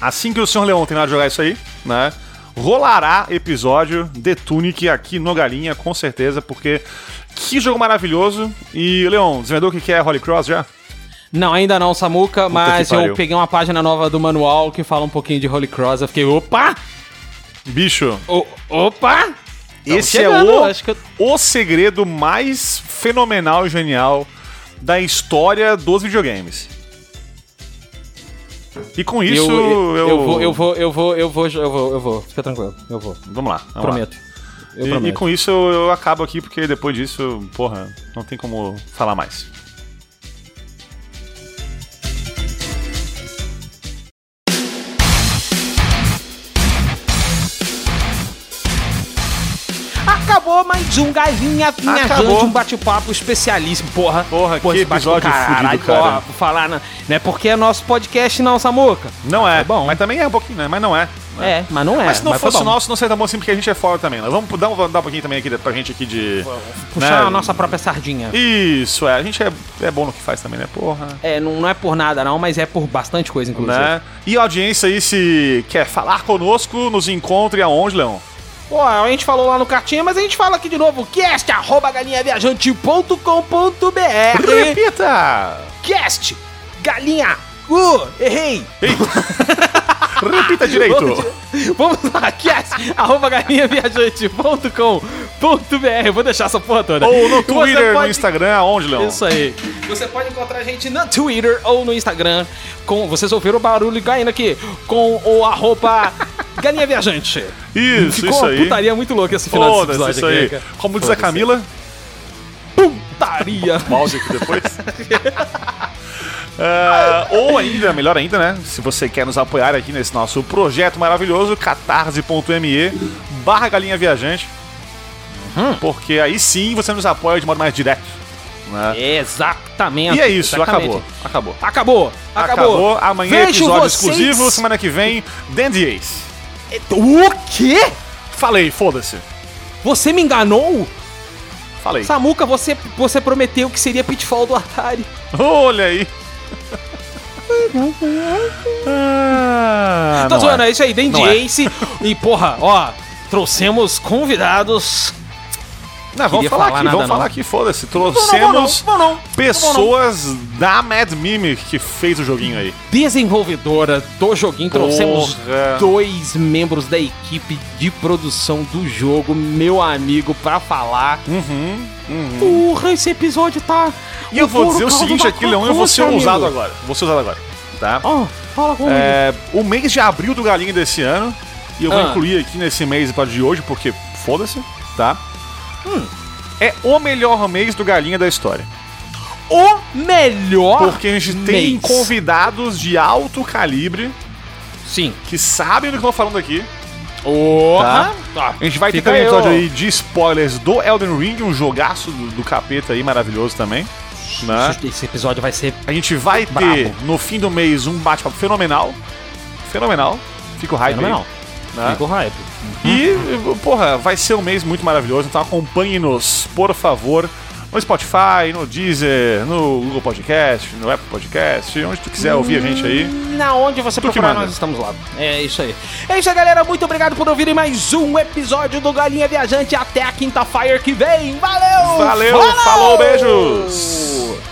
assim que o Sr. Leão terminar de jogar isso aí, né? Rolará episódio de Tunic aqui no Galinha, com certeza, porque que jogo maravilhoso. E, Leon, desenvolvedor o que é Holy Cross já? Não, ainda não, Samuca, mas que eu peguei uma página nova do manual que fala um pouquinho de Holy Cross. Eu fiquei, opa! Bicho, O- opa! esse chegando, é o, acho que eu- o segredo mais fenomenal e genial da história dos videogames. E com isso, eu, eu, eu, vou, eu vou, eu vou, eu vou, eu vou, eu vou. Fica tranquilo, eu vou. Vamos lá. vamos lá. prometo. Eu E, prometo. e com isso eu, eu acabo aqui, porque depois disso, porra, não tem como falar mais. Acabou mais um Galinha Minha Acabou. Jante, um bate-papo especialíssimo, porra. Porra, Pô, que episódio caralho, fudido, cara. porra, por falar, na, não é porque é nosso podcast não, Samuca. Não é, É bom. mas também é um pouquinho, né? Mas não é. né? É, mas não é. Mas se não foi fosse bom. nosso, não seria tão bom assim, porque a gente é fora também. Né? Vamos dar, um- dar um pouquinho também aqui pra gente aqui de. Puxar né? a nossa própria sardinha. Isso, é. A gente é, é bom no que faz também, né? Porra. É, não, não é por nada não, mas é por bastante coisa, inclusive. Né? E a audiência aí, se quer falar conosco, nos encontre aonde, Leão? Pô, a gente falou lá no cartinha, mas a gente fala aqui de novo. Cast, arroba galinhaviajante.com.br Repita! Cast, galinha, uh, errei. <laughs> Repita direito! Vamos lá, cast, arroba galinhaviajante.com.br Vou deixar essa porra toda. Ou no Twitter, no pode- Instagram, aonde, Leão? Isso aí. Você pode encontrar a gente no Twitter ou no Instagram. Com, vocês ouviram o barulho caindo aqui. Com o arroba Galinha Viajante. Isso, Ficou isso aí. putaria muito louca esse final desse Foda-se, episódio isso aqui. aí. Como diz a Camila, Putaria. mouse aqui depois. <laughs> Ah, ou ainda, melhor ainda, né? Se você quer nos apoiar aqui nesse nosso projeto maravilhoso, catarse.me barra galinha viajante. Uhum. Porque aí sim você nos apoia de modo mais direto. Né? Exatamente. E é isso, exatamente. acabou. Acabou. Acabou. Acabou. Amanhã Vejo episódio vocês- exclusivo. Semana que vem, Dandy Ace. O quê? Falei, foda-se. Você me enganou? Falei. Samuca, você, você prometeu que seria Pitfall do Atari. Olha aí. Ah, Tô zoando, é. é isso aí, Dandy Não é. Ace. E, porra, ó, trouxemos convidados. Não, vamos falar falar aqui, vamos não. falar aqui, foda-se. Não, não, Trouxemos não, não, não. pessoas da Mad Mimic que fez o joguinho aí. Desenvolvedora do joguinho, trouxemos Porra. dois membros da equipe de produção do jogo, meu amigo, pra falar. Uhum, uhum. Porra, esse episódio tá. E eu vou dizer o seguinte aqui, Leão, eu vou ser amigo. agora. Vou ser ousado agora, tá? Ó, fala comigo. É, o mês de abril do Galinha desse ano, e eu vou Ah. incluir aqui nesse mês de hoje, porque foda-se, tá? Hum. É o melhor mês do Galinha da história. O melhor. Porque a gente tem mês. convidados de alto calibre Sim. que sabem do que eu tô falando aqui. Porra. A gente vai ter Fica também um episódio ó. aí de spoilers do Elden Ring, um jogaço do, do capeta aí maravilhoso também. Né? Esse episódio vai ser. A gente vai ter no fim do mês um bate-papo fenomenal. Fenomenal. Fica o hype Fenomenal. aí. Né? Fica o hype. E, porra, vai ser um mês muito maravilhoso, então acompanhe-nos, por favor, no Spotify, no Deezer, no Google Podcast, no Apple Podcast, onde tu quiser ouvir a gente aí. Na onde você Tu procurar, nós estamos lá. É isso aí. É isso aí, galera. Muito obrigado por ouvirem mais um episódio do Galinha Viajante. Até a quinta-feira que vem. Valeu! Valeu, falou, beijos!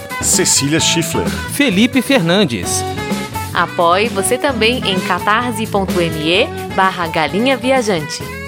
Cecília Schiffler, Felipe Fernandes. Apoie você também em catarse.me barra galinha viajante.